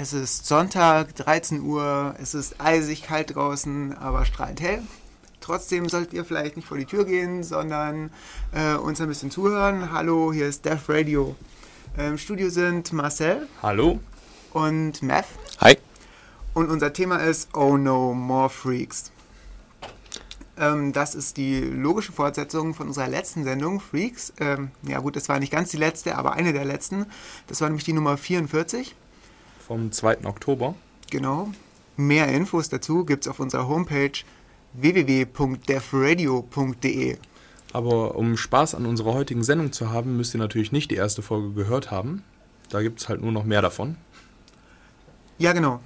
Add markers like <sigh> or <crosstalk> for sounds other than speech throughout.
Es ist Sonntag, 13 Uhr, es ist eisig kalt draußen, aber strahlend hell. Trotzdem solltet ihr vielleicht nicht vor die Tür gehen, sondern äh, uns ein bisschen zuhören. Hallo, hier ist Death Radio. Im Studio sind Marcel. Hallo. Und Meth. Hi. Und unser Thema ist Oh No, More Freaks. Ähm, das ist die logische Fortsetzung von unserer letzten Sendung, Freaks. Ähm, ja gut, das war nicht ganz die letzte, aber eine der letzten. Das war nämlich die Nummer 44 vom 2. Oktober. Genau. Mehr Infos dazu gibt es auf unserer Homepage www.defradio.de. Aber um Spaß an unserer heutigen Sendung zu haben, müsst ihr natürlich nicht die erste Folge gehört haben. Da gibt es halt nur noch mehr davon. Ja, genau.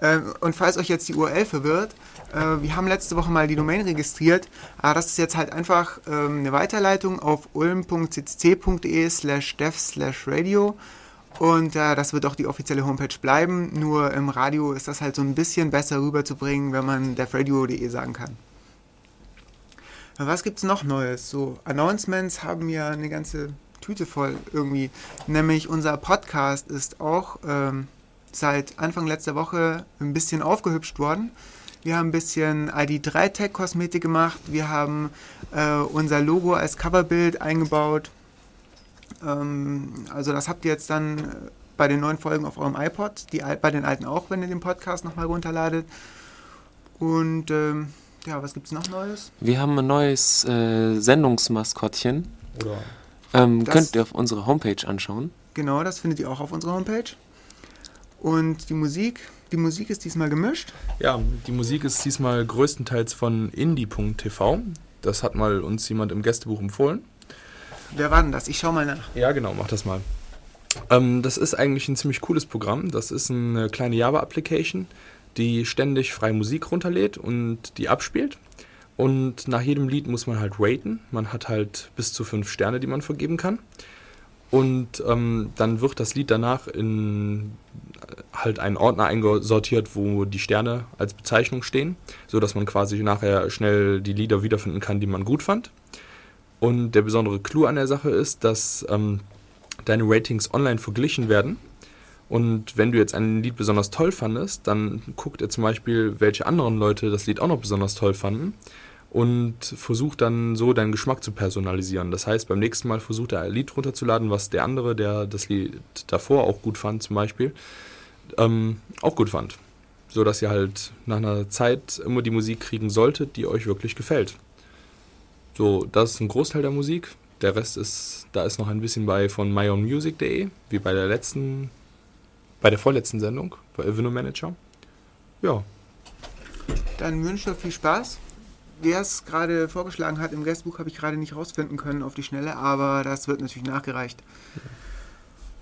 Ähm, und falls euch jetzt die URL verwirrt, äh, wir haben letzte Woche mal die Domain registriert, aber das ist jetzt halt einfach ähm, eine Weiterleitung auf ulm.ccc.de slash dev slash radio und äh, das wird auch die offizielle Homepage bleiben. Nur im Radio ist das halt so ein bisschen besser rüberzubringen, wenn man devradio.de sagen kann. Was gibt es noch Neues? So, Announcements haben ja eine ganze Tüte voll irgendwie. Nämlich unser Podcast ist auch ähm, seit Anfang letzter Woche ein bisschen aufgehübscht worden. Wir haben ein bisschen ID3-Tech-Kosmetik gemacht. Wir haben äh, unser Logo als Coverbild eingebaut. Ähm, also das habt ihr jetzt dann äh, bei den neuen Folgen auf eurem iPod, die, bei den alten auch, wenn ihr den Podcast nochmal runterladet. Und ähm, ja, was gibt es noch Neues? Wir haben ein neues äh, Sendungsmaskottchen. Oder? Ähm, könnt ihr auf unserer Homepage anschauen. Genau, das findet ihr auch auf unserer Homepage. Und die Musik, die Musik ist diesmal gemischt. Ja, die Musik ist diesmal größtenteils von indie.tv. Das hat mal uns jemand im Gästebuch empfohlen. Wer war denn das? Ich schau mal nach. Ja, genau, mach das mal. Ähm, das ist eigentlich ein ziemlich cooles Programm. Das ist eine kleine Java-Application, die ständig freie Musik runterlädt und die abspielt. Und nach jedem Lied muss man halt raten. Man hat halt bis zu fünf Sterne, die man vergeben kann. Und ähm, dann wird das Lied danach in halt einen Ordner eingesortiert, wo die Sterne als Bezeichnung stehen, sodass man quasi nachher schnell die Lieder wiederfinden kann, die man gut fand. Und der besondere Clou an der Sache ist, dass ähm, deine Ratings online verglichen werden. Und wenn du jetzt ein Lied besonders toll fandest, dann guckt er zum Beispiel, welche anderen Leute das Lied auch noch besonders toll fanden und versucht dann so deinen Geschmack zu personalisieren. Das heißt, beim nächsten Mal versucht er ein Lied runterzuladen, was der andere, der das Lied davor auch gut fand, zum Beispiel, ähm, auch gut fand. So dass ihr halt nach einer Zeit immer die Musik kriegen solltet, die euch wirklich gefällt. So, das ist ein Großteil der Musik. Der Rest ist, da ist noch ein bisschen bei von myonmusic.de, wie bei der letzten, bei der vorletzten Sendung, bei Evino Manager. Ja. Dann wünsche ich viel Spaß. Wer es gerade vorgeschlagen hat im Guestbuch, habe ich gerade nicht rausfinden können auf die Schnelle, aber das wird natürlich nachgereicht.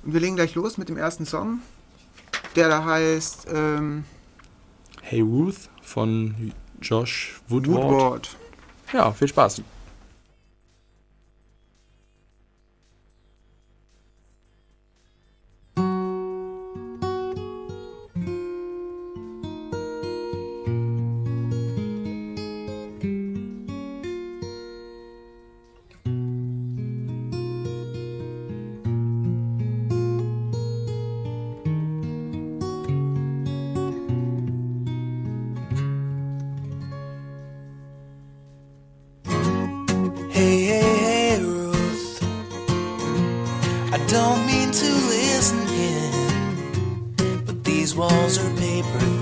Und wir legen gleich los mit dem ersten Song, der da heißt ähm, Hey Ruth von Josh Woodward. Woodward. Ja, viel Spaß. You're out of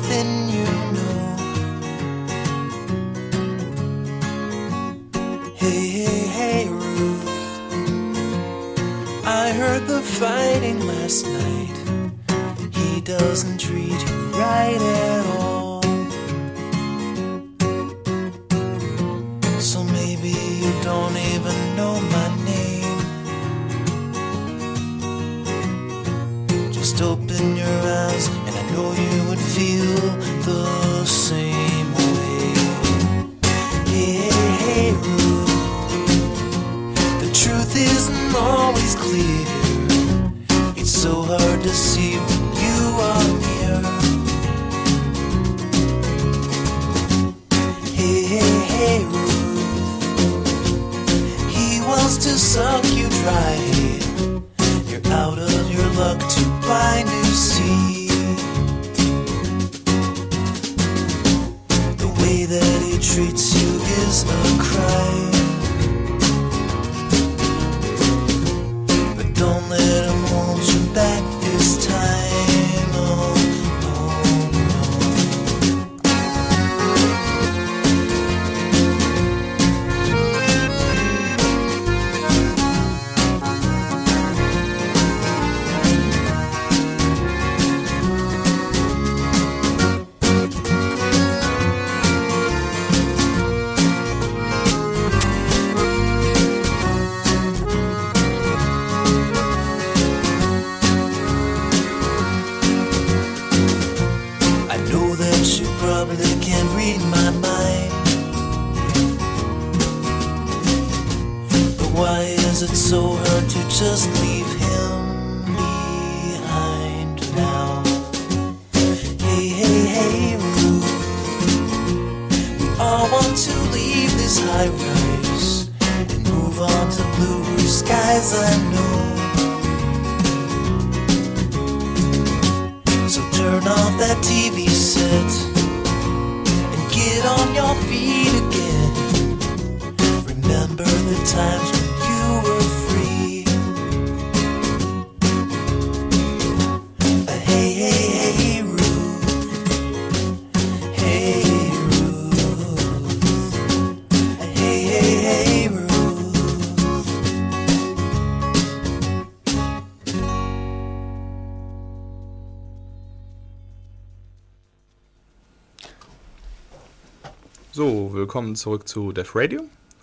willkommen zurück zu Death Radio.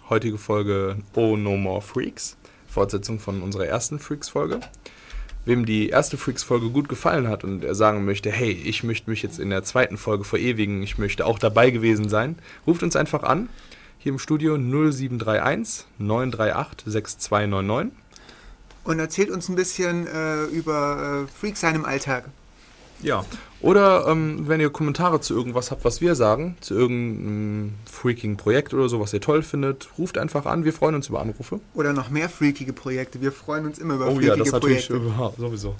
Heutige Folge Oh No More Freaks. Fortsetzung von unserer ersten Freaks-Folge. Wem die erste Freaks-Folge gut gefallen hat und er sagen möchte, hey, ich möchte mich jetzt in der zweiten Folge verewigen, ich möchte auch dabei gewesen sein, ruft uns einfach an. Hier im Studio 0731 938 6299. Und erzählt uns ein bisschen äh, über äh, Freak sein im Alltag. Ja. Oder ähm, wenn ihr Kommentare zu irgendwas habt, was wir sagen, zu irgendeinem freaking Projekt oder so, was ihr toll findet, ruft einfach an. Wir freuen uns über Anrufe. Oder noch mehr freakige Projekte. Wir freuen uns immer über Oh freakige ja, das natürlich Projekte. ja, <laughs> sowieso.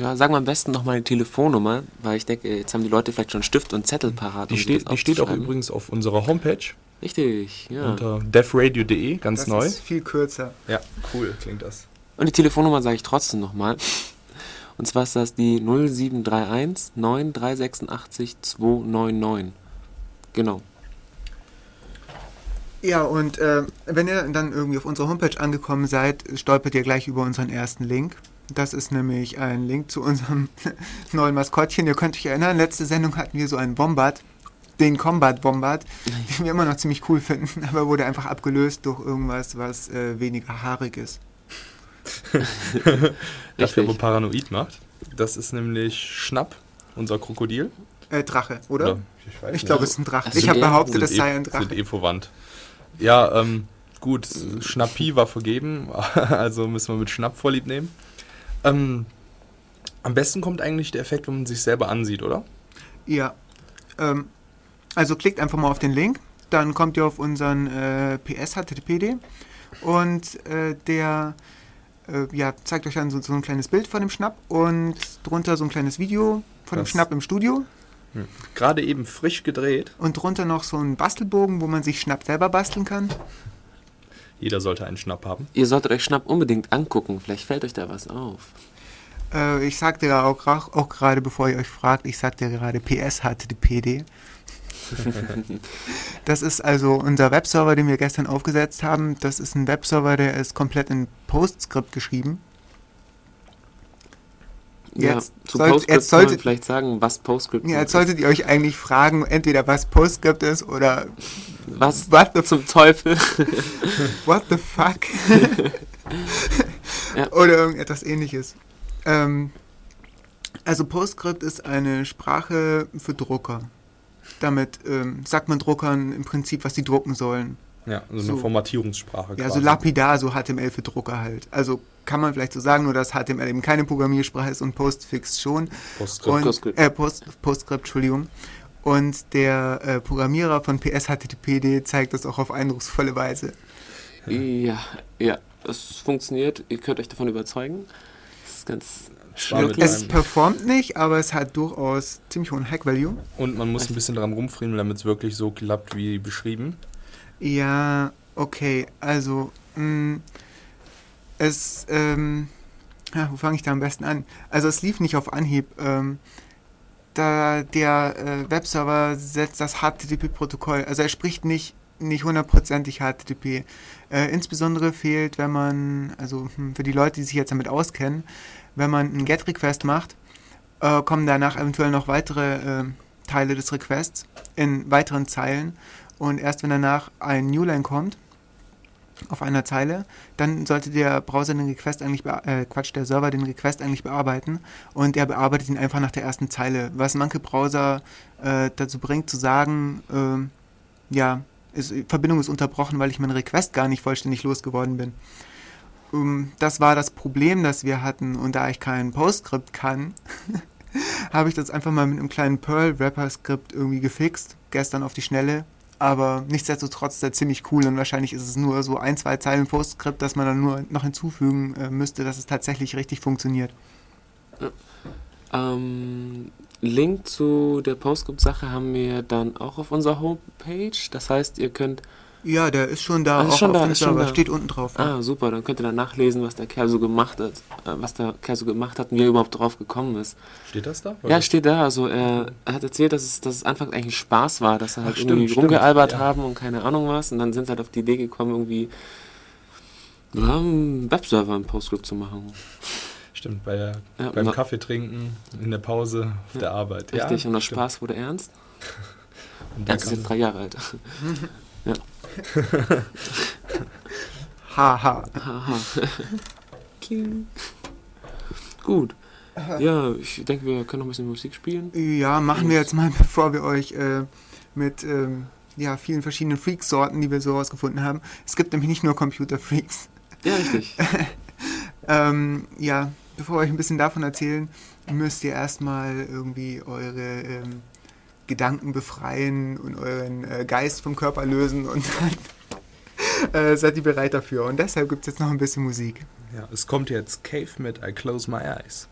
Ja, sagen wir am besten nochmal die Telefonnummer, weil ich denke, jetzt haben die Leute vielleicht schon Stift und Zettel parat. Die um steht, die steht auch übrigens auf unserer Homepage Richtig, ja. unter devradio.de, ganz Das neu. ist viel kürzer. Ja, cool klingt das. Und die Telefonnummer sage ich trotzdem nochmal. Und zwar ist das die 0731 9386 299. Genau. Ja, und äh, wenn ihr dann irgendwie auf unserer Homepage angekommen seid, stolpert ihr gleich über unseren ersten Link. Das ist nämlich ein Link zu unserem <laughs> neuen Maskottchen. Ihr könnt euch erinnern, letzte Sendung hatten wir so einen Bombard, den Combat Bombard, den wir immer noch ziemlich cool finden, <laughs> aber wurde einfach abgelöst durch irgendwas, was äh, weniger haarig ist. <laughs> Das Richtig. aber paranoid macht. Das ist nämlich Schnapp, unser Krokodil. Äh, Drache, oder? ich weiß Ich glaube, es ist ein Drache. Also Ich habe behauptet, sind es eh, sei ein Sind Drache. eh verwandt. Ja, ähm, gut, Schnappi war vergeben, <laughs> also müssen wir mit Schnapp vorlieb nehmen. Ähm, am besten kommt eigentlich der Effekt, wenn man sich selber ansieht, oder? Ja. Ähm, also klickt einfach mal auf den Link, dann kommt ihr auf unseren äh, PS HTTPD und äh, der äh, ja, zeigt euch dann so, so ein kleines Bild von dem Schnapp und drunter so ein kleines Video von dem Das- Schnapp im Studio Gerade eben frisch gedreht. und drunter noch so ein Bastelbogen, wo man sich Schnapp selber basteln kann. Jeder sollte einen Schnapp haben. Ihr solltet euch Schnapp unbedingt angucken. Vielleicht fällt euch da was auf. Äh, ich sagte ja auch, auch gerade, bevor ihr euch fragt, ich sagte gerade PS HTTPD. <laughs> Das ist also unser Webserver, den wir gestern aufgesetzt haben. Das ist ein Webserver, der ist komplett in PostScript geschrieben. Jetzt ja, zu sollt- PostScript jetzt kann man solltet- vielleicht sagen, was PostScript Ja, jetzt ist. solltet ihr euch eigentlich fragen, entweder was PostScript ist oder Was what the, zum Teufel? <laughs> what the fuck <laughs> Ja. oder irgendetwas ähnliches. Ähm, also PostScript ist eine Sprache für Drucker. Damit ähm, sagt man Druckern im Prinzip, was sie drucken sollen. Ja, so eine So. Formatierungssprache. Ja, so quasi. lapidar, so HTML für Drucker halt. Also kann man vielleicht so sagen, nur dass HTML eben keine Programmiersprache ist und Postfix schon. Postscript. Und, PostScript. Äh, Post, PostScript, Entschuldigung. Und der äh, Programmierer von PS HTTPD zeigt das auch auf eindrucksvolle Weise. ja, ja, es funktioniert. Ihr könnt euch davon überzeugen. Das ist ganz. Es performt nicht, aber es hat durchaus ziemlich hohen Hack-Value. Und man muss ein bisschen dran rumfriemeln, damit es wirklich so klappt, wie beschrieben. Ja, okay, also mh, es, ähm, ja, wo fange ich da am besten an? Also es lief nicht auf Anhieb. Ähm, da der äh, Webserver setzt das HTTP-Protokoll, also er spricht nicht nicht hundertprozentig HTTP. Äh, insbesondere fehlt, wenn man, also hm, für die Leute, die sich jetzt damit auskennen, wenn man einen GET-Request macht, äh, kommen danach eventuell noch weitere äh, Teile des Requests in weiteren Zeilen und erst wenn danach ein Newline kommt auf einer Zeile, dann sollte der Browser den Request eigentlich, äh, Quatsch, der Server den Request eigentlich bearbeiten und er bearbeitet ihn einfach nach der ersten Zeile, was manche Browser äh, dazu bringt zu sagen, ähm, ja, ist, Verbindung ist unterbrochen, weil ich meinen Request gar nicht vollständig losgeworden bin. Ähm, das war das Problem, das wir hatten. Und da ich kein PostScript kann, <laughs> habe ich das einfach mal mit einem kleinen Perl-Wrapper-Skript irgendwie gefixt. Gestern auf die Schnelle. Aber nichtsdestotrotz ist er ziemlich cool und wahrscheinlich ist es nur so ein, zwei Zeilen PostScript, dass man dann nur noch hinzufügen äh, müsste, dass es tatsächlich richtig funktioniert. Ähm, Link zu der PostScript-Sache haben wir dann auch auf unserer Homepage. Das heißt, ihr könnt. Ja, der ist schon da, Ah, ist auch schon auf da, ist schon da. steht unten drauf. Ah, super, dann könnt ihr dann nachlesen, was der Kerl so gemacht hat. Äh, was der Kerl so gemacht hat und wie er überhaupt drauf gekommen ist. Steht das da? Ja, steht da. Also er, hat erzählt, dass es, dass es anfangs eigentlich ein Spaß war, dass er halt Ach, stimmt, irgendwie stimmt, rumgealbert ja. haben und keine Ahnung was. Und dann sind sie halt auf die Idee gekommen, irgendwie ja, einen Webserver im PostScript zu machen. Stimmt, bei der, Ja, beim Kaffee trinken, in der Pause, auf der Arbeit. Richtig, ja, und der stimmt. Spaß wurde ernst. <laughs> Ernst ist jetzt drei Jahre alt. <laughs> <laughs> Haha. <laughs> Haha. Kling. Gut. Ja, ich denke, wir können noch ein bisschen Musik spielen. Ja, machen wir jetzt mal, <laughs> bevor wir euch äh, mit ähm, ja, vielen verschiedenen Freak-Sorten, die wir so rausgefunden haben. Es gibt nämlich nicht nur Computer-Freaks. Ja, richtig. Ähm, ja, bevor wir euch ein bisschen davon erzählen, müsst ihr erstmal irgendwie eure ähm, Gedanken befreien und euren äh, Geist vom Körper lösen und dann <laughs> äh, seid ihr bereit dafür. Und deshalb gibt es jetzt noch ein bisschen Musik. Ja, es kommt jetzt Cave mit I Close My Eyes.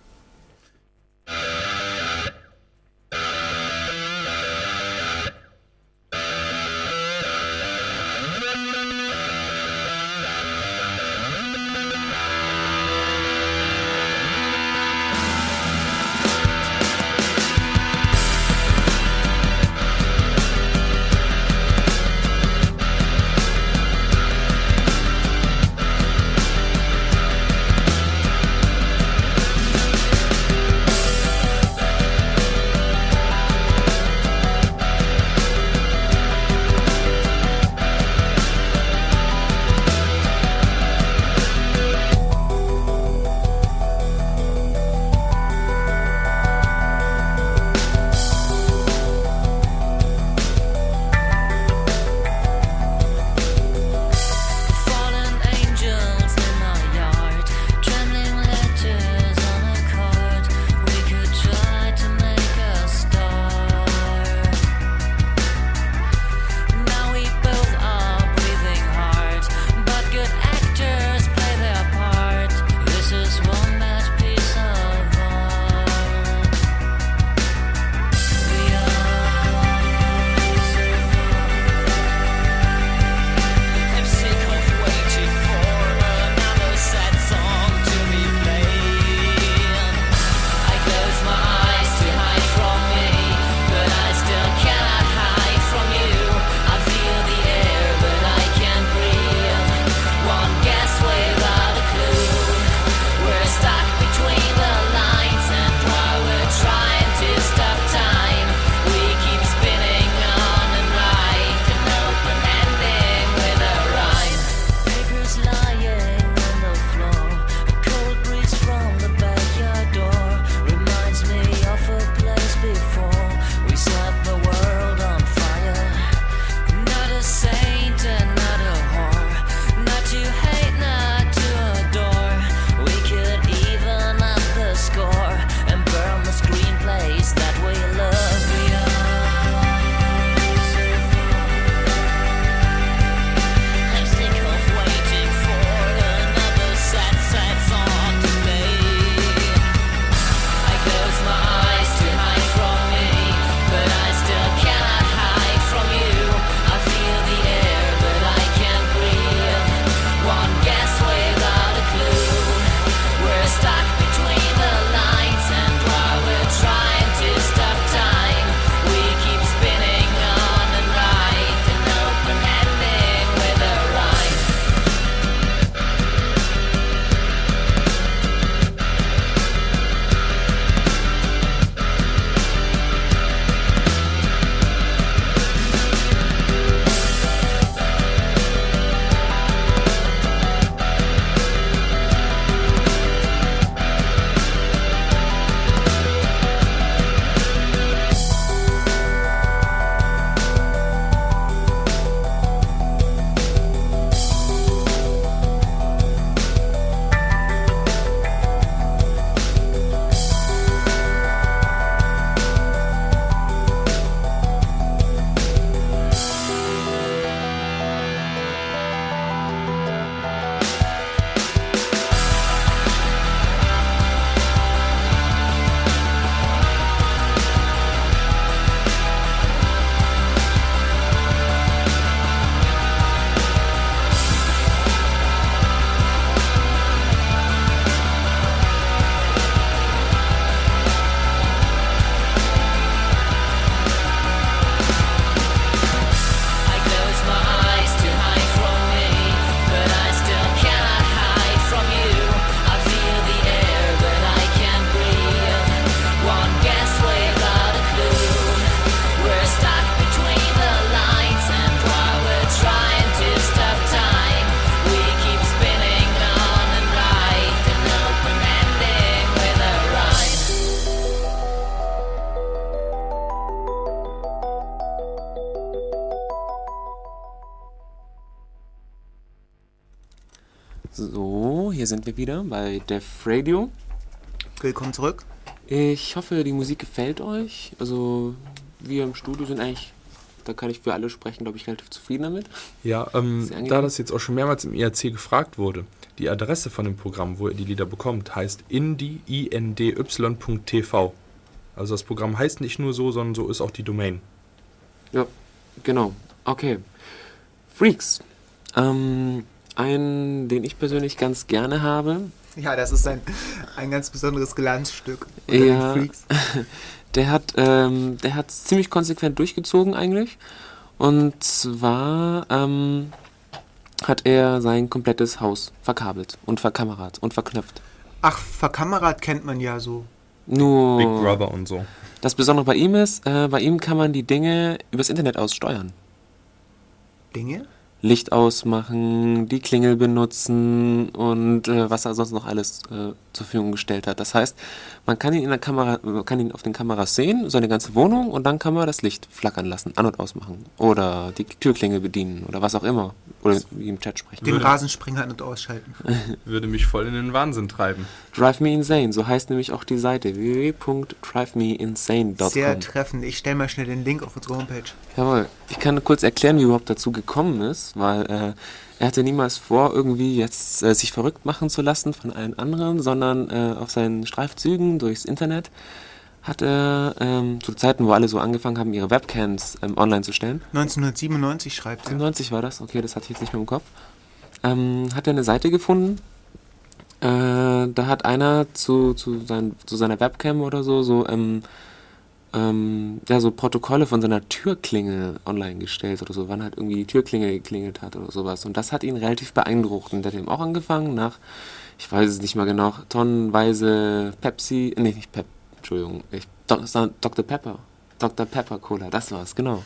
Wir wieder bei Def Radio. Willkommen zurück. Ich hoffe, die Musik gefällt euch. Also, wir im Studio sind eigentlich, da kann ich für alle sprechen, glaube ich, relativ zufrieden damit. Ja, ähm, da das jetzt auch schon mehrmals im IRC gefragt wurde, die Adresse von dem Programm, wo ihr die Lieder bekommt, heißt indy.tv. Also das Programm heißt nicht nur so, sondern so ist auch die Domain. Ja, genau. Okay. Freaks. Ähm, einen, den ich persönlich ganz gerne habe, Ja, das ist ein, ein ganz besonderes Glanzstück. Ja. <laughs> Der hat, ähm, der hat ziemlich konsequent durchgezogen eigentlich. Und zwar ähm, hat er sein komplettes Haus verkabelt und verkamerat und verknüpft. Ach, verkamerat kennt man ja so. Nur Big Brother und so. das Besondere bei ihm ist, äh, bei ihm kann man die Dinge übers Internet aus steuern. Dinge? Licht ausmachen, die Klingel benutzen und äh, was er sonst noch alles äh, zur Verfügung gestellt hat. Das heißt, man kann ihn in der Kamera, man kann ihn auf den Kameras sehen, seine ganze Wohnung und dann kann man das Licht flackern lassen, an- und ausmachen oder die Türklingel bedienen oder was auch immer oder wie im Chat sprechen. Den Würde- Rasensprenger an- und ausschalten. <laughs> Würde mich voll in den Wahnsinn treiben. Drive Me Insane, so heißt nämlich auch die Seite www.drivemeinsane.com. Sehr treffend. Ich stelle mal schnell den Link auf unsere Homepage. Jawohl. Ich kann kurz erklären, wie er überhaupt dazu gekommen ist, weil äh, er hatte niemals vor, irgendwie jetzt äh, sich verrückt machen zu lassen von allen anderen, sondern äh, auf seinen Streifzügen durchs Internet hat er ähm, zu Zeiten, wo alle so angefangen haben, ihre Webcams ähm, online zu stellen, 1997 schreibt er. 95 war das, okay, das hatte ich jetzt nicht mehr im Kopf, ähm, hat er eine Seite gefunden. Äh, da hat einer zu, zu, sein, zu seiner Webcam oder so, so, ähm, ähm, ja, so Protokolle von seiner Türklingel online gestellt oder so, wann halt irgendwie die Türklingel geklingelt hat oder sowas. Und das hat ihn relativ beeindruckt. Und der hat eben auch angefangen nach, ich weiß es nicht mehr genau, tonnenweise Pepsi, nee, nicht Pep, Entschuldigung, ich, Dr. Pepper. Dr. Pepper Cola, das war's, genau.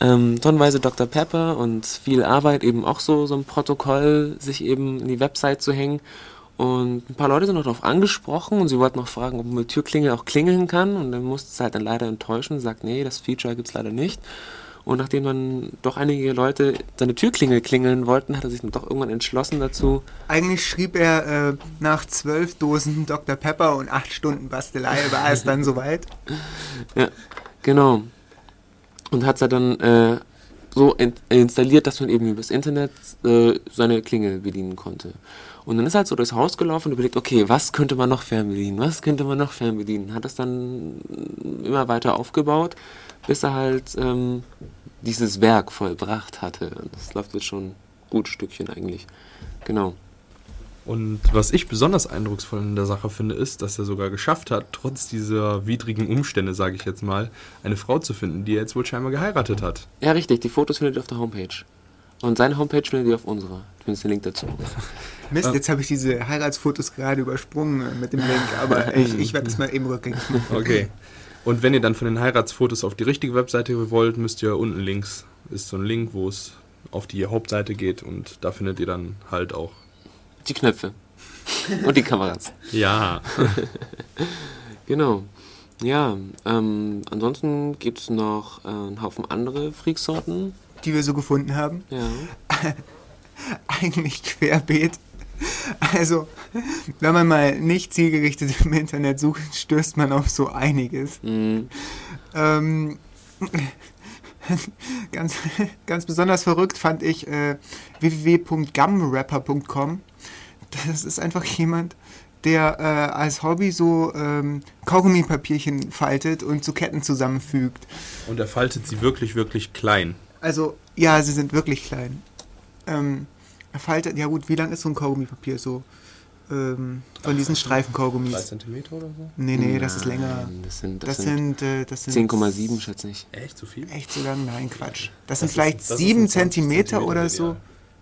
Ähm, tonnenweise Dr. Pepper und viel Arbeit, eben auch so, so ein Protokoll, sich eben in die Website zu hängen. Und ein paar Leute sind noch darauf angesprochen und sie wollten noch fragen, ob man mit Türklingel auch klingeln kann. Und dann musste es halt dann leider enttäuschen, sagt, nee, das Feature gibt's leider nicht. Und nachdem dann doch einige Leute seine Türklingel klingeln wollten, hat er sich dann doch irgendwann entschlossen dazu, Eigentlich schrieb er, äh, nach zwölf Dosen Dr. Pepper und acht Stunden Bastelei war es dann <laughs> soweit. Ja, genau. Und hat es dann äh, so in installiert, dass man eben übers Internet äh, seine Klingel bedienen konnte. Und dann ist er halt so durchs Haus gelaufen und überlegt, okay, was könnte man noch fernbedienen? Was könnte man noch fernbedienen? Hat das dann immer weiter aufgebaut, bis er halt ähm, dieses Werk vollbracht hatte. Und das läuft jetzt schon ein gutes Stückchen eigentlich. Genau. Und was ich besonders eindrucksvoll in der Sache finde, ist, dass er sogar geschafft hat, trotz dieser widrigen Umstände, sage ich jetzt mal, eine Frau zu finden, die er jetzt wohl scheinbar geheiratet hat. Ja, richtig, die Fotos findet ihr auf der Homepage. Und seine Homepage findet ihr auf unserer. Findest den Link dazu. Mist, jetzt habe ich diese Heiratsfotos gerade übersprungen äh, mit dem Link, aber <laughs> ich, ich werde das mal eben rückgängig machen. Okay. Und wenn ihr dann von den Heiratsfotos auf die richtige Webseite wollt, müsst ihr unten links, ist so ein Link, wo es auf die Hauptseite geht und da findet ihr dann halt auch. Die Knöpfe. Und die Kameras. <laughs> Ja. <laughs> Genau. Ja, ähm, ansonsten gibt es noch äh, einen Haufen andere Freaksorten. Die wir so gefunden haben. Ja. <laughs> Eigentlich querbeet. Also, wenn man mal nicht zielgerichtet im Internet sucht, stößt man auf so einiges. Mhm. Ähm, <laughs> ganz, ganz besonders verrückt fand ich äh, www.gumrapper.com. Das ist einfach jemand, der äh, als Hobby so ähm, Kaugummipapierchen faltet und zu Ketten zusammenfügt. Und er faltet sie wirklich, wirklich klein. Also, ja, sie sind wirklich klein. Ähm, er faltet, ja gut, wie lang ist so ein Kaugummipapier so? Ähm, von diesen Streifen-Kaugummis. 3 cm oder so? Nee, nee, das ist Nein, länger. Das sind, das Das sind, sind, äh, das sind 10,7, schätze ich. Echt so viel? Echt so lang? Nein, Quatsch. Das, Das sind ist- vielleicht das ist 7 ein 20 Zentimeter oder so. ja.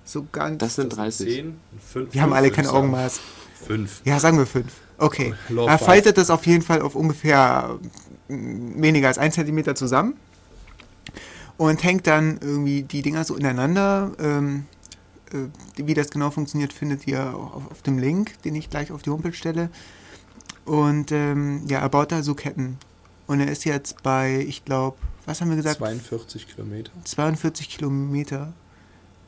So ganz. Das sind 30. 10, 5, wir haben alle kein Augenmaß. 5. Ja, sagen wir 5. Okay. Er faltet das auf jeden Fall auf ungefähr mm, weniger als 1 Zentimeter zusammen und hängt dann irgendwie die Dinger so ineinander. Ähm, äh, wie das genau funktioniert, findet ihr auch auf, auf dem Link, den ich gleich auf die Homepage stelle. Und ähm, ja, er baut da so Ketten. Und er ist jetzt bei, ich glaube, was haben wir gesagt? 42 Kilometer. 42 Kilometer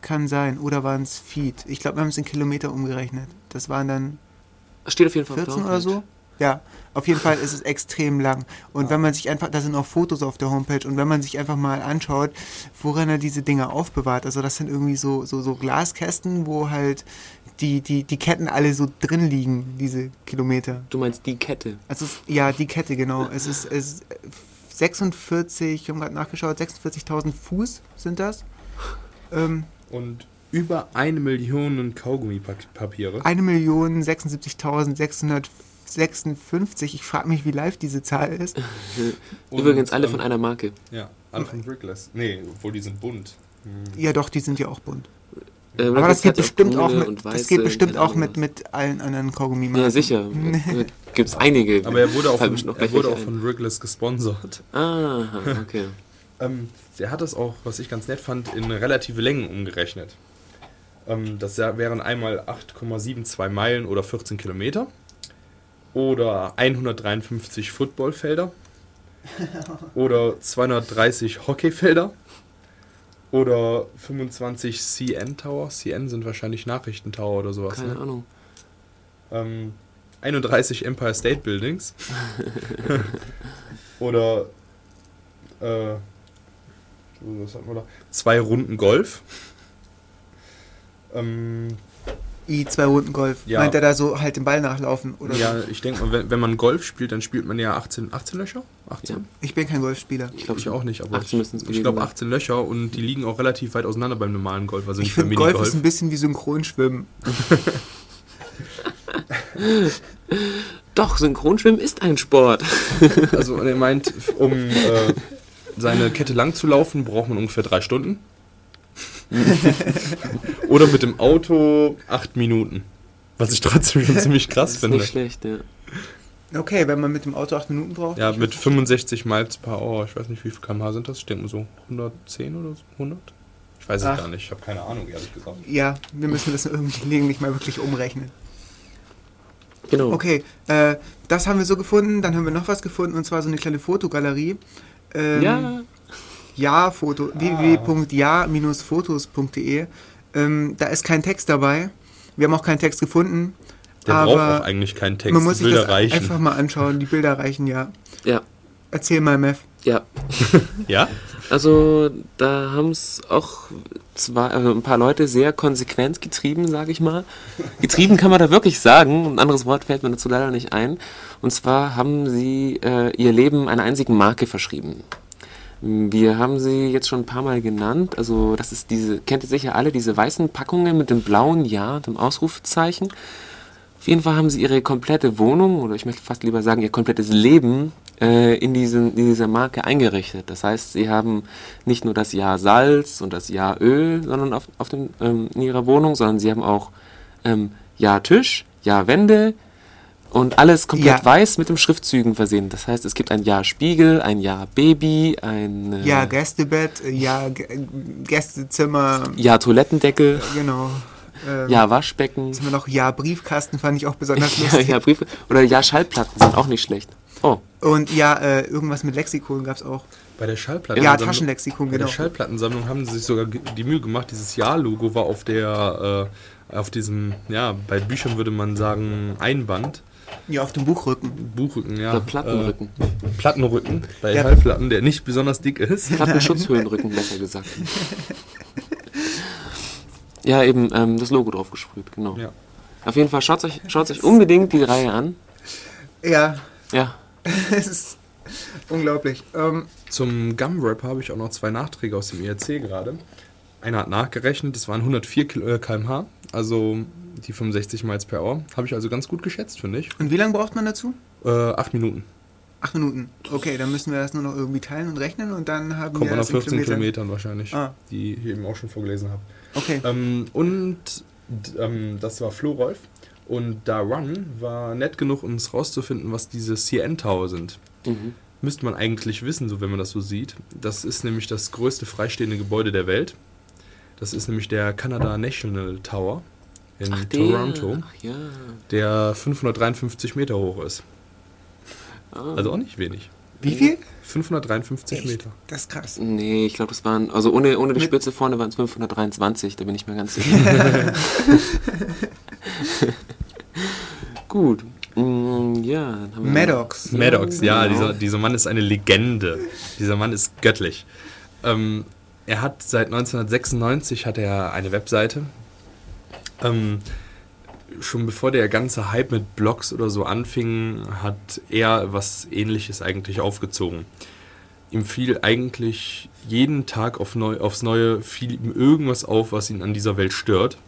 kann sein. Oder waren es Feet? Ich glaube, wir haben es in Kilometer umgerechnet. Das waren dann Steht auf jeden Fall auf der 14 oder so. Ja, auf jeden Fall ist es <laughs> extrem lang. Und wenn man sich einfach, da sind auch Fotos auf der Homepage, und wenn man sich einfach mal anschaut, worin er diese Dinger aufbewahrt, also das sind irgendwie so, so, so Glaskästen, wo halt die, die, die Ketten alle so drin liegen, diese Kilometer. Du meinst die Kette. Also es, ja, die Kette, genau. Es ist, es ist 46, ich habe gerade nachgeschaut, 46.000 Fuß sind das. Ähm, Und über eine Million Kaugummipapiere. 1.076.656. Ich frage mich, wie live diese Zahl ist. <laughs> Und, Übrigens alle ähm, von einer Marke. Ja, alle von Brickless. Nee, obwohl die sind bunt. Hm. Ja, doch, die sind ja auch bunt. Äh, Aber das geht bestimmt auch mit, und das weiße, geht bestimmt auch mit, mit allen anderen kaugummi Ja, sicher. <laughs> Gibt es einige. Aber er wurde auch, von, er wurde auch von Brickless gesponsert. Aha, okay. <laughs> Ähm, der hat das auch, was ich ganz nett fand, in relative Längen umgerechnet. Ähm, das wären einmal 8,72 Meilen oder 14 Kilometer. Oder 153 Footballfelder. <laughs> oder 230 Hockeyfelder. Oder 25 CN Tower. CN sind wahrscheinlich Nachrichtentower oder sowas. Keine Ne? Ahnung. Ähm, 31 Empire State Buildings. <laughs> Oder äh, was hatten wir da? Zwei Runden Golf. Ähm, I, zwei Runden Golf. Ja. Meint er da so halt den Ball nachlaufen? Oder ja, so? ich denke mal, wenn, wenn man Golf spielt, dann spielt man ja 18, 18 Löcher? 18? Ich bin kein Golfspieler. Ich glaube Ich auch nicht, aber 18 müssen's ich, ich glaube sein. 18 Löcher und die liegen auch relativ weit auseinander beim normalen Golf, also Ich finde, Golf Minigolf. ist ein bisschen wie Synchronschwimmen. <laughs> Doch, Synchronschwimmen ist ein Sport. Also er meint, um äh, seine Kette lang zu laufen, braucht man ungefähr drei Stunden. <laughs> Oder mit dem Auto acht Minuten. Was ich trotzdem schon <laughs> ziemlich krass Das ist finde. nicht schlecht, ja. Okay, wenn man mit dem Auto acht Minuten braucht. Ja, mit 65 Miles per Hour. Ich weiß nicht, wie viel kmh sind das? Ich denke mal so 110 oder so, 100? Ich weiß es gar nicht. Ich habe keine Ahnung, ehrlich gesagt. Ja, wir müssen das irgendwie gelegentlich mal wirklich umrechnen. Genau. Okay, äh, das haben wir so gefunden. Dann haben wir noch was gefunden und zwar so eine kleine Fotogalerie. Ähm, Ja, Ja, Foto, www.ja-fotos.de. Ähm, da ist kein Text dabei. Wir haben auch keinen Text gefunden. Der aber braucht auch eigentlich keinen Text. man muss die sich Bilder das reichen. einfach mal anschauen. Die Bilder reichen ja. ja, Erzähl mal, Mev. ja. <laughs> Ja? Also da haben es auch zwei, äh, ein paar Leute sehr konsequent getrieben, sage ich mal. Getrieben kann man da wirklich sagen. Ein anderes Wort fällt mir dazu leider nicht ein. Und zwar haben sie äh, ihr Leben einer einzigen Marke verschrieben. Wir haben sie jetzt schon ein paar Mal genannt. Also das ist diese, kennt ihr sicher alle, diese weißen Packungen mit dem blauen Ja und dem Ausrufezeichen. Auf jeden Fall haben sie ihre komplette Wohnung, oder ich möchte fast lieber sagen, ihr komplettes Leben äh, in, diesen, in dieser Marke eingerichtet. Das heißt, sie haben nicht nur das Jahr Salz und das Jahr Öl sondern auf, auf dem, ähm, in ihrer Wohnung, sondern sie haben auch ähm, Jahr Tisch, Jahr Wände und alles komplett Ja. weiß mit den Schriftzügen versehen. Das heißt, es gibt ein Jahr Spiegel, ein Jahr Baby, ein äh, Ja, Gästebett, äh, ja, G Gästezimmer, Jahr Toilettendeckel, genau. Ähm, Jahr Waschbecken. Was haben wir noch? Ja, Briefkasten fand ich auch besonders <laughs> Ja, lustig. ja, Briefe. Oder ja, Schallplatten sind auch nicht schlecht. Oh, Und ja, äh, irgendwas mit Lexikon gab es auch. Bei der Ja, Schallplattensammlung. Taschenlexikon, Bei genau. der Schallplattensammlung haben sie sich sogar die Mühe gemacht, dieses Jahr-Logo war auf der, äh, auf diesem, ja, bei Büchern würde man sagen, Einband. Ja, auf dem Buchrücken. Buchrücken, ja. oder Plattenrücken. Äh, Plattenrücken, bei Ja. Schallplatten, der nicht besonders dick ist. Plattenschutzhöhlenrücken, <laughs> besser gesagt. Ja, eben ähm, das Logo drauf gesprüht, genau. Ja. Auf jeden Fall schaut euch, schaut euch unbedingt die Reihe an. Ja, Ja, <laughs> es ist unglaublich. Ähm, Zum Gum-Wrap habe ich auch noch zwei Nachträge aus dem IRC gerade. Einer hat nachgerechnet, das waren 104 Kil- äh, km/h, also die 65 Miles per Hour. Habe ich also ganz gut geschätzt, finde ich. und wie lange braucht man dazu? Äh, acht Minuten. Acht Minuten. Okay, dann müssen wir das nur noch irgendwie teilen und rechnen und dann haben Kommt wir man auf das in 14 Kilometern. Kilometern wahrscheinlich, Ah. die ich eben auch schon vorgelesen habe. Okay. Ähm, und ähm, das war Flo Rolf. Und Da Run war nett genug, um es rauszufinden, was diese CN Tower sind. mhm. Müsste man eigentlich wissen, so wenn man das so sieht. Das ist nämlich das größte freistehende Gebäude der Welt. Das ist nämlich der Canada National Tower in Ach, der. Toronto, Ach, ja. der 553 Meter hoch ist. Ah. Also auch nicht wenig. Wie viel? 553 Echt? Meter. Das ist krass. Nee, ich glaube, das waren, also ohne, ohne die Spitze vorne waren es 523, da bin ich mir ganz sicher. <laughs> Gut. Mm, ja, dann haben wir. Maddox. Maddox, ja, Genau. dieser, dieser Mann ist eine Legende. Dieser Mann ist göttlich. Ähm, er hat seit 1996 hat er eine Webseite. Ähm, schon bevor der ganze Hype mit Blogs oder so anfing, hat er was ähnliches eigentlich aufgezogen. Ihm fiel eigentlich jeden Tag auf neu, aufs Neue fiel ihm irgendwas auf, was ihn an dieser Welt stört.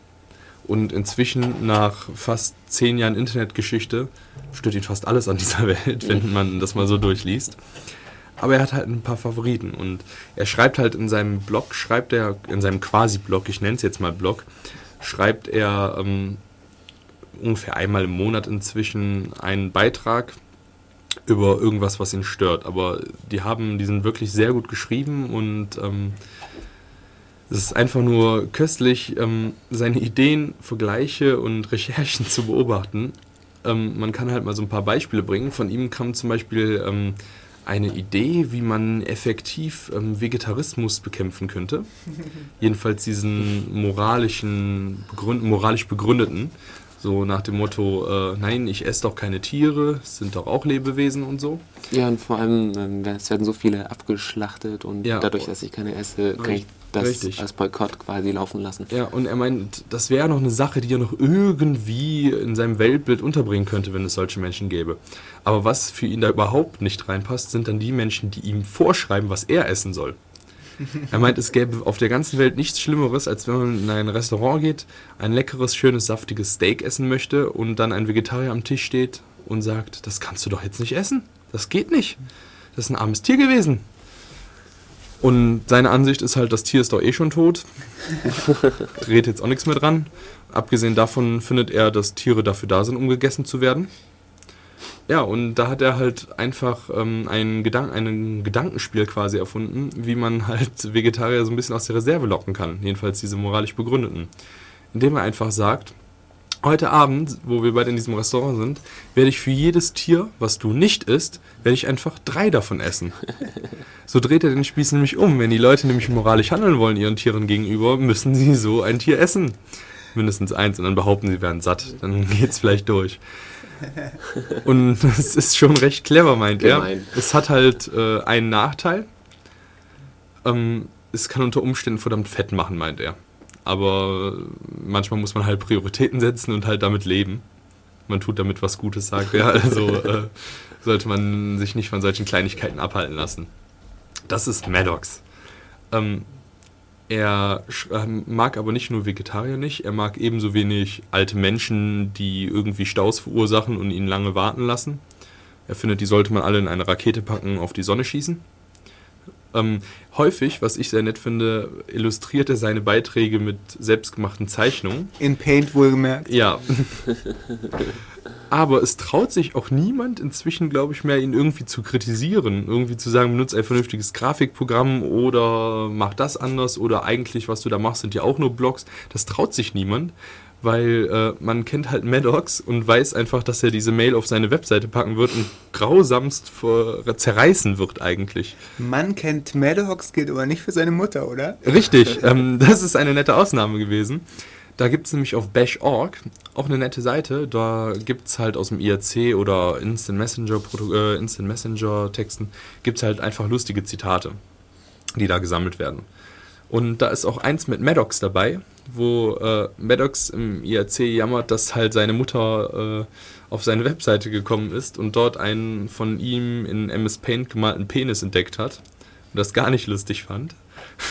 Und inzwischen, nach fast zehn Jahren Internetgeschichte, stört ihn fast alles an dieser <laughs> Welt, wenn man das mal so durchliest. Aber er hat halt ein paar Favoriten und er schreibt halt in seinem Blog, schreibt er, in seinem Quasi-Blog, ich nenne es jetzt mal Blog, schreibt er ähm, ungefähr einmal im Monat inzwischen einen Beitrag über irgendwas, was ihn stört. Aber die haben, die sind wirklich sehr gut geschrieben und ähm, es ist einfach nur köstlich, ähm, seine Ideen, Vergleiche und Recherchen zu beobachten. Ähm, man kann halt mal so ein paar Beispiele bringen. Von ihm kam zum Beispiel ähm, eine Idee, wie man effektiv ähm, Vegetarismus bekämpfen könnte. <laughs> Jedenfalls diesen moralischen, begründ moralisch begründeten. So nach dem Motto, äh, nein, ich esse doch keine Tiere, es sind doch auch Lebewesen und so. Ja, und vor allem, ähm, es werden so viele abgeschlachtet und Ja. dadurch, dass ich keine esse, kann ich das Richtig. als Boykott quasi laufen lassen. Ja, und er meint, das wäre noch eine Sache, die er noch irgendwie in seinem Weltbild unterbringen könnte, wenn es solche Menschen gäbe. Aber was für ihn da überhaupt nicht reinpasst, sind dann die Menschen, die ihm vorschreiben, was er essen soll. <laughs> Er meint, es gäbe auf der ganzen Welt nichts Schlimmeres, als wenn man in ein Restaurant geht, ein leckeres, schönes, saftiges Steak essen möchte und dann ein Vegetarier am Tisch steht und sagt, das kannst du doch jetzt nicht essen. Das geht nicht. Das ist ein armes Tier gewesen. Und seine Ansicht ist halt, das Tier ist doch eh schon tot. <laughs> Dreht jetzt auch nichts mehr dran. Abgesehen davon findet er, dass Tiere dafür da sind, um gegessen zu werden. Ja, und da hat er halt einfach ähm, ein, Gedank ein Gedankenspiel quasi erfunden, wie man halt Vegetarier so ein bisschen aus der Reserve locken kann. Jedenfalls diese moralisch begründeten. Indem er einfach sagt, heute Abend, wo wir beide in diesem Restaurant sind, werde ich für jedes Tier, was du nicht isst, werde ich einfach drei davon essen. So dreht er den Spieß nämlich um. Wenn die Leute nämlich moralisch handeln wollen ihren Tieren gegenüber, müssen sie so ein Tier essen. Mindestens eins und dann behaupten sie wären satt. Dann geht's vielleicht durch. Und es ist schon recht clever, meint er. Gemein. Es hat halt äh, einen Nachteil. Ähm, es kann unter Umständen verdammt fett machen, meint er. Aber manchmal muss man halt Prioritäten setzen und halt damit leben. Man tut damit was Gutes, sagt er. <laughs> Also äh, sollte man sich nicht von solchen Kleinigkeiten abhalten lassen. Das ist Maddox. Ähm, er ähm, mag aber nicht nur Vegetarier nicht, er mag ebenso wenig alte Menschen, die irgendwie Staus verursachen und ihn lange warten lassen. Er findet, die sollte man alle in eine Rakete packen, auf die Sonne schießen. Ähm, häufig, was ich sehr nett finde, illustriert er seine Beiträge mit selbstgemachten Zeichnungen. In Paint wohlgemerkt. Ja. <laughs> Aber es traut sich auch niemand inzwischen, glaube ich, mehr, ihn irgendwie zu kritisieren. Irgendwie zu sagen, benutze ein vernünftiges Grafikprogramm oder mach das anders oder eigentlich, was du da machst, sind ja auch nur Blogs. Das traut sich niemand, weil äh, man kennt halt Maddox und weiß einfach, dass er diese Mail auf seine Webseite packen wird und grausamst vor, zerreißen wird eigentlich. Man kennt Maddox, gilt aber nicht für seine Mutter, oder? Richtig, <laughs> ähm, das ist eine nette Ausnahme gewesen. Da gibt es nämlich auf bash.org auch eine nette Seite. Da gibt es halt aus dem IRC oder Instant Messenger, äh, Instant Messenger Texten, gibt es halt einfach lustige Zitate, die da gesammelt werden. Und da ist auch eins mit Maddox dabei, wo äh, Maddox im IRC jammert, dass halt seine Mutter äh, auf seine Webseite gekommen ist und dort einen von ihm in MS Paint gemalten Penis entdeckt hat und das gar nicht lustig fand.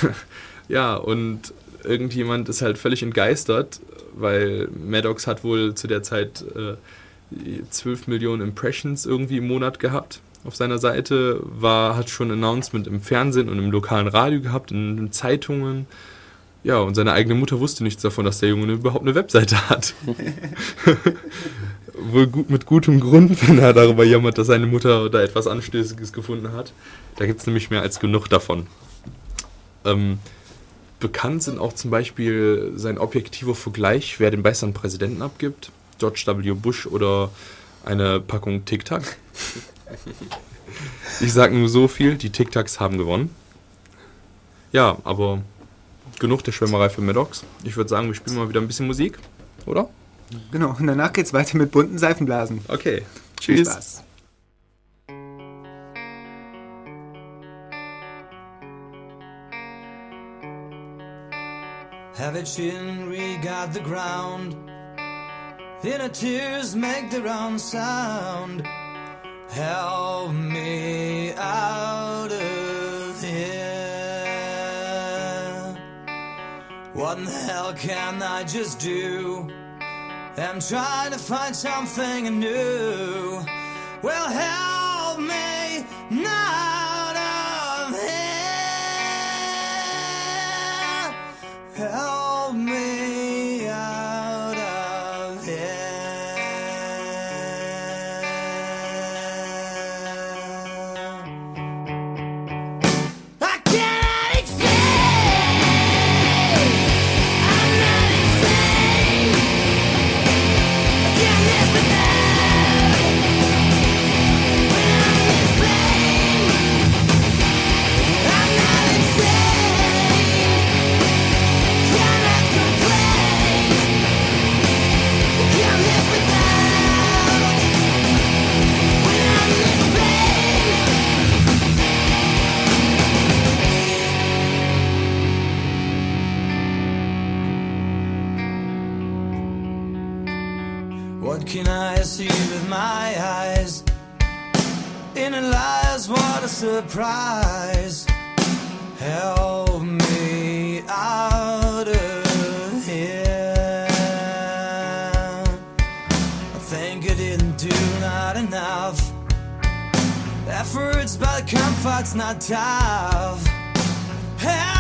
<laughs> ja, und irgendjemand ist halt völlig entgeistert, weil Maddox hat wohl zu der Zeit äh, 12 Millionen Impressions irgendwie im Monat gehabt auf seiner Seite, war, hat schon Announcement im Fernsehen und im lokalen Radio gehabt, in den Zeitungen. Ja, und seine eigene Mutter wusste nichts davon, dass der Junge überhaupt eine Webseite hat. <laughs> Wohl gut, mit gutem Grund, wenn er darüber jammert, dass seine Mutter da etwas Anstößiges gefunden hat. Da gibt es nämlich mehr als genug davon. Ähm, bekannt sind auch zum Beispiel sein objektiver Vergleich, wer den besseren Präsidenten abgibt. George W. Bush oder eine Packung Tic Tac. Ich sag nur so viel, die Tic Tacs haben gewonnen. Ja, aber genug der Schwimmerei für Maddox. Ich würde sagen, wir spielen mal wieder ein bisschen Musik, oder? Genau, und danach geht's weiter mit bunten Seifenblasen. Okay. Viel Tschüss. Spaß. Have a chin regard the ground. Inner tears make their own sound. Help me out of What in the hell can I just do? I'm trying to find something new. Well, help me out What can I see with my eyes? In a lies, what a surprise. Help me out of here. I think I didn't do not enough. Efforts, but comfort's not tough. Help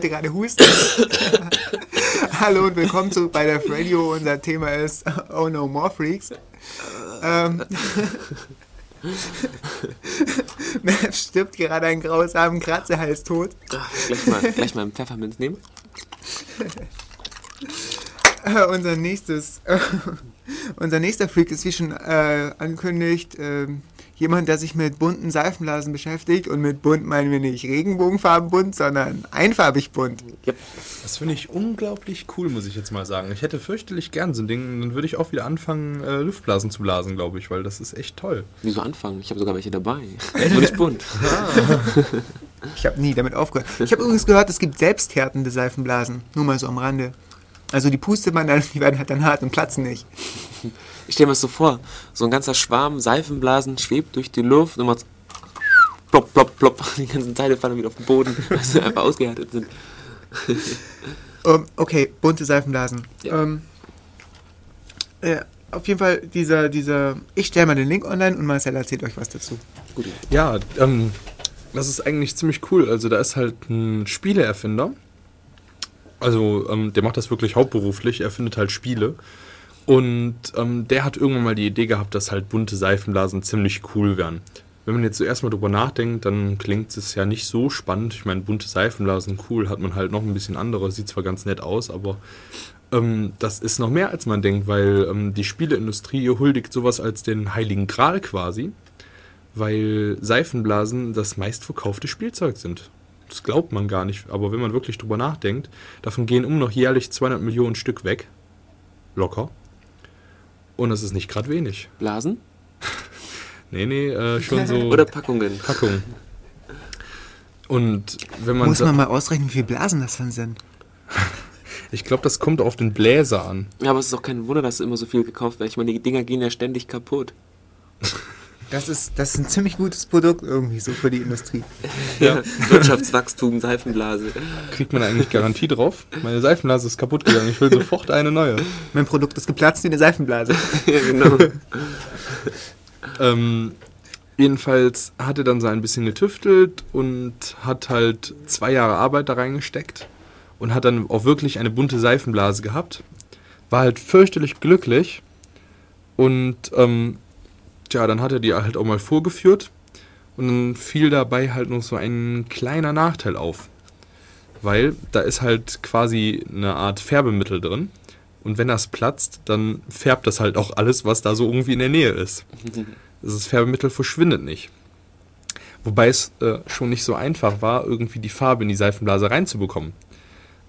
Wollte gerade husten. <laughs> Hallo und willkommen zurück bei der Radio. Unser Thema ist Oh No More Freaks. Ähm, <laughs> Mev stirbt gerade einen grausamen Kratzerhals tot. Gleich, mal, gleich mal einen Pfefferminz nehmen. Äh, unser nächstes, äh, <laughs> unser nächster Freak ist wie schon äh, angekündigt, ähm, jemand, der sich mit bunten Seifenblasen beschäftigt. Und mit bunt meinen wir nicht regenbogenfarbenbunt, sondern einfarbig bunt. Yep. Das finde ich unglaublich cool, muss ich jetzt mal sagen. Ich hätte fürchterlich gern so ein Ding. Dann würde ich auch wieder anfangen, äh, Luftblasen zu blasen, glaube ich, weil das ist echt toll. Wieso anfangen? Ich habe sogar welche dabei. <laughs> Nur nicht bunt. Ich habe nie damit aufgehört. Ich habe übrigens gehört, es gibt selbsthärtende Seifenblasen. Nur mal so am Rande. Also die pustet man dann, <laughs> die werden halt dann hart und platzen nicht. Ich stelle mir das so vor, so ein ganzer Schwarm Seifenblasen schwebt durch die Luft und macht plopp, plopp, plopp. <laughs> Die ganzen Teile fallen wieder auf den Boden, <laughs> weil sie einfach ausgehärtet sind. Ähm, okay, bunte Seifenblasen. Ja. Ähm, äh, auf jeden Fall dieser, dieser, ich stelle mal den Link online und Marcel erzählt euch was dazu. Gut. Ja, ähm, das ist eigentlich ziemlich cool. Also da ist halt ein Spieleerfinder. Also ähm, der macht das wirklich hauptberuflich. Er findet halt Spiele. Und ähm, der hat irgendwann mal die Idee gehabt, dass halt bunte Seifenblasen ziemlich cool wären. wenn man jetzt zuerst mal drüber nachdenkt, dann klingt es ja nicht so spannend. Ich meine, bunte Seifenblasen, cool, hat man halt noch ein bisschen andere, sieht zwar ganz nett aus, aber ähm, das ist noch mehr, als man denkt, weil ähm, die Spieleindustrie huldigt sowas als den heiligen Gral quasi, weil Seifenblasen das meistverkaufte Spielzeug sind. Das glaubt man gar nicht, aber wenn man wirklich drüber nachdenkt, davon gehen immer noch jährlich 200 Millionen Stück weg. Locker. Und das ist nicht gerade wenig. Blasen? <laughs> Nee, nee, äh, schon so Oder Packungen? Packung. Und wenn man, Muss man mal ausrechnen, wie viele Blasen das dann sind. <laughs> ich glaube, das kommt auf den Bläser an. Ja, aber es ist auch kein Wunder, dass immer so viel gekauft wird. Ich meine, die Dinger gehen ja ständig kaputt. <laughs> Das ist, das ist ein ziemlich gutes Produkt irgendwie so für die Industrie. <laughs> Ja. Wirtschaftswachstum, Seifenblase. Kriegt man eigentlich Garantie drauf? Meine Seifenblase ist kaputt gegangen. Ich will sofort eine neue. Mein Produkt ist geplatzt wie eine Seifenblase. <laughs> ja, genau. <laughs> Ähm, jedenfalls hat er dann so ein bisschen getüftelt und hat halt zwei Jahre Arbeit da reingesteckt und hat dann auch wirklich eine bunte Seifenblase gehabt. War halt fürchterlich glücklich und ähm, tja, dann hat er die halt auch mal vorgeführt und dann fiel dabei halt noch so ein kleiner Nachteil auf. Weil da ist halt quasi eine Art Färbemittel drin. Und wenn das platzt, dann färbt das halt auch alles, was da so irgendwie in der Nähe ist. <laughs> Das Färbemittel verschwindet nicht. Wobei es äh, schon nicht so einfach war, irgendwie die Farbe in die Seifenblase reinzubekommen.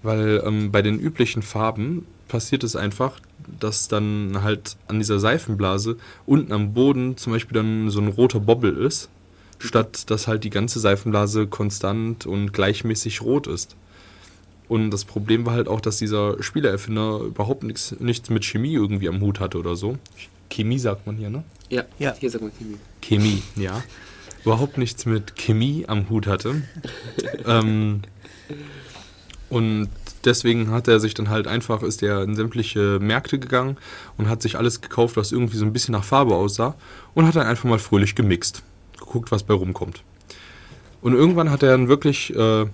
Weil ähm, bei den üblichen Farben passiert es einfach, dass dann halt an dieser Seifenblase unten am Boden zum Beispiel dann so ein roter Bobbel ist, statt dass halt die ganze Seifenblase konstant und gleichmäßig rot ist. Und das Problem war halt auch, dass dieser Spielererfinder überhaupt nichts, nichts mit Chemie irgendwie am Hut hatte oder so. Chemie sagt man hier, ne? Ja, Ja. hier sagt man Chemie. Chemie, ja. Überhaupt nichts mit Chemie am Hut hatte. <laughs> ähm, und deswegen hat er sich dann halt einfach, ist er in sämtliche Märkte gegangen und hat sich alles gekauft, was irgendwie so ein bisschen nach Farbe aussah und hat dann einfach mal fröhlich gemixt. Geguckt, was bei rumkommt. Und irgendwann hat er dann wirklich, äh,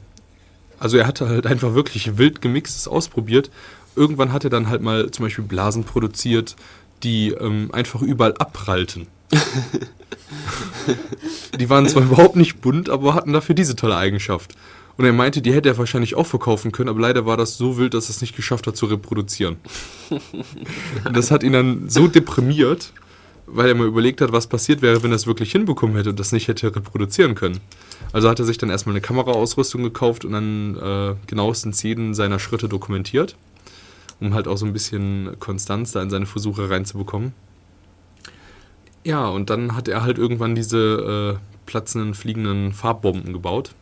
also er hatte halt einfach wirklich wild gemixtes ausprobiert. Irgendwann hat er dann halt mal zum Beispiel Blasen produziert, die ähm, einfach überall abprallten. <laughs> die waren zwar überhaupt nicht bunt, aber hatten dafür diese tolle Eigenschaft. Und er meinte, die hätte er wahrscheinlich auch verkaufen können, aber leider war das so wild, dass er es nicht geschafft hat zu reproduzieren. Und <laughs> das hat ihn dann so deprimiert, weil er mal überlegt hat, was passiert wäre, wenn er es wirklich hinbekommen hätte und das nicht hätte reproduzieren können. Also hat er sich dann erstmal eine Kameraausrüstung gekauft und dann äh, genauestens jeden seiner Schritte dokumentiert, um halt auch so ein bisschen Konstanz da in seine Versuche reinzubekommen. Ja, und dann hat er halt irgendwann diese äh, platzenden, fliegenden Farbbomben gebaut.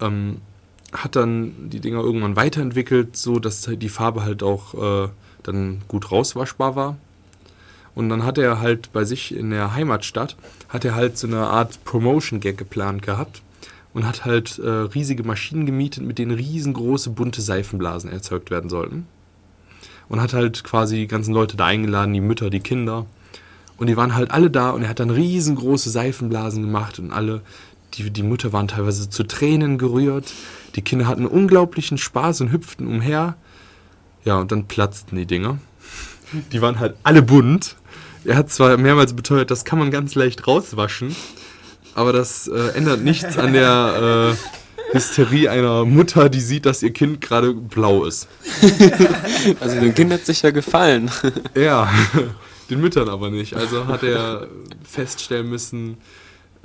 Ähm, hat dann die Dinger irgendwann weiterentwickelt, so dass die Farbe halt auch äh, dann gut rauswaschbar war. Und dann hat er halt bei sich in der Heimatstadt, hat er halt so eine Art Promotion-Gag geplant gehabt und hat halt äh, riesige Maschinen gemietet, mit denen riesengroße bunte Seifenblasen erzeugt werden sollten. Und hat halt quasi die ganzen Leute da eingeladen, die Mütter, die Kinder. Und die waren halt alle da und er hat dann riesengroße Seifenblasen gemacht und alle, die, die Mütter waren teilweise zu Tränen gerührt. Die Kinder hatten unglaublichen Spaß und hüpften umher. Ja, und dann platzten die Dinger. <laughs> Die waren halt alle bunt. Er hat zwar mehrmals beteuert, das kann man ganz leicht rauswaschen, aber das äh, ändert nichts an der äh, Hysterie einer Mutter, die sieht, dass ihr Kind gerade blau ist. <laughs> Also dem Kind hat sich ja gefallen. Ja, <laughs> den Müttern aber nicht. Also hat er feststellen müssen,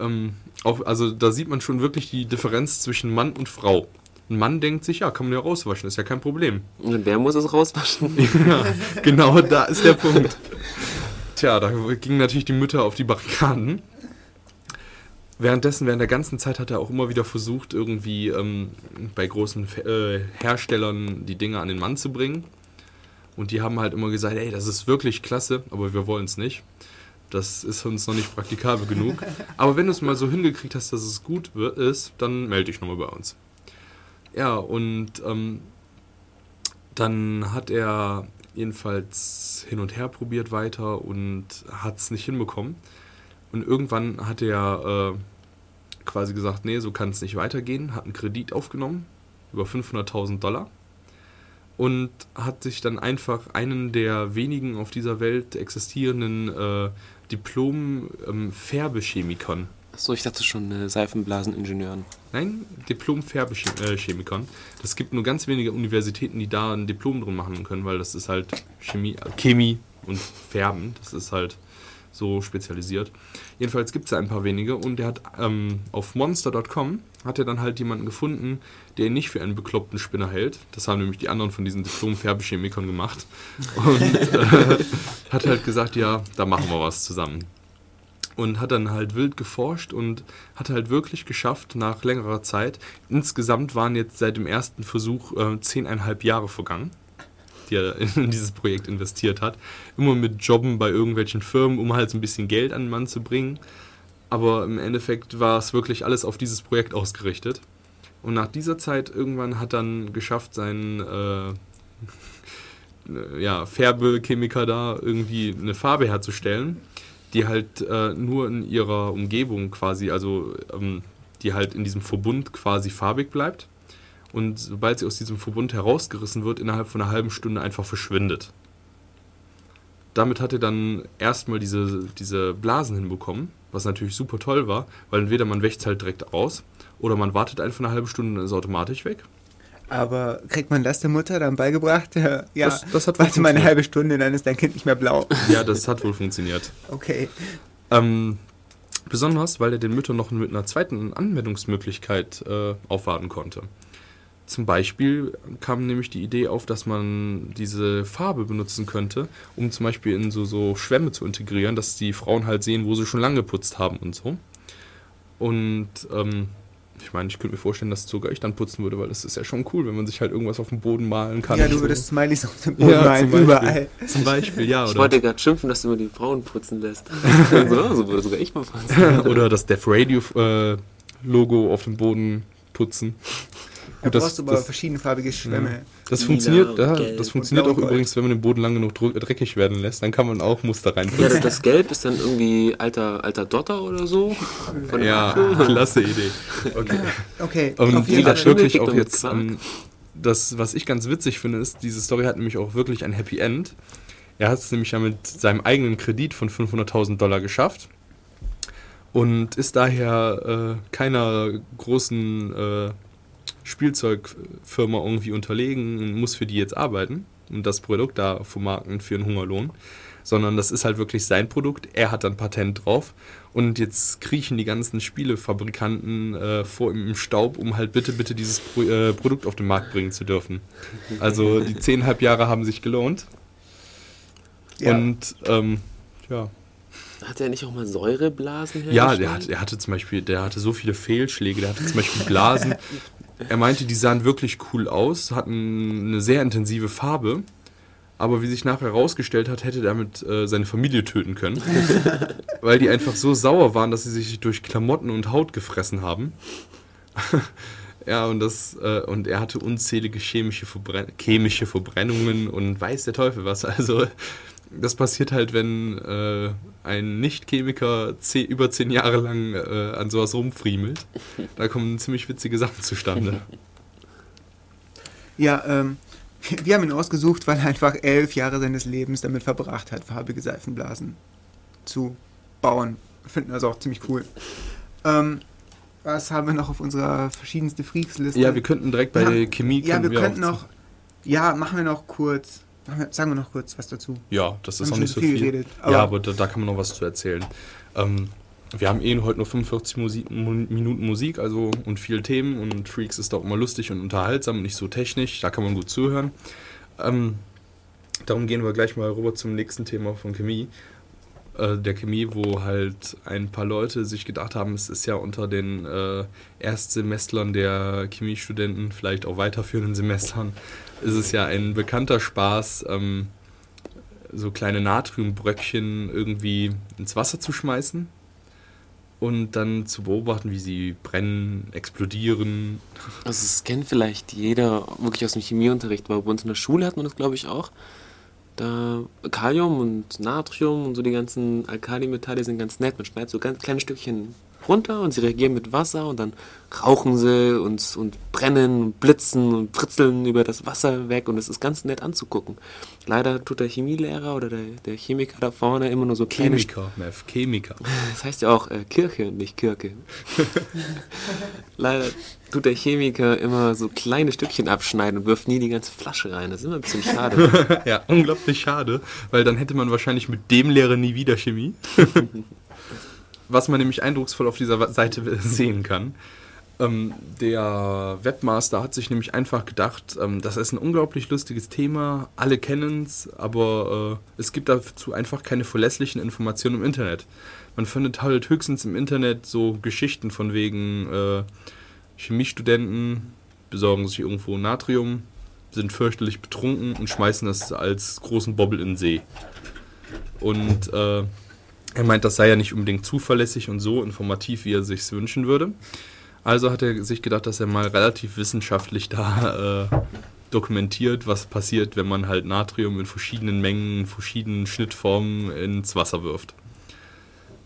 ähm, auch, also da sieht man schon wirklich die Differenz zwischen Mann und Frau. Ein Mann denkt sich, ja, kann man ja rauswaschen, ist ja kein Problem. Und wer muss es rauswaschen? <laughs> Ja, genau da ist der Punkt. Tja, da gingen natürlich die Mütter auf die Barrikaden. Währenddessen, während der ganzen Zeit hat er auch immer wieder versucht, irgendwie ähm, bei großen äh, Herstellern die Dinge an den Mann zu bringen. Und die haben halt immer gesagt, ey, das ist wirklich klasse, aber wir wollen es nicht. Das ist uns noch nicht praktikabel genug. Aber wenn du es mal so hingekriegt hast, dass es gut wird, ist, dann melde dich nochmal bei uns. Ja, und ähm, dann hat er jedenfalls hin und her probiert weiter und hat es nicht hinbekommen. Und irgendwann hat er äh, quasi gesagt, nee, so kann es nicht weitergehen, hat einen Kredit aufgenommen, über 500.000 Dollar. Und hat sich dann einfach einen der wenigen auf dieser Welt existierenden äh, Diplom-Färbechemikon. Achso, ich dachte schon äh, Seifenblaseningenieuren. Nein, Diplom-Färbechemikon. Das gibt nur ganz wenige Universitäten, die da ein Diplom drin machen können, weil das ist halt Chemie, äh, Chemie und Färben. Das ist halt so spezialisiert. Jedenfalls gibt es da ein paar wenige und der hat ähm, auf monster.com hat er dann halt jemanden gefunden, der ihn nicht für einen bekloppten Spinner hält. Das haben nämlich die anderen von diesen Diplom-Färbechemikern gemacht. Und äh, <laughs> hat halt gesagt, ja, da machen wir was zusammen. Und hat dann halt wild geforscht und hat halt wirklich geschafft nach längerer Zeit. Insgesamt waren jetzt seit dem ersten Versuch äh, zehneinhalb Jahre vergangen, die er <laughs> in dieses Projekt investiert hat. Immer mit Jobben bei irgendwelchen Firmen, um halt so ein bisschen Geld an den Mann zu bringen. Aber im Endeffekt war es wirklich alles auf dieses Projekt ausgerichtet. Und nach dieser Zeit irgendwann hat dann geschafft, sein äh, <laughs> ja, Färbechemiker da irgendwie eine Farbe herzustellen, die halt äh, nur in ihrer Umgebung quasi, also ähm, die halt in diesem Verbund quasi farbig bleibt. Und sobald sie aus diesem Verbund herausgerissen wird, innerhalb von einer halben Stunde einfach verschwindet. Damit hat er dann erstmal diese, diese Blasen hinbekommen, was natürlich super toll war, weil entweder man wächt es halt direkt aus oder man wartet einfach eine halbe Stunde und dann ist es automatisch weg. Aber kriegt man das der Mutter dann beigebracht? <laughs> Ja, Das- das hat warte mal eine halbe Stunde, dann ist dein Kind nicht mehr blau. Ja, das hat wohl funktioniert. Okay. Ähm, besonders, weil er den Müttern noch mit einer zweiten Anwendungsmöglichkeit äh, aufwarten konnte. Zum Beispiel kam nämlich die Idee auf, dass man diese Farbe benutzen könnte, um zum Beispiel in so, so Schwämme zu integrieren, dass die Frauen halt sehen, wo sie schon lang geputzt haben und so. Und ähm, ich meine, ich könnte mir vorstellen, dass sogar ich dann putzen würde, weil das ist ja schon cool, wenn man sich halt irgendwas auf dem Boden malen kann. ja, du so. würdest Smileys auf dem Boden Ja, malen, zum Beispiel. überall. Zum Beispiel, ja. Ich Oder, wollte gerade schimpfen, dass du immer die Frauen putzen lässt. <laughs> so, so würde sogar ich mal fassen. oder das Def Radio äh, Logo auf dem Boden putzen. Da Gut, das- brauchst du aber das- verschiedene Schwämme. Das funktioniert, ja, das funktioniert auch übrigens, wenn man den Boden lang genug dr- dreckig werden lässt, dann kann man auch Muster Ja, reinputzen. das, das Gelb ist dann irgendwie alter, alter Dotter oder so. Von Ja, <laughs> klasse Idee. Okay. Okay, Und auf die. Schimmel wirklich auch jetzt, Quark. ähm, das, was ich ganz witzig finde, ist, diese Story hat nämlich auch wirklich ein Happy End. Er hat es nämlich ja mit seinem eigenen Kredit von 500.000 Dollar geschafft und ist daher äh, keiner großen äh, Spielzeugfirma irgendwie unterlegen und muss für die jetzt arbeiten und das Produkt da vermarkten für einen Hungerlohn, sondern das ist halt wirklich sein Produkt. Er hat dann Patent drauf und jetzt kriechen die ganzen Spielefabrikanten äh, vor ihm im Staub, um halt bitte, bitte dieses Pro äh, Produkt auf den Markt bringen zu dürfen. Also die <laughs> zehnhalb Jahre haben sich gelohnt Ja. und ähm, ja. Hat er nicht auch mal Säureblasen Ja, der, hat, der hatte zum Beispiel, der hatte so viele Fehlschläge, der hatte zum Beispiel Blasen. <laughs> Er meinte, die sahen wirklich cool aus, hatten eine sehr intensive Farbe, aber wie sich nachher herausgestellt hat, hätte er damit äh, seine Familie töten können, <laughs> weil die einfach so sauer waren, dass sie sich durch Klamotten und Haut gefressen haben. <laughs> ja, und das äh, und er hatte unzählige chemische, Verbrenn chemische Verbrennungen und weiß der Teufel was. Also das passiert halt, wenn äh, ein Nicht-Chemiker über zehn Jahre lang äh, an sowas rumfriemelt. Da kommen ziemlich witzige Sachen zustande. Ja, ähm, <laughs> wir haben ihn ausgesucht, weil er einfach elf Jahre seines Lebens damit verbracht hat, farbige Seifenblasen zu bauen. Finden das auch ziemlich cool. Ähm, was haben wir noch auf unserer verschiedenste Freaks-Liste? Ja, wir könnten direkt bei Wir der haben- Chemie. Ja, wir könnten könnten noch. Ja, machen wir noch kurz. Sagen wir noch kurz was dazu. Ja, das Wir ist auch nicht so viel. viel geredet, aber- ja, aber da, da kann man noch was zu erzählen. Ähm, wir haben eh heute nur 45 Musik, Mu- Minuten Musik also und viele Themen und Freaks ist auch immer lustig und unterhaltsam und nicht so technisch. Da kann man gut zuhören. Ähm, darum gehen wir gleich mal rüber zum nächsten Thema von Chemie. Äh, der Chemie, wo halt ein paar Leute sich gedacht haben, es ist ja unter den äh, Erstsemestlern der Chemiestudenten, vielleicht auch weiterführenden Semestern, ist es ja ein bekannter Spaß, ähm, so kleine Natriumbröckchen irgendwie ins Wasser zu schmeißen und dann zu beobachten, wie sie brennen, explodieren. Also das kennt vielleicht jeder wirklich aus dem Chemieunterricht, weil bei uns in der Schule hat man das glaube ich auch. Da Kalium und Natrium und so die ganzen Alkalimetalle sind ganz nett. Man schneidet so ganz kleine Stückchen runter und sie reagieren mit Wasser und dann rauchen sie und, und brennen und blitzen und fritzeln über das Wasser weg und es ist ganz nett anzugucken. Leider tut der Chemielehrer oder der, der Chemiker da vorne immer nur so kleine Chemiker, Mev, Chemiker. <laughs> das heißt ja auch äh, Kirche nicht Kirke. <laughs> Leider tut der Chemiker immer so kleine Stückchen abschneiden und wirft nie die ganze Flasche rein. Das ist immer ein bisschen schade. <laughs> ja, unglaublich schade, weil dann hätte man wahrscheinlich mit dem Lehrer nie wieder Chemie. Was man nämlich eindrucksvoll auf dieser Seite <laughs> sehen kann. Ähm, der Webmaster hat sich nämlich einfach gedacht, ähm, das ist ein unglaublich lustiges Thema, alle kennen es, aber äh, es gibt dazu einfach keine verlässlichen Informationen im Internet. Man findet halt höchstens im Internet so Geschichten von wegen äh, Chemiestudenten besorgen sich irgendwo Natrium, sind fürchterlich betrunken und schmeißen das als großen Bobbel in den See. Und äh, er meint, das sei ja nicht unbedingt zuverlässig und so informativ, wie er sich wünschen würde. Also hat er sich gedacht, dass er mal relativ wissenschaftlich da äh, dokumentiert, was passiert, wenn man halt Natrium in verschiedenen Mengen, verschiedenen Schnittformen ins Wasser wirft.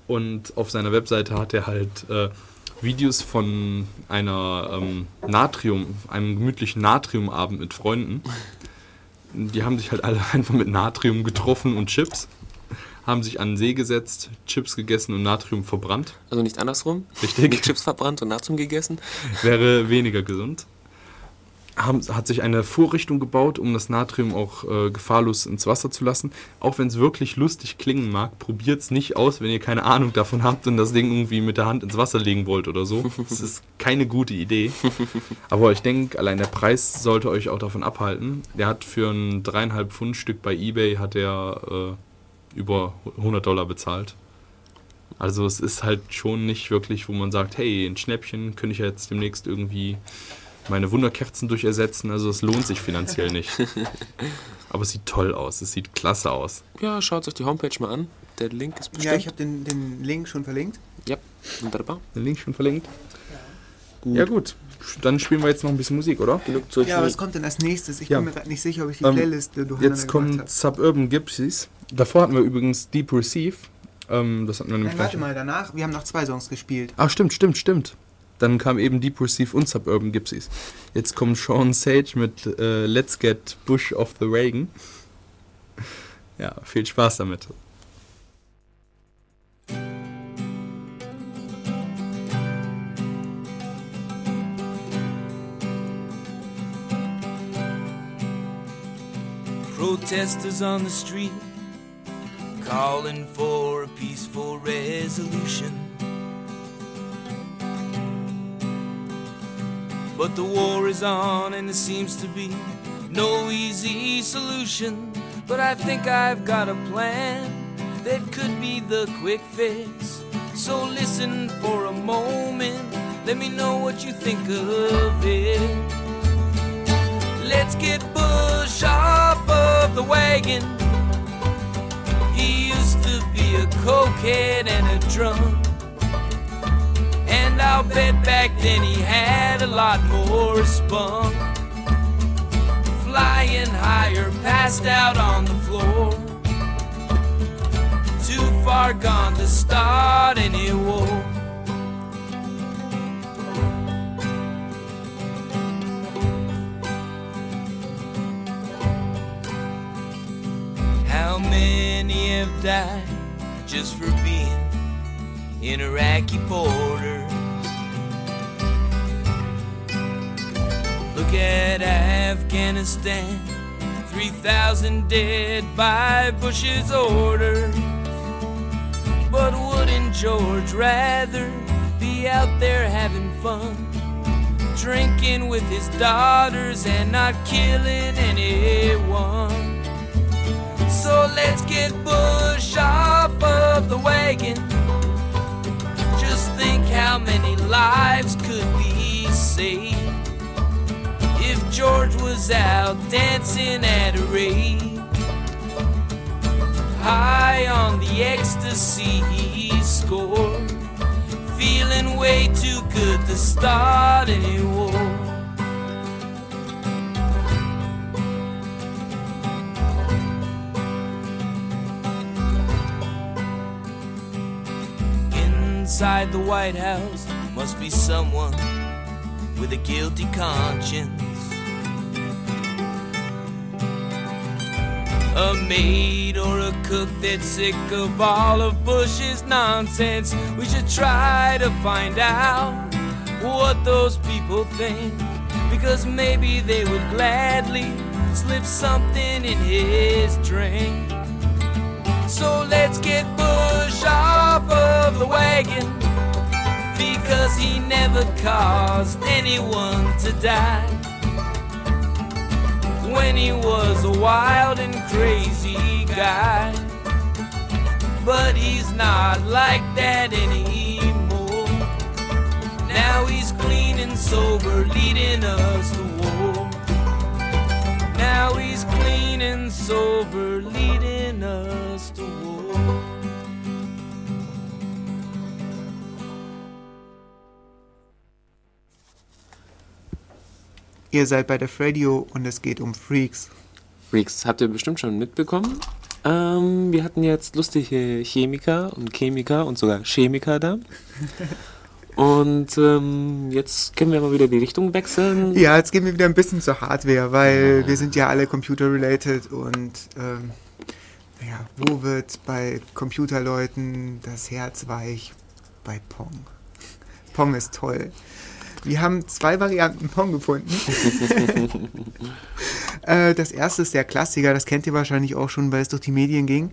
Und auf seiner Webseite hat er halt äh, Videos von einer ähm, Natrium, einem gemütlichen Natriumabend mit Freunden. Die haben sich halt alle <laughs> einfach mit Natrium getroffen und Chips, haben sich an den See gesetzt, Chips gegessen und Natrium verbrannt. Also nicht andersrum. Richtig. Nicht Chips verbrannt und Natrium gegessen. wäre weniger gesund. Haben, hat sich eine Vorrichtung gebaut, um das Natrium auch äh, gefahrlos ins Wasser zu lassen. Auch wenn es wirklich lustig klingen mag, probiert es nicht aus, wenn ihr keine Ahnung davon habt und das Ding irgendwie mit der Hand ins Wasser legen wollt oder so. <laughs> Das ist keine gute Idee. Aber ich denke, allein der Preis sollte euch auch davon abhalten. Der hat für ein dreieinhalb Pfund Stück bei eBay hat er äh, über 100 Dollar bezahlt. Also es ist halt schon nicht wirklich, wo man sagt, hey, ein Schnäppchen könnte ich ja jetzt demnächst irgendwie meine Wunderkerzen durch ersetzen. Also es lohnt sich finanziell nicht. <laughs> Aber es sieht toll aus, es sieht klasse aus. Ja, schaut euch die Homepage mal an. Der Link ist bestimmt. Ja, ich habe den, den Link schon verlinkt. Ja, wunderbar. Den Link schon verlinkt. Ja gut, dann spielen wir jetzt noch ein bisschen Musik, oder? Genug zur Ja, was kommt denn als nächstes? Ich Ja. bin mir gerade nicht sicher, ob ich die Ähm, Playlist äh, durcheinander Jetzt kommt. Suburban Gypsies. Davor hatten wir übrigens Deep Receive. Ähm, das hatten wir nämlich Nein, warte mal, danach, wir haben noch zwei Songs gespielt. Ach, stimmt, stimmt, stimmt. Dann kam eben Deep Receive und Suburban Gypsies. Jetzt kommt Sean Sage mit äh, Let's Get Bush of the Reagan. Ja, viel Spaß damit. Protesters on the street calling for a peaceful resolution. But the war is on and there seems to be no easy solution. But I think I've got a plan that could be the quick fix. So listen for a moment, let me know what you think of it. Let's get Bush off of the wagon. He used to be a cokehead and a drunk. And I'll bet back then he had a lot more spunk. Flying higher, passed out on the floor. Too far gone to start any war. How many have died just for being in Iraqi borders? Look at Afghanistan 3,000 dead by Bush's orders. But wouldn't George rather be out there having fun? Drinking with his daughters and not killing anyone. So let's get Bush off of the wagon. Just think how many lives could be saved if George was out dancing at a rave. High on the ecstasy he scored, feeling way too good to start any war. Inside the White House must be someone with a guilty conscience. A maid or a cook that's sick of all of Bush's nonsense. We should try to find out what those people think. Because maybe they would gladly slip something in his drink. So let's get Bush off of the wagon. Because he never caused anyone to die when he was a wild and crazy guy. But he's not like that anymore. Now he's clean and sober, leading us to war. Now he's clean and sober, leading us Ihr seid bei der Radio und es geht um Freaks. Freaks, habt ihr bestimmt schon mitbekommen. Ähm, wir hatten jetzt lustige Chemiker und Chemiker und sogar Chemiker da. Und ähm, jetzt können wir mal wieder die Richtung wechseln. Ja, jetzt gehen wir wieder ein bisschen zur Hardware, weil wir sind ja alle computer-related und ähm, naja, wo wird bei Computerleuten das Herz weich? Bei Pong. Pong ist toll. Wir haben zwei Varianten Pong gefunden. <laughs> äh, das erste ist der Klassiker, das kennt ihr wahrscheinlich auch schon, weil es durch die Medien ging.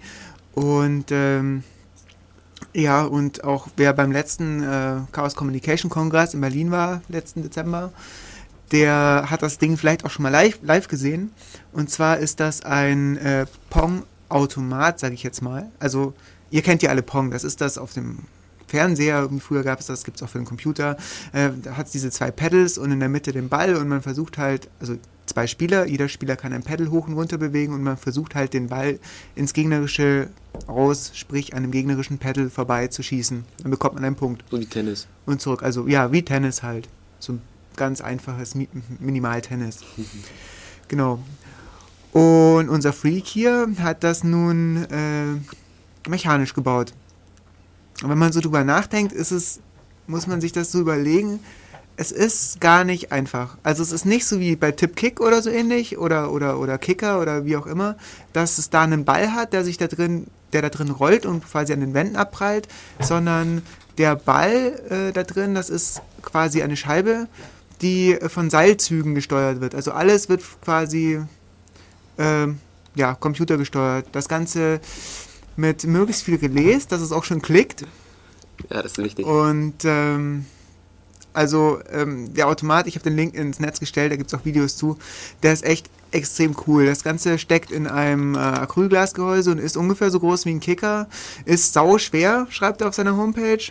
Und ähm, ja, und auch wer beim letzten äh, Chaos Communication Kongress in Berlin war, letzten Dezember, der hat das Ding vielleicht auch schon mal live, live gesehen. Und zwar ist das ein äh, Pong-Automat, sage ich jetzt mal. Also, ihr kennt ja alle Pong, das ist das auf dem Fernseher, früher gab es das, gibt es auch für den Computer. Äh, da hat es diese zwei Pedals und in der Mitte den Ball und man versucht halt, also zwei Spieler, jeder Spieler kann ein Pedal hoch und runter bewegen und man versucht halt den Ball ins gegnerische aus, sprich an dem gegnerischen Pedal vorbei zu schießen. Dann bekommt man einen Punkt So wie Tennis. und zurück. Also ja, wie Tennis halt. So ein ganz einfaches Mi Minimal-Tennis. <laughs> genau. Und unser Freak hier hat das nun äh, mechanisch gebaut. Und wenn man so drüber nachdenkt, ist es, muss man sich das so überlegen, es ist gar nicht einfach. Also es ist nicht so wie bei Tip Kick oder so ähnlich oder, oder, oder Kicker oder wie auch immer, dass es da einen Ball hat, der sich da drin, der da drin rollt und quasi an den Wänden abprallt, sondern der Ball äh, da drin, das ist quasi eine Scheibe, die äh, von Seilzügen gesteuert wird. Also alles wird quasi ähm, ja, computergesteuert. Das Ganze mit möglichst viel Relais, dass es auch schon klickt. Ja, das ist wichtig. Und ähm, also ähm, der Automat, ich habe den Link ins Netz gestellt, da gibt es auch Videos zu, der ist echt extrem cool. Das Ganze steckt in einem äh, Acrylglasgehäuse und ist ungefähr so groß wie ein Kicker. Ist sau schwer, schreibt er auf seiner Homepage.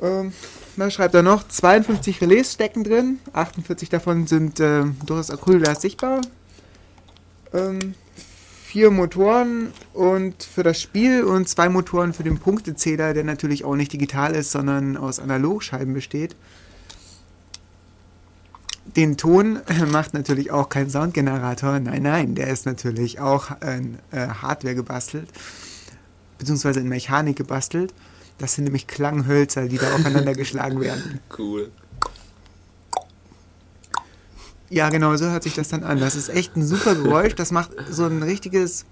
Ähm, da schreibt er noch, 52 Relais stecken drin, 48 davon sind äh, durch das Acrylglas sichtbar. Ähm, vier Motoren und für das Spiel und zwei Motoren für den Punktezähler, der natürlich auch nicht digital ist, sondern aus Analogscheiben besteht. Den Ton <laughs> macht natürlich auch kein Soundgenerator. Nein, nein, der ist natürlich auch in äh, Hardware gebastelt, beziehungsweise in Mechanik gebastelt. Das sind nämlich Klanghölzer, die da <laughs> aufeinander geschlagen werden. Cool. Ja, genau, so hört sich das dann an. Das ist echt ein super Geräusch. Das macht so ein richtiges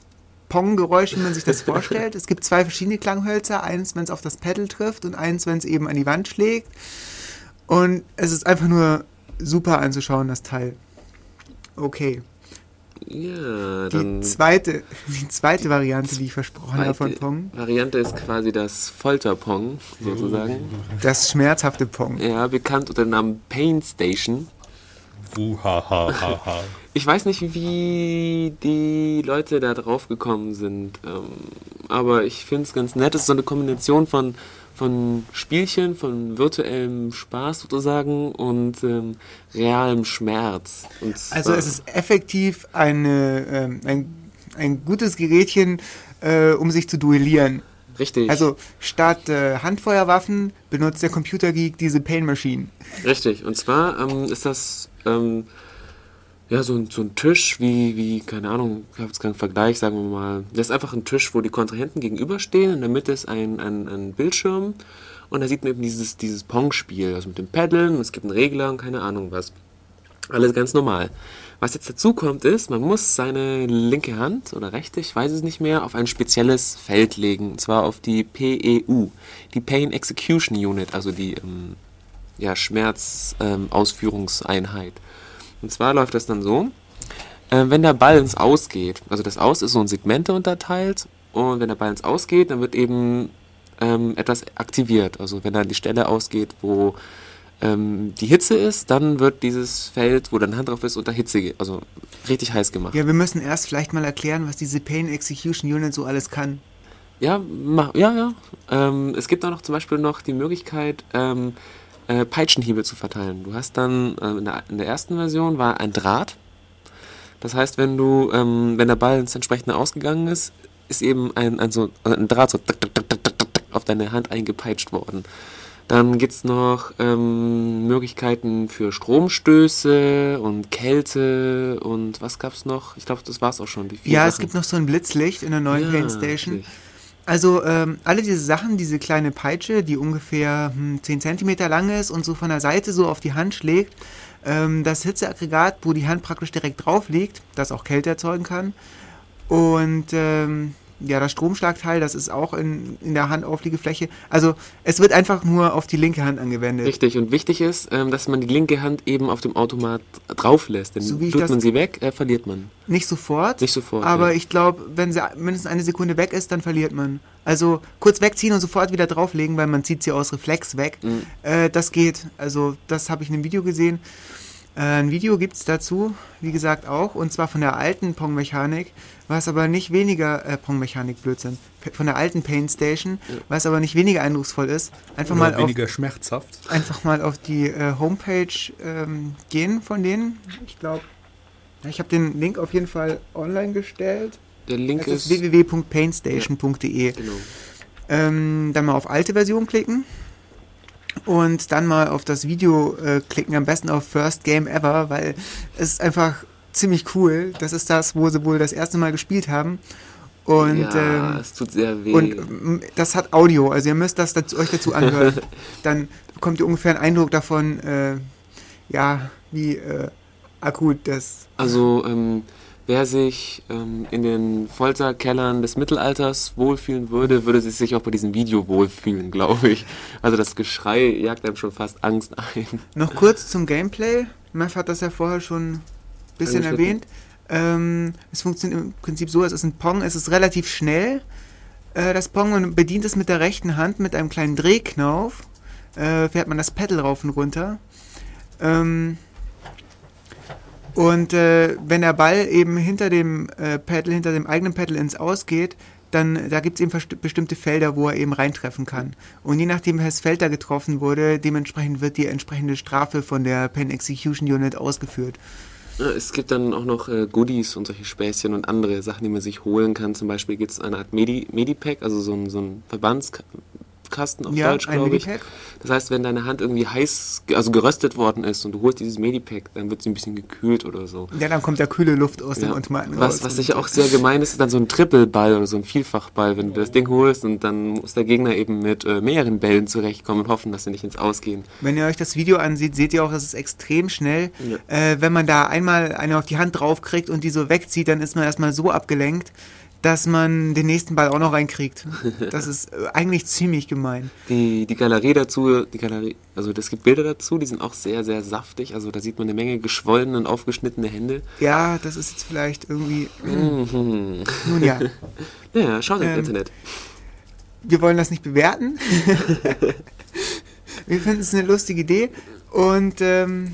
Pong-Geräusch, wie man sich das vorstellt. Es gibt zwei verschiedene Klanghölzer. Eins, wenn es auf das Pedal trifft und eins, wenn es eben an die Wand schlägt. Und es ist einfach nur super anzuschauen, das Teil. Okay. Ja, Die dann. zweite, die zweite Variante, die ich versprochen habe von zweite Pong, Variante ist quasi das Folterpong, sozusagen. das schmerzhafte Pong. Ja, bekannt unter dem Namen Pain Station. Uhahaha. Ich weiß nicht, wie die Leute da drauf gekommen sind, ähm, aber ich finde es ganz nett. Es ist so eine Kombination von, von Spielchen, von virtuellem Spaß sozusagen und ähm, realem Schmerz. Und Also es ist effektiv eine, ähm, ein, ein gutes Gerätchen, äh, um sich zu duellieren. Richtig, Also statt äh, Handfeuerwaffen benutzt der Computergeek diese Pain Machine. richtig. Und zwar ähm, ist das ähm, ja so ein, so ein Tisch wie, wie, keine Ahnung, ich habe jetzt keinen Vergleich, sagen wir mal. Das ist einfach ein Tisch, wo die Kontrahenten gegenüberstehen. In der Mitte ist ein, ein, ein Bildschirm Und da sieht man eben dieses, dieses Pong-Spiel, also mit dem Paddeln, es gibt einen Regler und keine Ahnung was. Alles ganz normal. Was jetzt dazu kommt, ist, man muss seine linke Hand oder rechte, ich weiß es nicht mehr, auf ein spezielles Feld legen. Und zwar auf die PEU, die Pain Execution Unit, also die ähm, ja, Schmerzausführungseinheit. und zwar läuft das dann so, äh, wenn der Ball ins Aus geht, also das Aus ist so in Segmente unterteilt und wenn der Ball ins Aus geht, dann wird eben ähm, etwas aktiviert. Also wenn dann die Stelle ausgeht, wo ähm, die Hitze ist, dann wird dieses Feld, wo deine Hand drauf ist, unter Hitze, also richtig heiß gemacht. Ja, wir müssen erst vielleicht mal erklären, was diese Pain Execution Unit so alles kann. Ja, mach, ja, ja. Ähm, es gibt auch noch zum Beispiel noch die Möglichkeit, ähm, äh, Peitschenhiebe zu verteilen. Du hast dann äh, in, der, in der ersten Version war ein Draht. Das heißt, wenn du, ähm, wenn der Ball ins entsprechende ausgegangen ist, ist eben ein, ein, so, also ein Draht so auf deine Hand eingepeitscht worden. Dann gibt's noch ähm, Möglichkeiten für Stromstöße und Kälte und was gab's noch? Ich glaube, das war's auch schon. Ja, es Sachen. gibt noch so ein Blitzlicht in der neuen Ja, Pain Station. richtig. Also ähm, alle diese Sachen, diese kleine Peitsche, die ungefähr hm, 10 cm lang ist und so von der Seite so auf die Hand schlägt, ähm, das Hitzeaggregat, wo die Hand praktisch direkt drauf liegt, das auch Kälte erzeugen kann. Und ähm, ja, das Stromschlagteil, das ist auch in, in der Handaufliegefläche. Also es wird einfach nur auf die linke Hand angewendet. Richtig, und wichtig ist, ähm, dass man die linke Hand eben auf dem Automat drauf lässt. Denn So tut man sie weg, äh, verliert man. Nicht sofort. Nicht sofort. Aber ja. ich glaube, wenn sie mindestens eine Sekunde weg ist, dann verliert man. Also kurz wegziehen und sofort wieder drauflegen, weil man zieht sie aus Reflex weg. Mhm. Äh, das geht. Also das habe ich in einem Video gesehen. Äh, ein Video gibt es dazu, wie gesagt auch, und zwar von der alten Pong-Mechanik, was aber nicht weniger, äh, Pong-Mechanik, Blödsinn, P- von der alten Pain Station, was aber nicht weniger eindrucksvoll ist. Einfach, Oder mal auf, weniger schmerzhaft. einfach mal auf die äh, Homepage ähm, gehen von denen. Ich glaube, ich habe den Link auf jeden Fall online gestellt. Der Link Das ist. ist www.painstation.de. genau. Ähm, dann mal auf alte Version klicken und dann mal auf das Video äh, klicken, am besten auf First Game Ever, weil es ist einfach ziemlich cool. Das ist das, wo sie wohl das erste Mal gespielt haben. Und, ja, ähm, es tut sehr weh. und ähm, das hat Audio, also ihr müsst das dazu, euch dazu anhören. <laughs> dann bekommt ihr ungefähr einen Eindruck davon, äh, ja, wie äh, akut das also, ähm, wer sich ähm, in den Folterkellern des Mittelalters wohlfühlen würde, würde sich auch bei diesem Video wohlfühlen, glaube ich. Also, das Geschrei jagt einem schon fast Angst ein. Noch kurz zum Gameplay. Meff hat das ja vorher schon bisschen erwähnt. Ähm, es funktioniert im Prinzip so, es ist ein Pong, es ist relativ schnell. Äh, das Pong man bedient es mit der rechten Hand mit einem kleinen Drehknauf. Äh, fährt man das Pedal rauf und runter. Ähm, und äh, wenn der Ball eben hinter dem äh, Pedal, hinter dem eigenen Pedal ins Aus geht, dann da gibt es eben bestimmte Felder, wo er eben reintreffen kann. Und je nachdem, welches Feld da getroffen wurde, dementsprechend wird die entsprechende Strafe von der Pen Execution Unit ausgeführt. Es gibt dann auch noch äh, Goodies und solche Späßchen und andere Sachen, die man sich holen kann. Zum Beispiel gibt es eine Art Medi Medipack, also so ein, so ein Verbandskasten auf ja, Deutsch, glaube ich. Das heißt, wenn deine Hand irgendwie heiß, also geröstet worden ist und du holst dieses Medipack, dann wird sie ein bisschen gekühlt oder so. Ja, dann kommt da kühle Luft aus dem Ja. Automaten raus. Was, sicher auch <laughs> sehr gemein ist, ist dann so ein Triple-Ball oder so ein Vielfachball, wenn du das Ding holst und dann muss der Gegner eben mit äh, mehreren Bällen zurechtkommen und hoffen, dass sie nicht ins Ausgehen. Wenn ihr euch das Video ansieht, seht ihr auch, es ist extrem schnell. Ja. Äh, wenn man da einmal eine auf die Hand draufkriegt und die so wegzieht, dann ist man erstmal so abgelenkt, dass man den nächsten Ball auch noch reinkriegt. Das ist äh, eigentlich ziemlich gemein. Die, die Galerie dazu, die Galerie, also es gibt Bilder dazu, die sind auch sehr, sehr saftig. Also da sieht man eine Menge geschwollene und aufgeschnittene Hände. Ja, das ist jetzt vielleicht irgendwie. Mhm. Nun ja, <laughs> Naja, schaut im Ähm, Internet. wir wollen das nicht bewerten. <laughs> wir finden es eine lustige Idee und ähm,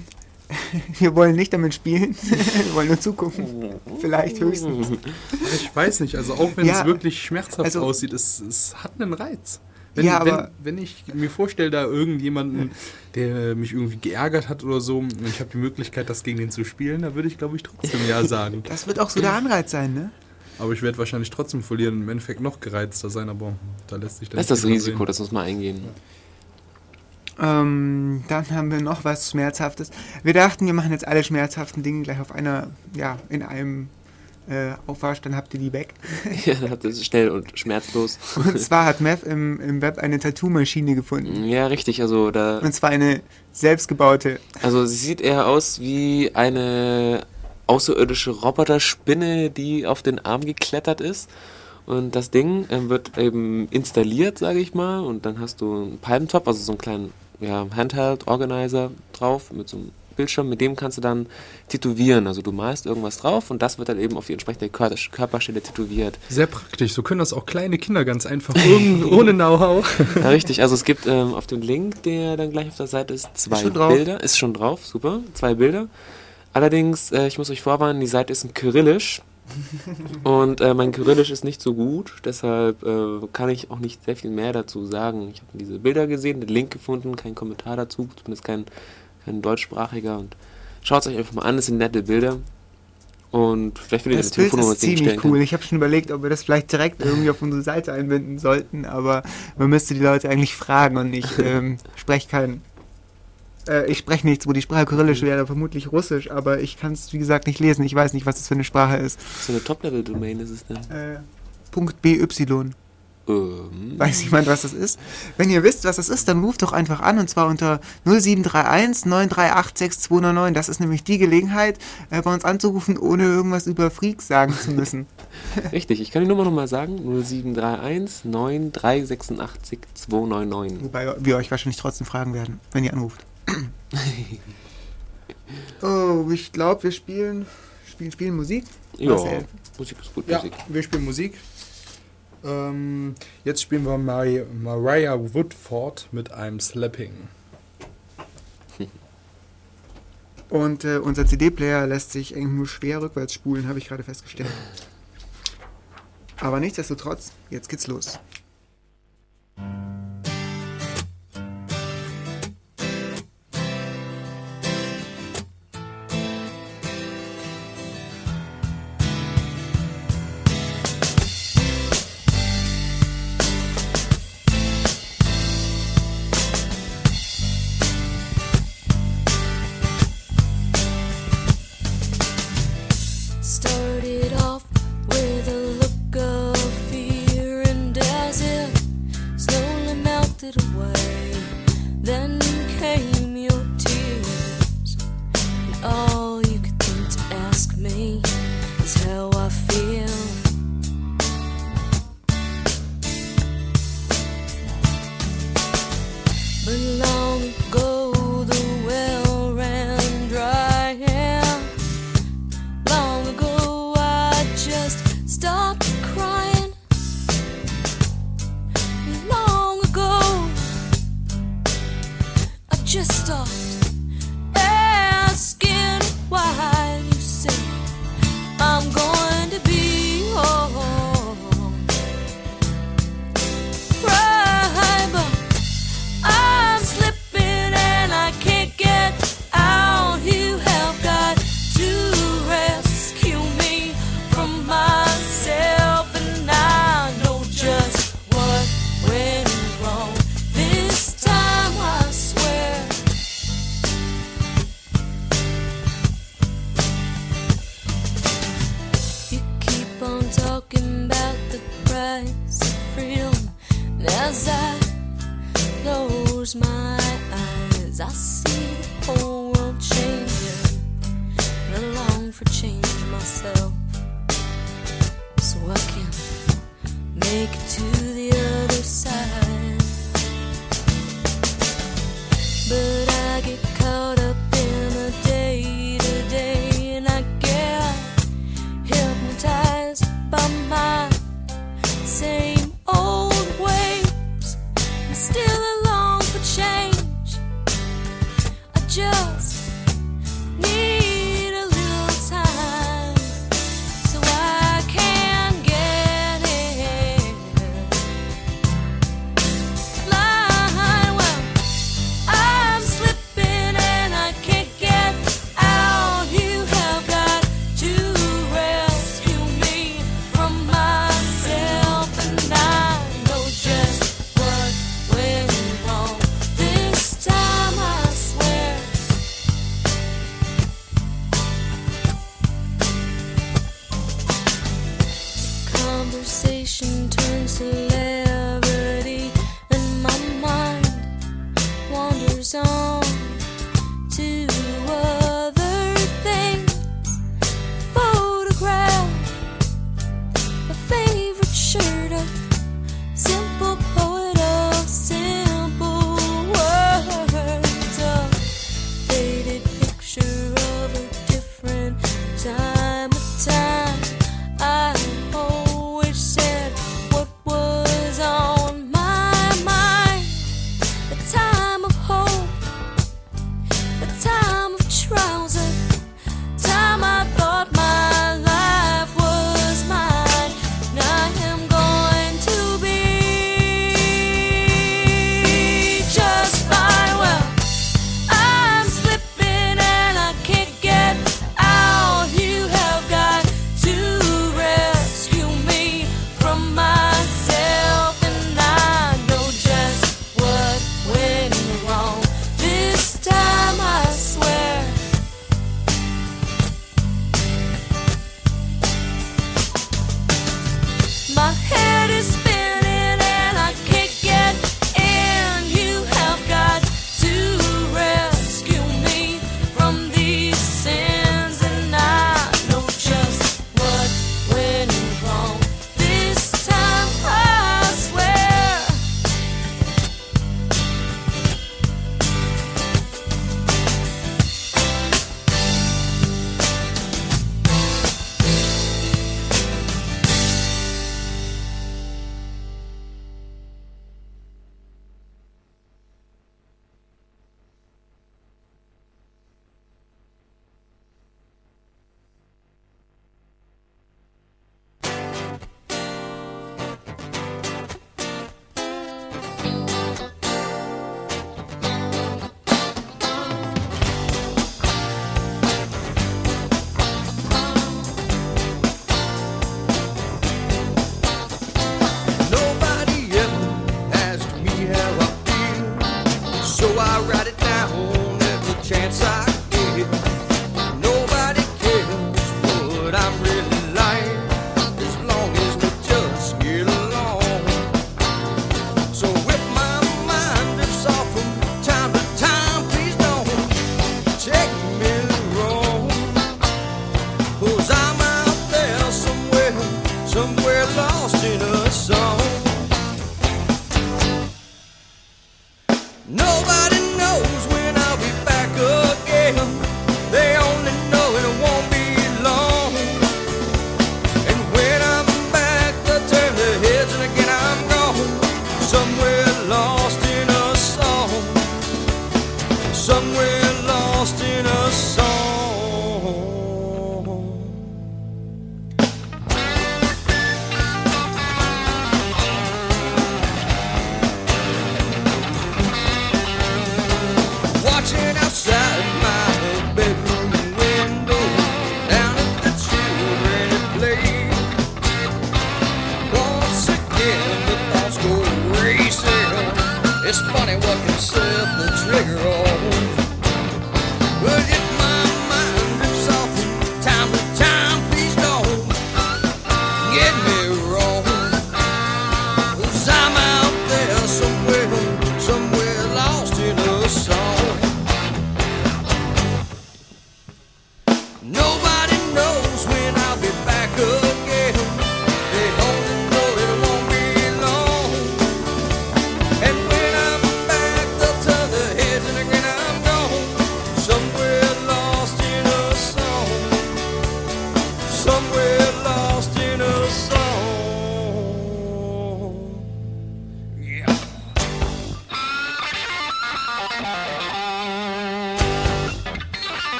<laughs> wir wollen nicht damit spielen. <laughs> wir wollen nur zugucken. Vielleicht höchstens. Ich weiß nicht, also auch wenn Ja, es wirklich schmerzhaft also- aussieht, es, es hat einen Reiz. Wenn, Ja, aber- wenn, wenn ich mir vorstelle, da irgendjemanden, der mich irgendwie geärgert hat oder so, und ich habe die Möglichkeit, das gegen den zu spielen, da würde ich, glaube ich, trotzdem ja sagen. <laughs> Das wird auch so der Anreiz sein, ne? Aber ich werde wahrscheinlich trotzdem verlieren und im Endeffekt noch gereizter sein, aber da lässt sich dann Das ist das Risiko, übersehen. das muss man eingehen. Ähm, dann haben wir noch was Schmerzhaftes. Wir dachten, wir machen jetzt alle schmerzhaften Dinge gleich auf einer, ja, in einem äh, aufwascht, dann habt ihr die weg. <laughs> Ja, das ist schnell und schmerzlos. <laughs> Und zwar hat Mev im, im Web eine Tattoo-Maschine gefunden. Ja, richtig. Also da, Und zwar eine selbstgebaute. also sie sieht eher aus wie eine außerirdische Roboterspinne, die auf den Arm geklettert ist. Und das Ding ähm, wird eben installiert, sage ich mal. Und dann hast du einen Palmtop, also so einen kleinen ja, Handheld-Organizer drauf mit so einem Bildschirm. Mit dem kannst du dann tätowieren. Also du malst irgendwas drauf und das wird dann eben auf die entsprechende Kör Körperstelle tätowiert. Sehr praktisch. So können das auch kleine Kinder ganz einfach <laughs> ohne Know-how. Ja, richtig. Also es gibt ähm, auf dem Link, der dann gleich auf der Seite ist, zwei schon drauf. Bilder. Ist schon drauf, super. Zwei Bilder. Allerdings, äh, ich muss euch vorwarnen, die Seite ist in Kyrillisch. Und äh, mein Kyrillisch ist nicht so gut, deshalb äh, kann ich auch nicht sehr viel mehr dazu sagen. Ich habe diese Bilder gesehen, den Link gefunden, kein Kommentar dazu, zumindest kein, kein deutschsprachiger. Und schaut es euch einfach mal an, es sind nette Bilder. Und vielleicht findet ihr Das Telefonnummer, ziemlich cool. Ich habe schon überlegt, ob wir das vielleicht direkt irgendwie auf unsere Seite einbinden sollten, aber man müsste die Leute eigentlich fragen und ich <laughs> ähm, spreche kein. Äh, ich spreche nichts, wo die Sprache Kyrillisch wäre, vermutlich Russisch, aber ich kann es, wie gesagt, nicht lesen. Ich weiß nicht, was das für eine Sprache ist. Für eine Top-Level-Domain ist es denn? Äh, Punkt BY. Ähm, Weiß jemand, was das ist? Wenn ihr wisst, was das ist, dann ruft doch einfach an und zwar unter 0731 938 6299. Das ist nämlich die Gelegenheit, äh, bei uns anzurufen, ohne irgendwas über Freaks sagen zu müssen. <laughs> <laughs> Richtig, ich kann die Nummer nochmal sagen. 0731 9386 299. Wobei wir euch wahrscheinlich trotzdem fragen werden, wenn ihr anruft. Oh, ich glaube, wir spielen, spielen, spielen Musik. Ja, Marcel. Musik ist gut, Ja, Musik. wir spielen Musik. Ähm, jetzt spielen wir Mari Mariah Woodford mit einem Slapping. <laughs> Und äh, unser CD-Player lässt sich eigentlich nur schwer rückwärts spulen, habe ich gerade festgestellt. Aber nichtsdestotrotz, jetzt geht's los.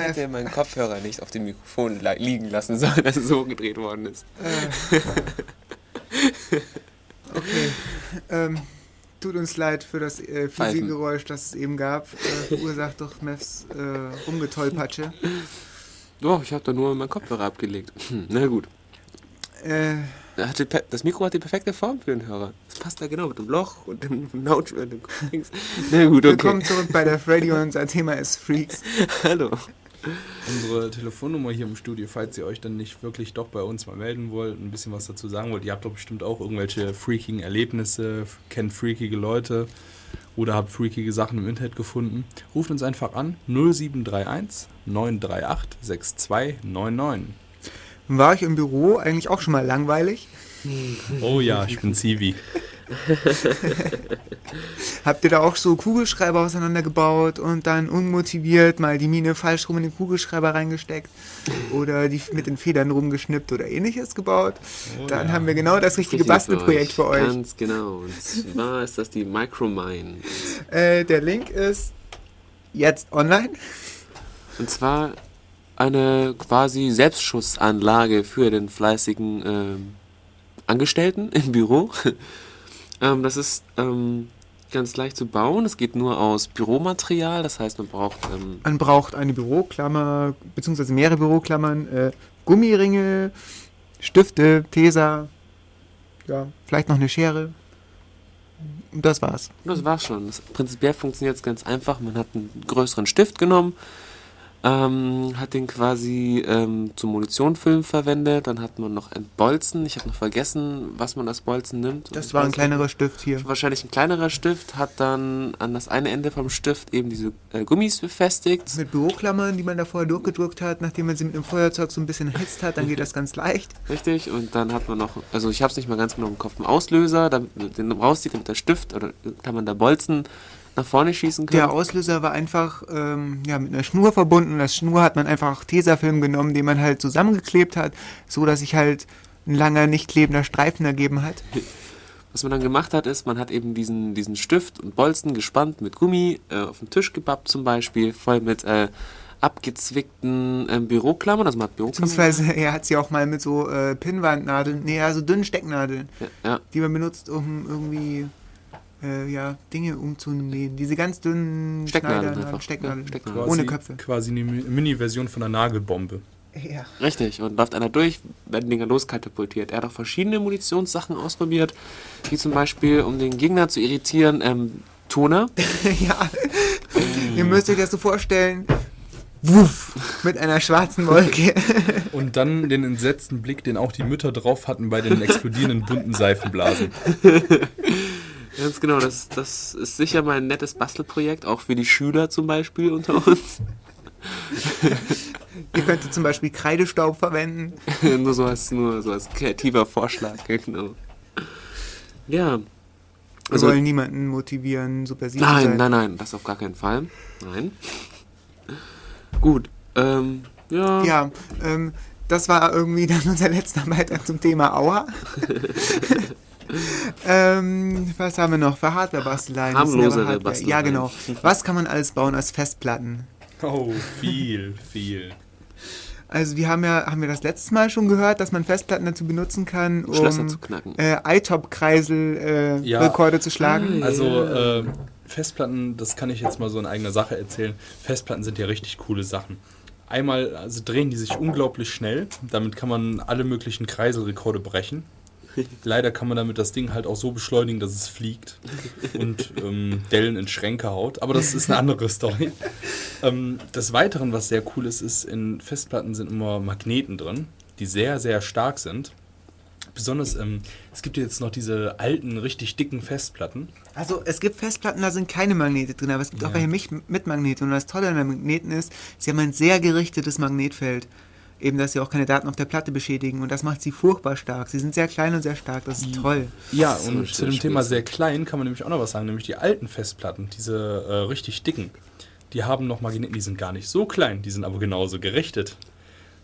ich hätte meinen Kopfhörer nicht auf dem Mikrofon liegen lassen sollen, dass es so gedreht worden ist. Äh. okay. Ähm, tut uns leid für das äh, Physikgeräusch, das es eben gab. Äh, verursacht doch Mevs äh, Rumgetolpatsche. Doch, ich habe da nur meinen Kopfhörer abgelegt. Hm, na gut. Äh, das Mikro hat die perfekte Form für den Hörer. Das passt da genau mit dem Loch und dem <laughs> Lautstärke. Na gut, okay. Willkommen zurück bei der Freddy und unser Thema ist Freaks. <laughs> Hallo. Unsere Telefonnummer hier im Studio, falls ihr euch dann nicht wirklich doch bei uns mal melden wollt, ein bisschen was dazu sagen wollt. Ihr habt doch bestimmt auch irgendwelche freakigen Erlebnisse, kennt freakige Leute oder habt freakige Sachen im Internet gefunden. Ruft uns einfach an 0731 938 6299. War ich im Büro eigentlich auch schon mal langweilig? Oh ja, ich bin Zivi. <laughs> Habt ihr da auch so Kugelschreiber auseinandergebaut und dann unmotiviert mal die Mine falsch rum in den Kugelschreiber reingesteckt oder die mit den Federn rumgeschnippt oder ähnliches gebaut? dann ja. haben wir genau das richtige Bastelprojekt für euch. Ganz genau. Und zwar ist das die Micromine. Äh, der Link ist jetzt online. Und zwar eine quasi Selbstschussanlage für den fleißigen ähm, Angestellten im Büro. Ähm, das ist ähm, ganz leicht zu bauen. Es geht nur aus Büromaterial. Das heißt, man braucht ähm, Man braucht eine Büroklammer, beziehungsweise mehrere Büroklammern, äh, Gummiringe, Stifte, Tesa, ja, vielleicht noch eine Schere. Das war's. Das war's schon. Das, prinzipiell funktioniert es ganz einfach. Man hat einen größeren Stift genommen, ähm, hat den quasi ähm, zum Munitionfüllen verwendet. Dann hat man noch ein Bolzen. Ich habe noch vergessen, was man als Bolzen nimmt. Das war ein kleinerer Stift hier. Wahrscheinlich ein kleinerer Stift, hat dann an das eine Ende vom Stift eben diese äh, Gummis befestigt. Mit Büroklammern, die man da vorher durchgedrückt hat, nachdem man sie mit dem Feuerzeug so ein bisschen erhitzt hat, dann geht das ganz leicht. Richtig, und dann hat man noch, also ich habe es nicht mehr ganz genau im Kopf, einen Auslöser, damit man den rauszieht, damit der Stift oder kann man da Bolzen nach vorne schießen kann. Der Auslöser war einfach ähm, ja, mit einer Schnur verbunden. Das Schnur hat man einfach Tesafilm genommen, den man halt zusammengeklebt hat, so dass sich halt ein langer, nicht klebender Streifen ergeben hat. Was man dann gemacht hat, ist, man hat eben diesen, diesen Stift und Bolzen gespannt mit Gummi äh, auf den Tisch gebappt zum Beispiel, voll mit äh, abgezwickten ähm, Büroklammern, also man hat Büroklammern. Beziehungsweise er hat sie auch mal mit so äh, Pinnwandnadeln, nee, also dünnen Stecknadeln, Ja, ja, die man benutzt, um irgendwie äh, ja, Dinge umzunähen. Diese ganz dünnen Stecknadeln einfach. Stecknadeln. Ja, Stecknadeln. Ohne Köpfe. Quasi eine Mi- Mini-Version von einer Nagelbombe. Ja. richtig. Und läuft einer durch, werden Dinger loskatapultiert. Er hat auch verschiedene Munitionssachen ausprobiert, wie zum Beispiel, um den Gegner zu irritieren, ähm, Toner. <laughs> ja. Ihr müsst euch das so vorstellen. Wuff, mit einer schwarzen Wolke. <laughs> Und dann den entsetzten Blick, den auch die Mütter drauf hatten bei den explodierenden bunten Seifenblasen. <laughs> Ganz genau, das, das ist sicher mal ein nettes Bastelprojekt, auch für die Schüler zum Beispiel unter uns. <laughs> Ihr könntet zum Beispiel Kreidestaub verwenden. <laughs> nur, so als, nur so als kreativer Vorschlag, <laughs> genau. Ja. Wir Also, wollen niemanden motivieren, super Sieg zu nein, sein. nein, nein, das auf gar keinen Fall. Nein. Gut, ähm, ja. Ja, ähm, das war irgendwie dann unser letzter Beitrag zum Thema Aua. Ähm, was haben wir noch für Hardware-Basteleien? Harmlosere. Basteleien. Ja, genau. Was kann man alles bauen aus Festplatten? Oh, viel, viel. Also wir haben ja, haben wir das letzte Mal schon gehört, dass man Festplatten dazu benutzen kann, um Schlösser zu knacken. äh, iTop-Kreisel äh, Ja. Rekorde zu schlagen. Also äh, Festplatten, das kann ich jetzt mal so in eigener Sache erzählen. Festplatten sind ja richtig coole Sachen. Einmal also drehen die sich unglaublich schnell. Damit kann man alle möglichen Kreiselrekorde brechen. <laughs> Leider kann man damit das Ding halt auch so beschleunigen, dass es fliegt und ähm, Dellen in Schränke haut. Aber das ist eine andere Story. Ähm, des Weiteren, was sehr cool ist, ist, in Festplatten sind immer Magneten drin, die sehr, sehr stark sind. Besonders, ähm, es gibt jetzt noch diese alten, richtig dicken Festplatten. Also es gibt Festplatten, da sind keine Magnete drin, aber es gibt auch Ja. welche mit, mit Magneten. Und das Tolle an den Magneten ist, sie haben ein sehr gerichtetes Magnetfeld. Eben, dass sie auch keine Daten auf der Platte beschädigen. Und das macht sie furchtbar stark. Sie sind sehr klein und sehr stark. Das ist toll. Ja, So und zu dem Thema sehr klein kann man nämlich auch noch was sagen, nämlich die alten Festplatten, diese äh, richtig dicken, die haben noch Magneten, die sind gar nicht so klein, die sind aber genauso gerichtet.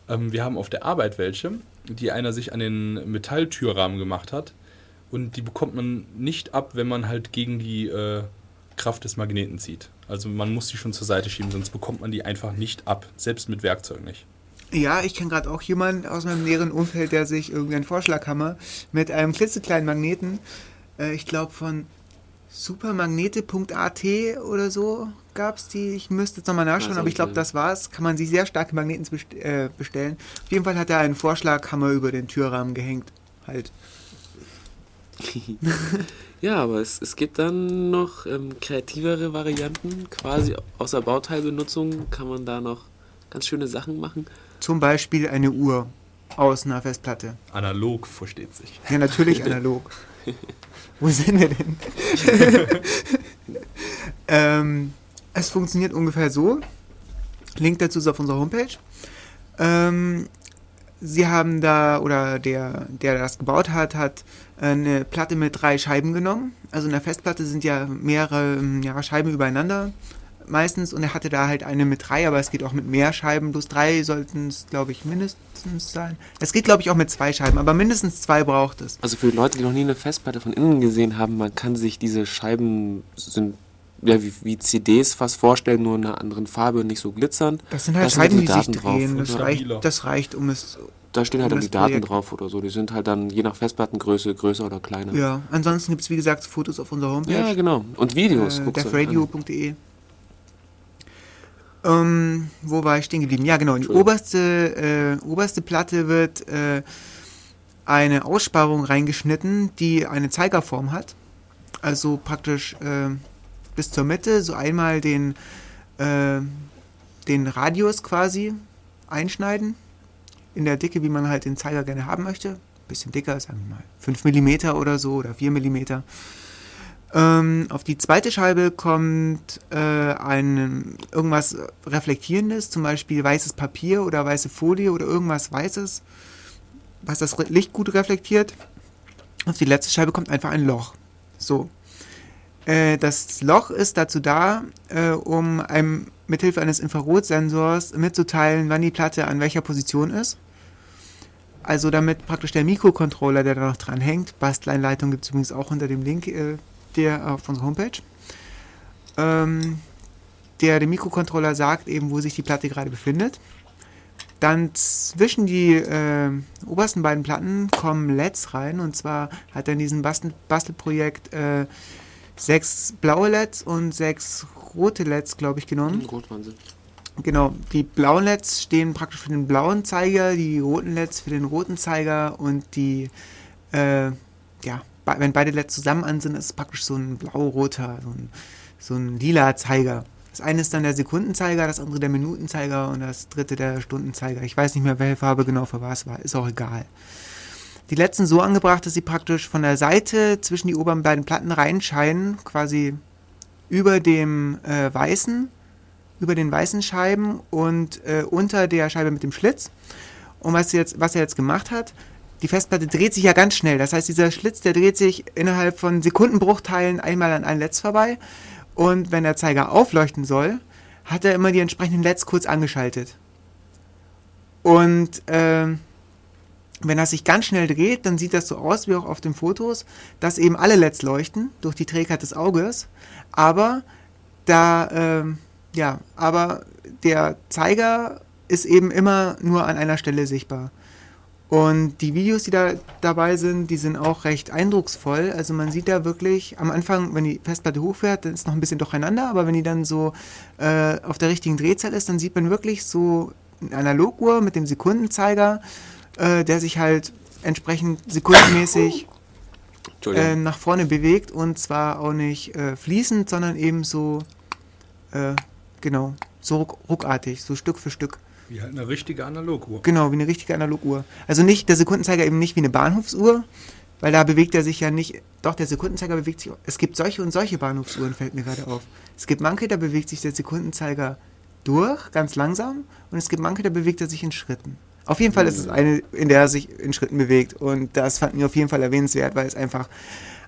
Ähm, wir haben auf der Arbeit welche, die einer sich an den Metalltürrahmen gemacht hat und die bekommt man nicht ab, wenn man halt gegen die äh, Kraft des Magneten zieht. Also man muss die schon zur Seite schieben, sonst bekommt man die einfach nicht ab, selbst mit Werkzeug nicht. Ja, ich kenne gerade auch jemanden aus meinem näheren Umfeld, der sich irgendwie einen Vorschlaghammer mit einem klitzekleinen Magneten, äh, ich glaube von supermagnete.at oder so gab es die. Ich müsste jetzt nochmal nachschauen, Also, aber ich glaube, das war's. Kann man sich sehr starke Magneten best äh, bestellen. Auf jeden Fall hat er einen Vorschlaghammer über den Türrahmen gehängt. Halt. <laughs> Ja, aber es, es gibt dann noch ähm, kreativere Varianten. Quasi außer Bauteilbenutzung kann man da noch ganz schöne Sachen machen. Zum Beispiel eine Uhr aus einer Festplatte. Analog versteht sich. Ja, natürlich <laughs> analog. Wo sind wir denn? <laughs> ähm, es funktioniert ungefähr so. Link dazu ist auf unserer Homepage. Ähm, sie haben da, oder der, der das gebaut hat, hat eine Platte mit drei Scheiben genommen. Also in der Festplatte sind ja mehrere ähm, ja, Scheiben übereinander meistens und er hatte da halt eine mit drei, aber es geht auch mit mehr Scheiben. Bloß drei sollten es, glaube ich, mindestens sein. Es geht, glaube ich, auch mit zwei Scheiben, aber mindestens zwei braucht es. Also für Leute, die noch nie eine Festplatte von innen gesehen haben, man kann sich diese Scheiben sind ja wie, wie CDs fast vorstellen, nur in einer anderen Farbe, nicht so glitzernd. Das sind halt Da sind Scheiben, die die sich Daten drauf, drehen. Das reicht, das reicht, um es. Da stehen halt dann das die Daten Projekt. drauf oder so. Die sind halt dann je nach Festplattengröße größer oder kleiner. Ja, ansonsten gibt es, wie gesagt, Fotos auf unserer Homepage. Ja, genau. Und Videos. äh, defradio.de. Ähm, wo war ich stehen geblieben? Ja, genau. Die oberste, äh, oberste Platte wird äh, eine Aussparung reingeschnitten, die eine Zeigerform hat. Also praktisch äh, bis zur Mitte, so einmal den, äh, den Radius quasi einschneiden. In der Dicke, wie man halt den Zeiger gerne haben möchte. Bisschen dicker, sagen wir mal 5 mm oder so oder 4 mm. Ähm, auf die zweite Scheibe kommt äh, ein irgendwas Reflektierendes, zum Beispiel weißes Papier oder weiße Folie oder irgendwas Weißes, was das Licht gut reflektiert. Auf die letzte Scheibe kommt einfach ein Loch. So. Äh, das Loch ist dazu da, äh, um einem mithilfe eines Infrarotsensors mitzuteilen, wann die Platte an welcher Position ist. Also damit praktisch der Mikrocontroller, der da noch dran hängt, Basteleinleitung gibt es übrigens auch unter dem Link äh, der auf unserer Homepage, ähm, der dem Mikrocontroller sagt eben, wo sich die Platte gerade befindet. Dann zwischen die äh, obersten beiden Platten kommen LEDs rein und zwar hat er in diesem Bastel Bastelprojekt äh, sechs blaue LEDs und sechs rote LEDs, glaube ich, genommen. Rot waren sie. Genau, die blauen LEDs stehen praktisch für den blauen Zeiger, die roten LEDs für den roten Zeiger und die, äh, ja, wenn beide LEDs zusammen an sind, ist es praktisch so ein blau-roter, so ein, so ein lila Zeiger. Das eine ist dann der Sekundenzeiger, das andere der Minutenzeiger und das dritte der Stundenzeiger. Ich weiß nicht mehr, welche Farbe genau für was war, ist auch egal. Die sind so angebracht, dass sie praktisch von der Seite zwischen die oberen beiden Platten reinscheinen, quasi über dem äh, weißen über den weißen Scheiben und äh, unter der Scheibe mit dem Schlitz. Und was, jetzt, was er jetzt gemacht hat, die Festplatte dreht sich ja ganz schnell. Das heißt, dieser Schlitz, der dreht sich innerhalb von Sekundenbruchteilen einmal an allen LEDs vorbei. Und wenn der Zeiger aufleuchten soll, hat er immer die entsprechenden LEDs kurz angeschaltet. Und ähm, wenn das sich ganz schnell dreht, dann sieht das so aus wie auch auf den Fotos, dass eben alle LEDs leuchten durch die Trägheit des Auges. Aber da, ähm, ja, aber der Zeiger ist eben immer nur an einer Stelle sichtbar. Und die Videos, die da dabei sind, die sind auch recht eindrucksvoll. Also man sieht da wirklich am Anfang, wenn die Festplatte hochfährt, dann ist noch ein bisschen durcheinander, aber wenn die dann so äh, auf der richtigen Drehzahl ist, dann sieht man wirklich so eine Analoguhr mit dem Sekundenzeiger, äh, der sich halt entsprechend sekundenmäßig äh, nach vorne bewegt und zwar auch nicht äh, fließend, sondern eben so, äh, genau, so ruck ruckartig, so Stück für Stück. Wie halt eine richtige Analoguhr. Genau, wie eine richtige Analoguhr. Also nicht der Sekundenzeiger eben nicht wie eine Bahnhofsuhr, weil da bewegt er sich ja nicht. Doch, der Sekundenzeiger bewegt sich. Es gibt solche und solche Bahnhofsuhren, fällt mir gerade auf. Es gibt manche, da bewegt sich der Sekundenzeiger durch, ganz langsam, und es gibt manche, da bewegt er sich in Schritten. Auf jeden Fall ist es eine, in der er sich in Schritten bewegt. Und das fand ich auf jeden Fall erwähnenswert, weil es einfach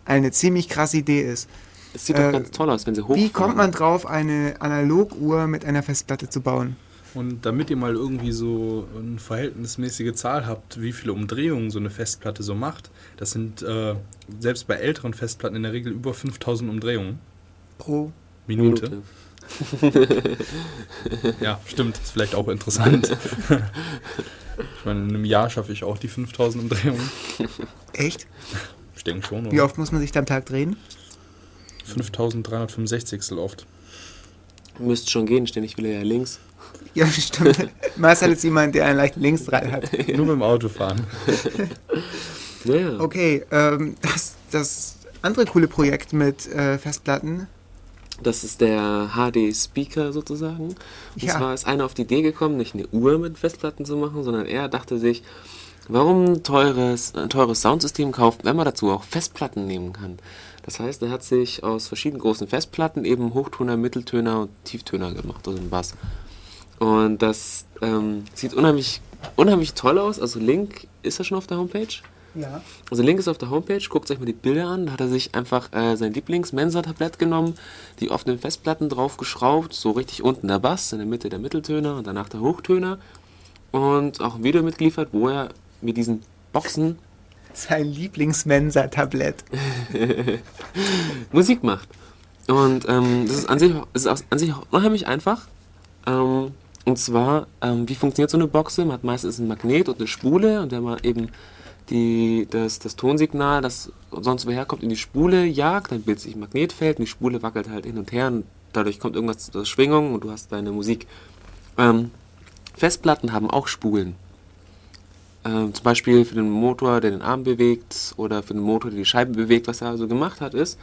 eine ziemlich krasse Idee ist. Es sieht äh, doch ganz toll aus, wenn sie hochfahren. Wie kommt man drauf, eine Analoguhr mit einer Festplatte zu bauen? Und damit ihr mal irgendwie so eine verhältnismäßige Zahl habt, wie viele Umdrehungen so eine Festplatte so macht, das sind äh, selbst bei älteren Festplatten in der Regel über 5000 Umdrehungen. Pro Minute. <laughs> Ja, stimmt. Ist vielleicht auch interessant. ich meine, in einem Jahr schaffe ich auch die 5000 Umdrehungen. Echt? Ich denke schon. Wie Oder? oft muss man sich da am Tag drehen? 5365 oft. Müsste schon gehen, ständig will er ja links. Ja, <laughs> stimmt. Marcel ist jemand, der einen leichten Linksdrall hat. <laughs> Nur beim Autofahren. Naja. Okay, ähm, das das andere coole Projekt mit äh, Festplatten. Das ist der HD-Speaker sozusagen. Und Ja. zwar ist einer auf die Idee gekommen, nicht eine Uhr mit Festplatten zu machen, sondern er dachte sich, warum ein teures, ein teures Soundsystem kaufen, wenn man dazu auch Festplatten nehmen kann. Das heißt, er hat sich aus verschiedenen großen Festplatten eben Hochtöner, Mitteltöner und Tieftöner gemacht, also einen Bass. Und das ähm, sieht unheimlich, unheimlich toll aus. Also Link ist er schon auf der Homepage. Ja. Also Link ist auf der Homepage, guckt euch mal die Bilder an. Da hat er sich einfach äh, sein Lieblings-Mensa-Tablett genommen, die auf den Festplatten draufgeschraubt, so richtig unten der Bass, in der Mitte der Mitteltöner und danach der Hochtöner. Und auch ein Video mitgeliefert, wo er mit diesen Boxen Sein Lieblingsmensa-Tablett. <laughs> Musik macht. Und ähm, das ist an sich, ist an sich unheimlich einfach. Ähm, und zwar, ähm, wie funktioniert so eine Boxe? Man hat meistens ein Magnet und eine Spule und wenn man eben die, das, das Tonsignal, das sonst woher kommt, in die Spule jagt, dann bildet sich ein Magnetfeld und die Spule wackelt halt hin und her und dadurch kommt irgendwas zur Schwingung und du hast deine Musik. Ähm, Festplatten haben auch Spulen. Ähm, zum Beispiel für den Motor, der den Arm bewegt oder für den Motor, der die Scheibe bewegt. Was er also gemacht hat, ist,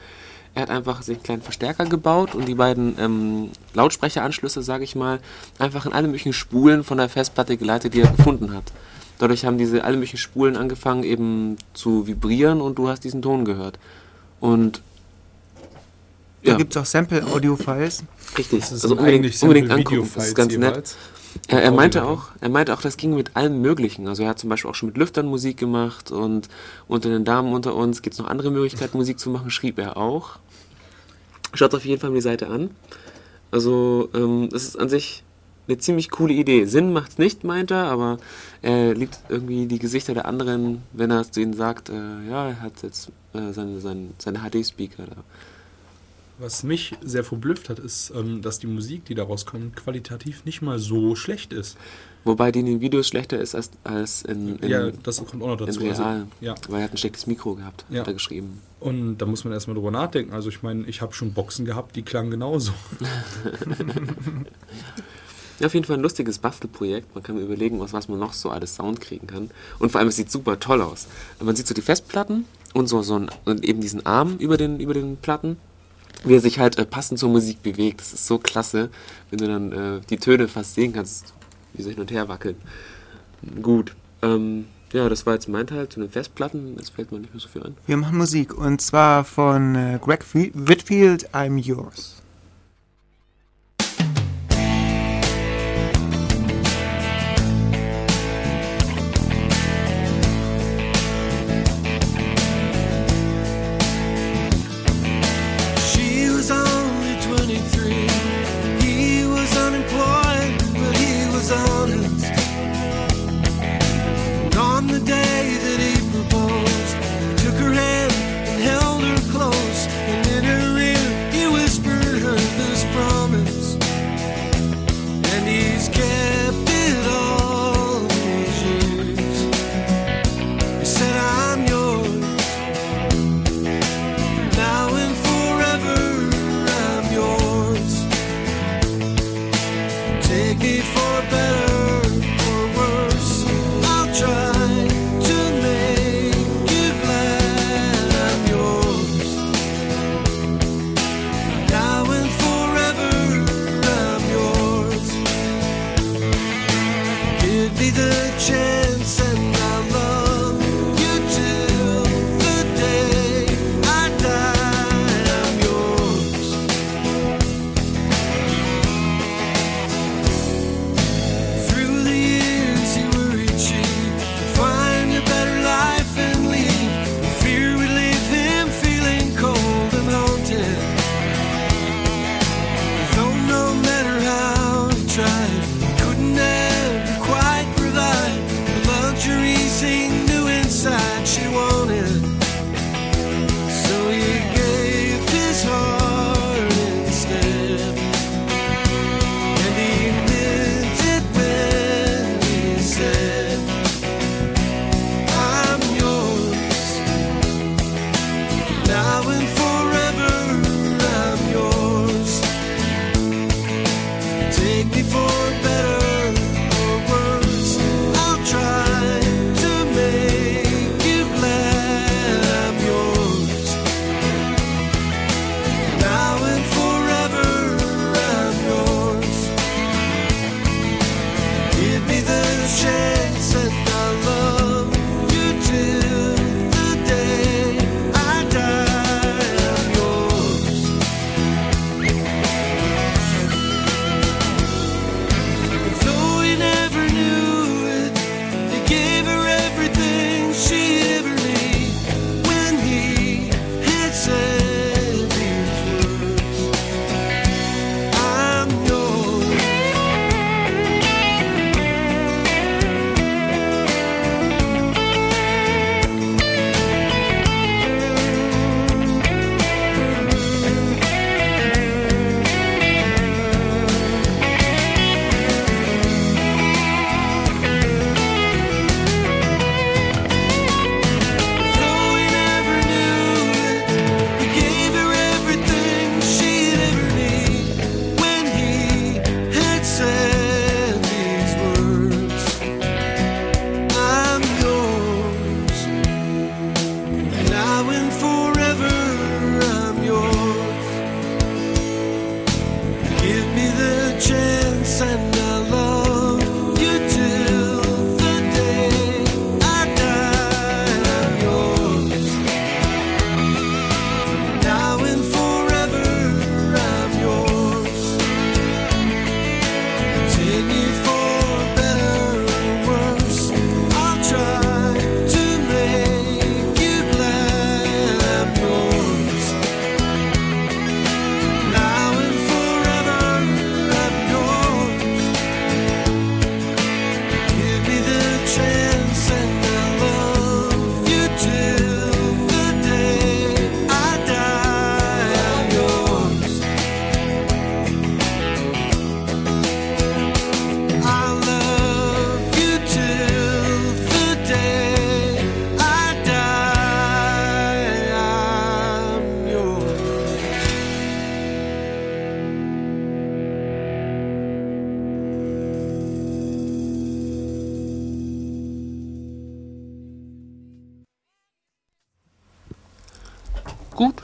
er hat einfach sich einen kleinen Verstärker gebaut und die beiden ähm, Lautsprecheranschlüsse, sage ich mal, einfach in alle möglichen Spulen von der Festplatte geleitet, die er gefunden hat. Dadurch haben diese alle möglichen Spulen angefangen eben zu vibrieren und du hast diesen Ton gehört. Und Da ja, gibt es auch Sample-Audio-Files. richtig. Das ist Also unbedingt, unbedingt angucken, das ist ganz nett. jeweils. Er, er, meinte auch, er meinte auch, das ging mit allem Möglichen. Also er hat zum Beispiel auch schon mit Lüftern Musik gemacht und unter den Damen unter uns gibt es noch andere Möglichkeiten, <laughs> Musik zu machen, schrieb er auch. Schaut auf jeden Fall die Seite an. Also ähm, das ist an sich eine ziemlich coole Idee. Sinn macht's nicht, meint er, aber er liebt irgendwie die Gesichter der anderen, wenn er es zu ihnen sagt, äh, ja, er hat jetzt äh, seine, seine, seine HD-Speaker da. Was mich sehr verblüfft hat, ist, ähm, dass die Musik, die daraus kommt, qualitativ nicht mal so schlecht ist. Wobei die in den Videos schlechter ist als, als in, in, ja, das kommt auch noch in dazu. real. Also, ja. Weil er hat ein schlechtes Mikro gehabt, Ja. hat er geschrieben. Und da muss man erstmal drüber nachdenken. Also ich meine, ich habe schon Boxen gehabt, die klangen genauso. <laughs> Ja, auf jeden Fall ein lustiges Bastelprojekt. Man kann mir überlegen, aus was man noch so alles Sound kriegen kann. Und vor allem, es sieht super toll aus. Man sieht so die Festplatten und so, so ein, und eben diesen Arm über den, über den Platten, wie er sich halt äh, passend zur Musik bewegt. Das ist so klasse, wenn du dann äh, die Töne fast sehen kannst, wie sie hin und her wackeln. Gut. Ähm, ja, das war jetzt mein Teil zu den Festplatten. Jetzt fällt mir nicht mehr so viel an. Wir machen Musik und zwar von äh, Greg Whitfield, I'm Yours.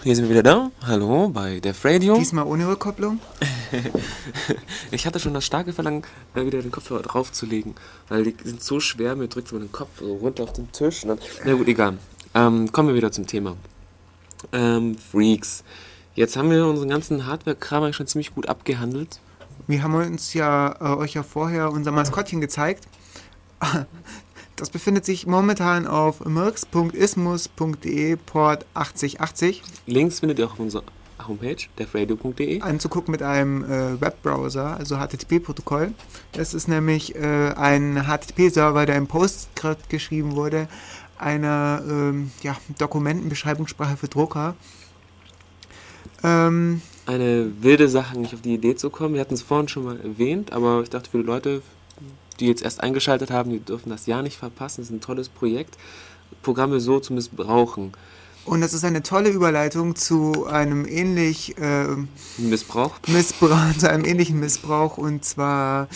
Hier sind wir wieder da. Hallo bei Def Radio. Diesmal ohne Rückkopplung. <laughs> Ich hatte schon das starke Verlangen, äh, wieder den Kopfhörer draufzulegen, weil die sind so schwer, mir drückt man den Kopf so runter auf den Tisch. Dann, na gut, egal. Ähm, kommen wir wieder zum Thema. Ähm, Freaks. Jetzt haben wir unseren ganzen Hardware-Kram eigentlich schon ziemlich gut abgehandelt. Wir haben uns ja äh, euch ja vorher unser Maskottchen gezeigt. Das befindet sich momentan auf mirks.ismus.de Port 8080 Links findet ihr auch auf unserer Homepage, defradio.de. anzugucken mit einem äh, Webbrowser, also HTTP-Protokoll. Das ist nämlich äh, ein HTTP-Server, der im PostScript geschrieben wurde, einer ähm, ja, Dokumentenbeschreibungssprache für Drucker. Ähm, Eine wilde Sache, nicht auf die Idee zu kommen. Wir hatten es vorhin schon mal erwähnt, aber ich dachte für die Leute, die jetzt erst eingeschaltet haben, die dürfen das ja nicht verpassen. Es ist ein tolles Projekt, Programme so zu missbrauchen. und das ist eine tolle Überleitung zu einem ähnlich äh, Missbrauch. Missbrauch, <laughs> zu einem ähnlichen Missbrauch und zwar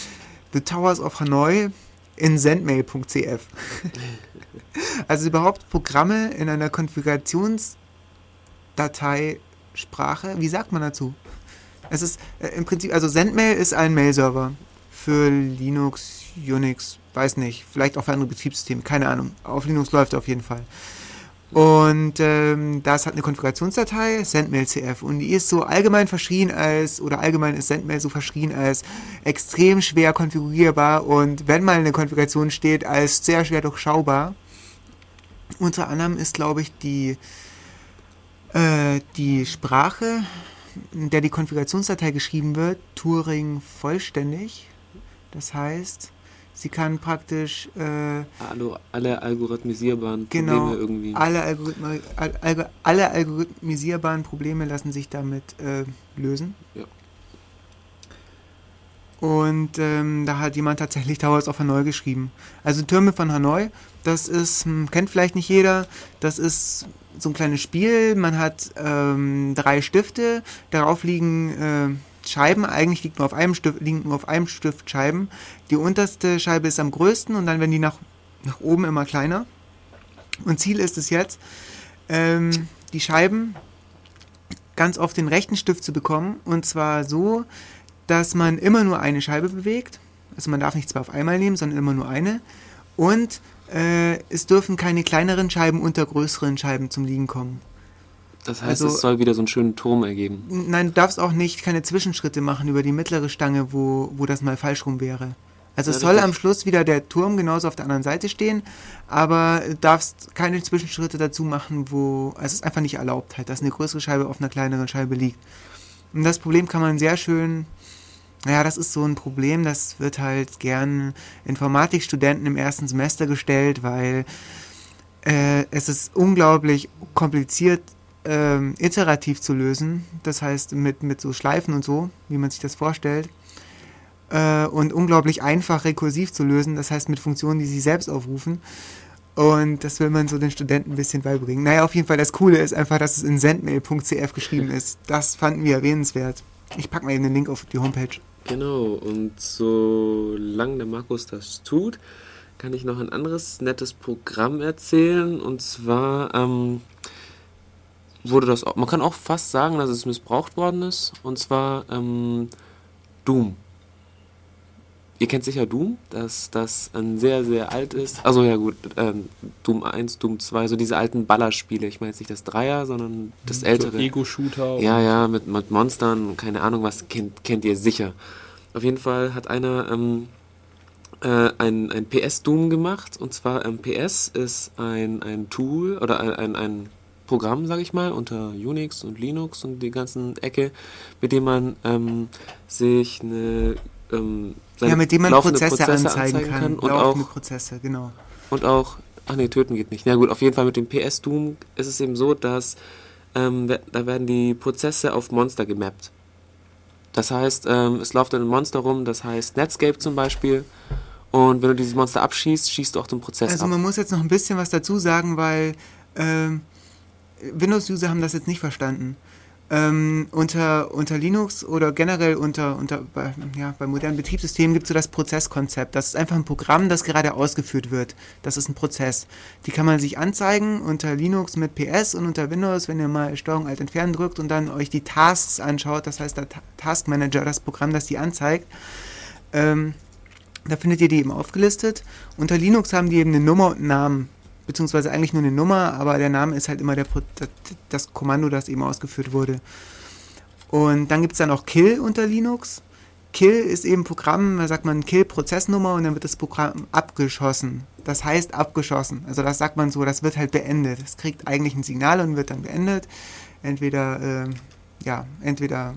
The Towers of Hanoi in sendmail.cf. <laughs> also überhaupt Programme in einer Konfigurationsdateisprache. Wie sagt man dazu? Es ist äh, im Prinzip, also Sendmail ist ein Mail-Server für Linux, Unix, weiß nicht, vielleicht auch für andere Betriebssysteme, keine Ahnung. Auf Linux läuft auf jeden Fall. Und ähm, das hat eine Konfigurationsdatei, sendmail.cf. Und die ist so allgemein verschrien als, oder allgemein ist Sendmail so verschrien als extrem schwer konfigurierbar und wenn mal eine Konfiguration steht, als sehr schwer durchschaubar. Unter anderem ist, glaube ich, die, äh, die Sprache, in der die Konfigurationsdatei geschrieben wird, Turing vollständig. Das heißt, sie kann praktisch äh, Alle, alle algorithmisierbaren Genau. Probleme irgendwie. alle, Algorithmen, al, algo- alle algorithmisierbaren Probleme lassen sich damit äh, lösen. Ja. Und ähm, da hat jemand tatsächlich <laughs> Towers of Hanoi geschrieben. Also Türme von Hanoi, das ist, hm, kennt vielleicht nicht jeder, das ist so ein kleines Spiel. Man hat ähm, drei Stifte, darauf liegen äh, Scheiben, eigentlich liegt nur auf einem Stift, liegen nur auf einem Stift Scheiben. Die unterste Scheibe ist am größten und dann werden die nach, nach oben immer kleiner. Und Ziel ist es jetzt, ähm, die Scheiben ganz auf den rechten Stift zu bekommen. Und zwar so, dass man immer nur eine Scheibe bewegt. Also man darf nicht zwei auf einmal nehmen, sondern immer nur eine. Und äh, es dürfen keine kleineren Scheiben unter größeren Scheiben zum Liegen kommen. Das heißt, also- es soll wieder so einen schönen Turm ergeben. Nein, du darfst auch nicht keine Zwischenschritte machen über die mittlere Stange, wo, wo das mal falsch rum wäre. Also Ja, es soll am Schluss wieder der Turm genauso auf der anderen Seite stehen, aber du darfst keine Zwischenschritte dazu machen, wo also es ist einfach nicht erlaubt halt, dass eine größere Scheibe auf einer kleineren Scheibe liegt. Und das Problem kann man sehr schön, naja, das ist so ein Problem, das wird halt gern Informatikstudenten im ersten Semester gestellt, weil äh, es ist unglaublich kompliziert, ähm, iterativ zu lösen. Das heißt, mit, mit so Schleifen und so, wie man sich das vorstellt. Äh, und unglaublich einfach rekursiv zu lösen, das heißt mit Funktionen, die sich selbst aufrufen. Und das will man so den Studenten ein bisschen beibringen. Naja, auf jeden Fall, das Coole ist einfach, dass es in sendmail.cf geschrieben ist. Das fanden wir erwähnenswert. Ich packe mal eben den Link auf die Homepage. Genau, und solange der Markus das tut, kann ich noch ein anderes nettes Programm erzählen. Und zwar ähm, wurde das auch, man kann auch fast sagen, dass es missbraucht worden ist. Und zwar ähm, Doom. Ihr kennt sicher Doom, dass das ein sehr, sehr alt ist. Also ja gut, ähm, Doom 1, Doom 2, so diese alten Ballerspiele. Ich meine jetzt nicht das Dreier, sondern das ältere. So Ego-Shooter. Ja, ja, mit, mit Monstern, keine Ahnung was, kennt, kennt ihr sicher. Auf jeden Fall hat einer ähm, äh, ein, ein PS-Doom gemacht. Und zwar ähm, PS ist ein, ein Tool oder ein, ein, ein Programm, sage ich mal, unter Unix und Linux und die ganzen Ecke, mit dem man ähm, sich eine ähm, Ja, mit dem man laufende Prozesse, anzeigen, kann. und Laufende auch Prozesse, genau. und auch, ach nee, töten geht nicht. Na gut, auf jeden Fall mit dem PS-Doom ist es eben so, dass ähm, da werden die Prozesse auf Monster gemappt. Das heißt, ähm, es läuft dann ein Monster rum, das heißt Netscape zum Beispiel. Und wenn du dieses Monster abschießt, schießt du auch den Prozess Also ab. man muss jetzt noch ein bisschen was dazu sagen, weil ähm, Windows-User haben das jetzt nicht verstanden. Ähm, unter, unter Linux oder generell unter, unter bei, ja, bei modernen Betriebssystemen gibt es so das Prozesskonzept. Das ist einfach ein Programm, das gerade ausgeführt wird. Das ist ein Prozess. Die kann man sich anzeigen unter Linux mit PS und unter Windows, wenn ihr mal Steuerung Alt entfernen drückt und dann euch die Tasks anschaut. Das heißt der Ta Task Manager, das Programm, das die anzeigt. Ähm, da findet ihr die eben aufgelistet. Unter Linux haben die eben eine Nummer und einen Namen beziehungsweise eigentlich nur eine Nummer, aber der Name ist halt immer der, das, Kommando, das eben ausgeführt wurde. Und dann gibt es dann auch Kill unter Linux. Kill ist eben Programm, da sagt man Kill-Prozessnummer und dann wird das Programm abgeschossen. Das heißt abgeschossen. Also das sagt man so, das wird halt beendet. Es kriegt eigentlich ein Signal und wird dann beendet. Entweder, ähm, ja, entweder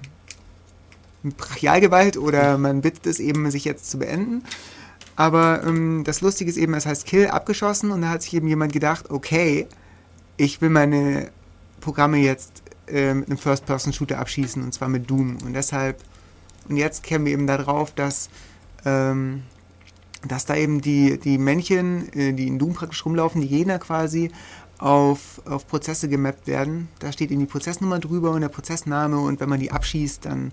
mit Brachialgewalt oder man bittet es eben, sich jetzt zu beenden. Aber ähm, das Lustige ist eben, es heißt Kill abgeschossen und da hat sich eben jemand gedacht, okay, ich will meine Programme jetzt äh, mit einem First-Person-Shooter abschießen und zwar mit Doom. Und deshalb, und jetzt kämen wir eben darauf, dass, ähm, dass da eben die, die Männchen, äh, die in Doom praktisch rumlaufen, die Gegner quasi, auf, auf Prozesse gemappt werden. Da steht eben die Prozessnummer drüber und der Prozessname und wenn man die abschießt, dann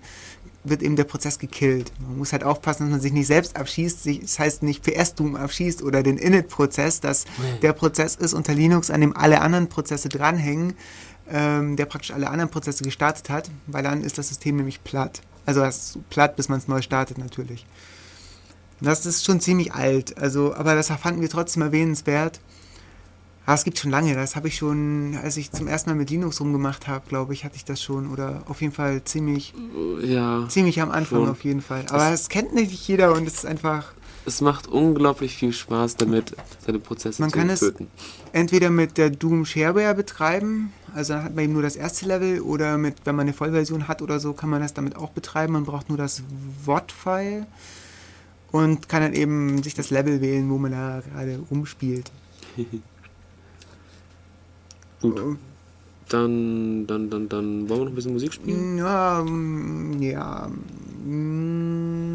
wird eben der Prozess gekillt. Man muss halt aufpassen, dass man sich nicht selbst abschießt, sich, das heißt nicht PS-Doom abschießt oder den Init-Prozess, dass der Prozess ist unter Linux, an dem alle anderen Prozesse dranhängen, ähm, der praktisch alle anderen Prozesse gestartet hat, weil dann ist das System nämlich platt. Also das ist platt, bis man es neu startet natürlich. Das ist schon ziemlich alt, also, aber das fanden wir trotzdem erwähnenswert. Ah, es gibt schon lange, das habe ich schon, als ich zum ersten Mal mit Linux rumgemacht habe, glaube ich, hatte ich das schon. Oder auf jeden Fall ziemlich, Ja, ziemlich am Anfang Schon. auf jeden Fall. Aber es kennt nicht jeder und es ist einfach es macht unglaublich viel Spaß damit, seine Prozesse Man zu kann es- entweder mit der Doom Shareware betreiben, also dann hat man eben nur das erste Level, oder mit, wenn man eine Vollversion hat oder so, kann man das damit auch betreiben. Man braucht nur das WOT-File und kann dann eben sich das Level wählen, wo man da gerade rumspielt. <laughs> Gut. Dann, dann, dann, dann wollen wir noch ein bisschen Musik spielen? Ja, mm, ja.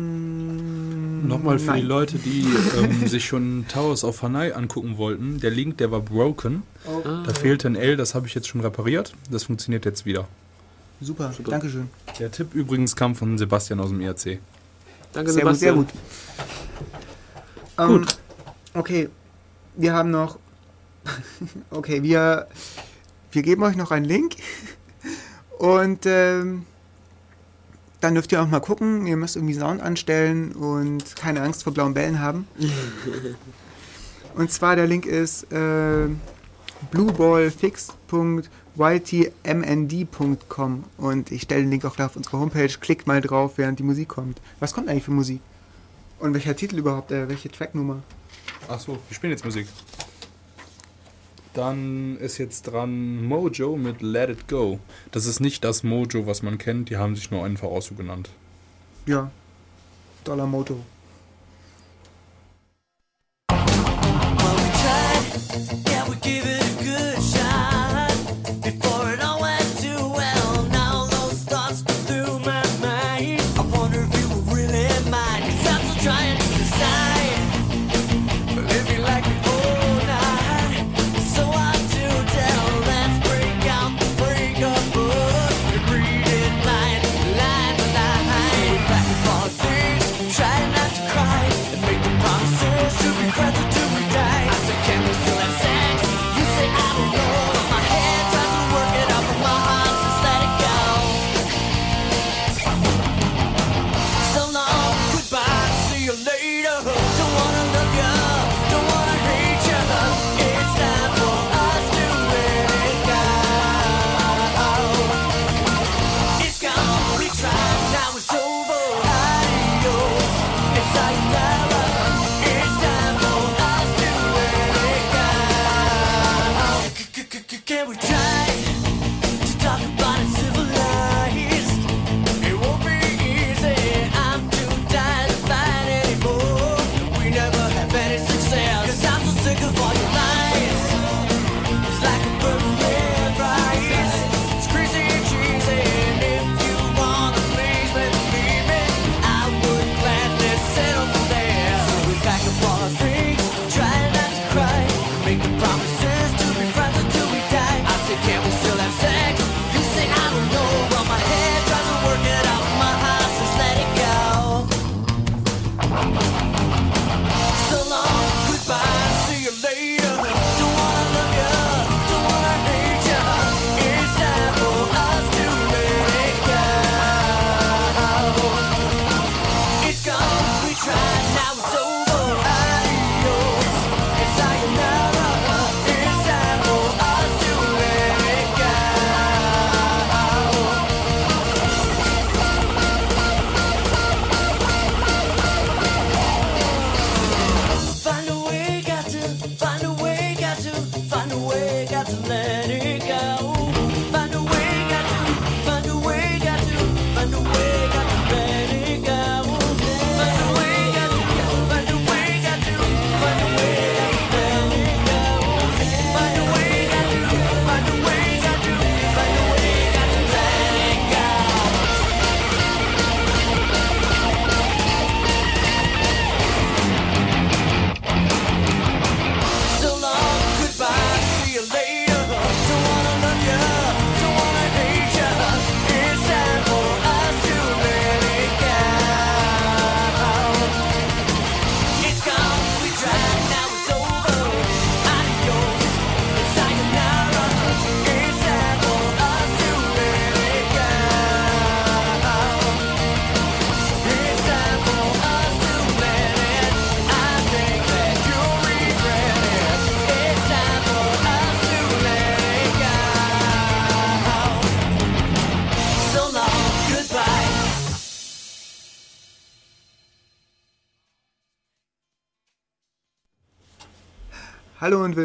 mm, Nochmal für die nein. Leute, die <laughs> ähm, sich schon Towers of Hanai angucken wollten. Der Link, der war broken. Ah, Da fehlte ein L, das habe ich jetzt schon repariert. Das funktioniert jetzt wieder. Super, Super. Dankeschön. Der Tipp übrigens kam von Sebastian aus dem ERC. danke, Sehr gut, sehr Sebastian. gut. Ähm, okay, wir haben noch. <laughs> okay, wir, wir geben euch noch einen Link. Und ähm, dann dürft ihr auch mal gucken. Ihr müsst irgendwie Sound anstellen und keine Angst vor blauen Bällen haben. <laughs> und zwar der Link ist äh, blueballfix.ytmnd.com und ich stelle den Link auch da auf unsere Homepage. Klickt mal drauf, während die Musik kommt. Was kommt eigentlich für Musik? Und welcher Titel überhaupt? Äh, welche Tracknummer? Ach so, wir spielen jetzt Musik. Dann ist jetzt dran Mojo mit Let It Go. Das ist nicht das Mojo, was man kennt. Die haben sich nur einfach auch so genannt. Ja. Dollar Moto.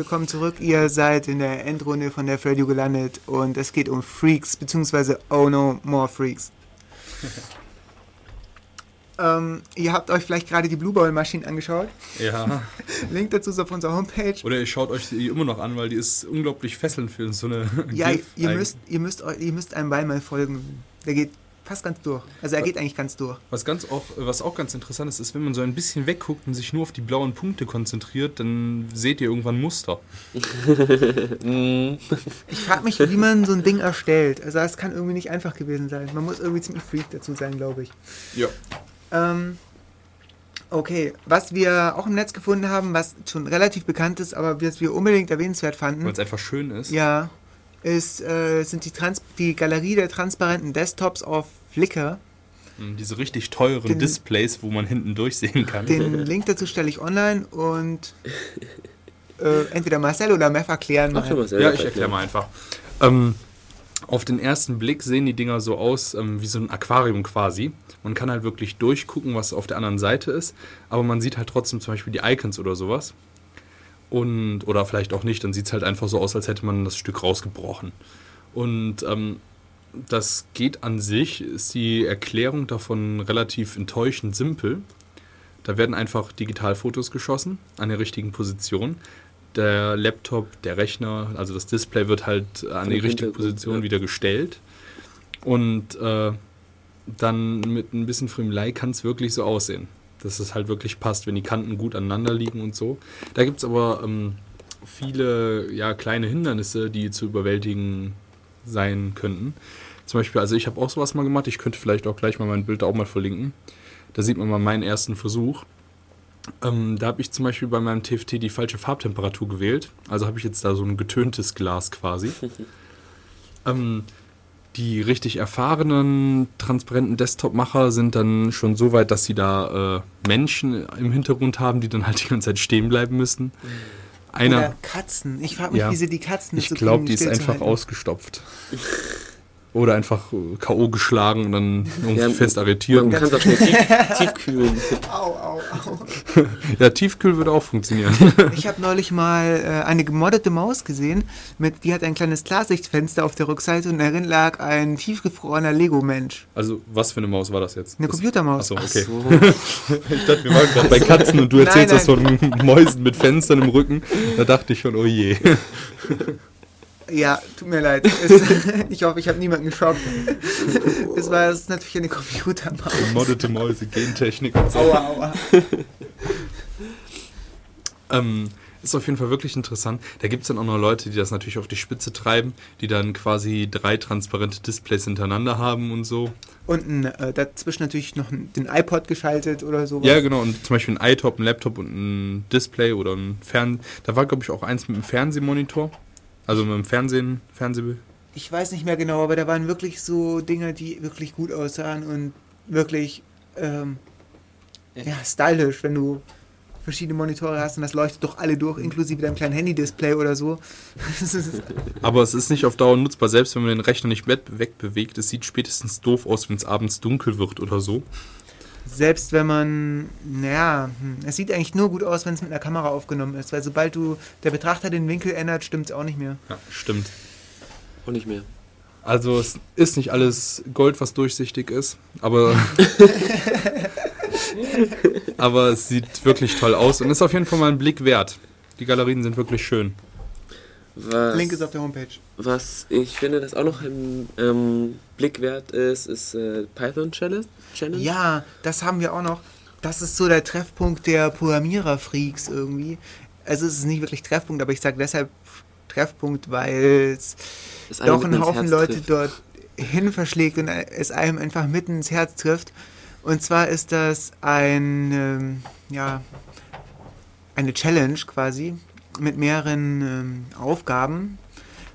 Willkommen zurück. Ihr seid in der Endrunde von der Radio gelandet und es geht um Freaks, beziehungsweise Oh No More Freaks. <laughs> ähm, ihr habt euch vielleicht gerade die Blue Ball Maschine angeschaut. Ja. <laughs> Link dazu ist auf unserer Homepage. Oder ihr schaut euch die immer noch an, weil die ist unglaublich fesselnd für so eine. Ja, ihr müsst, ihr, müsst, ihr müsst einem Ball mal folgen. Der geht fast ganz durch. Also er geht eigentlich ganz durch. Was, ganz auch, was auch ganz interessant ist, ist, wenn man so ein bisschen wegguckt und sich nur auf die blauen Punkte konzentriert, dann seht ihr irgendwann Muster. <laughs> Ich frage mich, wie man so ein Ding erstellt. Also das kann irgendwie nicht einfach gewesen sein. Man muss irgendwie ziemlich freak dazu sein, glaube ich. Ja. Ähm, okay, was wir auch im Netz gefunden haben, was schon relativ bekannt ist, aber was wir unbedingt erwähnenswert Weil fanden, es einfach schön ist. ja, ist, äh, sind die, Trans die Galerie der transparenten Desktops auf Flickr. Mm, Diese richtig teuren Den- Displays, wo man hinten durchsehen kann. Den Link dazu stelle ich online und äh, entweder Marcel oder Mef erklären mal. selber. Ja, ich erkläre mal einfach. Ähm, auf den ersten Blick sehen die Dinger so aus ähm, wie so ein Aquarium quasi. Man kann halt wirklich durchgucken, was auf der anderen Seite ist, aber man sieht halt trotzdem zum Beispiel die Icons oder sowas. Und, oder vielleicht auch nicht, dann sieht es halt einfach so aus, als hätte man das Stück rausgebrochen. Und ähm, das geht an sich, ist die Erklärung davon relativ enttäuschend simpel. Da werden einfach Digitalfotos geschossen an der richtigen Position. Der Laptop, der Rechner, also das Display wird halt an die richtige Position wieder gestellt. Und äh, dann mit ein bisschen Friemelei kann es wirklich so aussehen. Dass es halt wirklich passt, wenn die Kanten gut aneinander liegen und so. Da gibt es aber ähm, viele ja, kleine Hindernisse, die zu überwältigen sein könnten. Zum Beispiel, also ich habe auch sowas mal gemacht. Ich könnte vielleicht auch gleich mal mein Bild auch mal verlinken. Da sieht man mal meinen ersten Versuch. Ähm, da habe ich zum Beispiel bei meinem TFT die falsche Farbtemperatur gewählt. Also habe ich jetzt da so ein getöntes Glas quasi. <laughs> ähm, die richtig erfahrenen, transparenten Desktop-Macher sind dann schon so weit, dass sie da äh, Menschen im Hintergrund haben, die dann halt die ganze Zeit stehen bleiben müssen. Einer, Oder Katzen. Ich frage mich, Ja. wie sie die Katzen ich dazu glaube, die ist einfach stillzuhalten. ausgestopft. <laughs> Oder einfach äh, K.O. geschlagen und dann irgendwie Ja, fest arretiert. Man kann es auch schnell tief, <laughs> tiefkühlen. Au, au, au. <laughs> Ja, Tiefkühl würde auch funktionieren. Ich habe neulich mal äh, eine gemoddete Maus gesehen, mit, die hat ein kleines Klarsichtfenster auf der Rückseite und darin lag ein tiefgefrorener Lego-Mensch. Also, was für eine Maus war das jetzt? Eine Das- Computermaus. Achso, okay. So. <laughs> Ich dachte, wir waren gerade bei Katzen und du Nein, erzählst das nein. von Mäusen mit Fenstern im Rücken. Da dachte ich schon, oh je. Ja, tut mir leid. Es, <laughs> ich hoffe, ich habe niemanden geschockt. Es war es natürlich eine Computermaus. Moddete Mäuse, Gentechnik und so. Aua, aua. <laughs> Ähm, ist auf jeden Fall wirklich interessant. Da gibt es dann auch noch Leute, die das natürlich auf die Spitze treiben, die dann quasi drei transparente Displays hintereinander haben und so. Und ein, äh, dazwischen natürlich noch den iPod geschaltet oder sowas. Ja, genau. Und zum Beispiel ein iTop, ein Laptop und ein Display oder ein Fern... Da war, glaube ich, auch eins mit einem Fernsehmonitor. Also mit einem Fernsehen, Fernseh... Ich weiß nicht mehr genau, aber da waren wirklich so Dinge, die wirklich gut aussahen und wirklich ähm, ja, stylisch, wenn du verschiedene Monitore hast und das leuchtet doch alle durch, inklusive deinem kleinen Handy-Display oder so. <laughs> Aber es ist nicht auf Dauer nutzbar, selbst wenn man den Rechner nicht wegbewegt. Es sieht spätestens doof aus, wenn es abends dunkel wird oder so. Selbst wenn man, naja, hm, es sieht eigentlich nur gut aus, wenn es mit einer Kamera aufgenommen ist, weil sobald du der Betrachter den Winkel ändert, stimmt es auch nicht mehr. Ja, stimmt. Und nicht mehr. Also es ist nicht alles Gold, was durchsichtig ist, aber <laughs> <laughs> aber es sieht wirklich toll aus und ist auf jeden Fall mal ein Blick wert. Die Galerien sind wirklich schön. Was, Link ist auf der Homepage. was ich finde, das auch noch im ähm, Blick wert ist, ist äh, Python Challenge. Ja, das haben wir auch noch. Das ist so der Treffpunkt der Programmierer-Freaks irgendwie. Also es ist nicht wirklich Treffpunkt, aber ich sage deshalb Treffpunkt, weil es doch einen Haufen Leute trifft. dort hin verschlägt und es einem einfach mitten ins Herz trifft. Und zwar ist das ein, ähm, ja, eine Challenge quasi mit mehreren ähm, Aufgaben.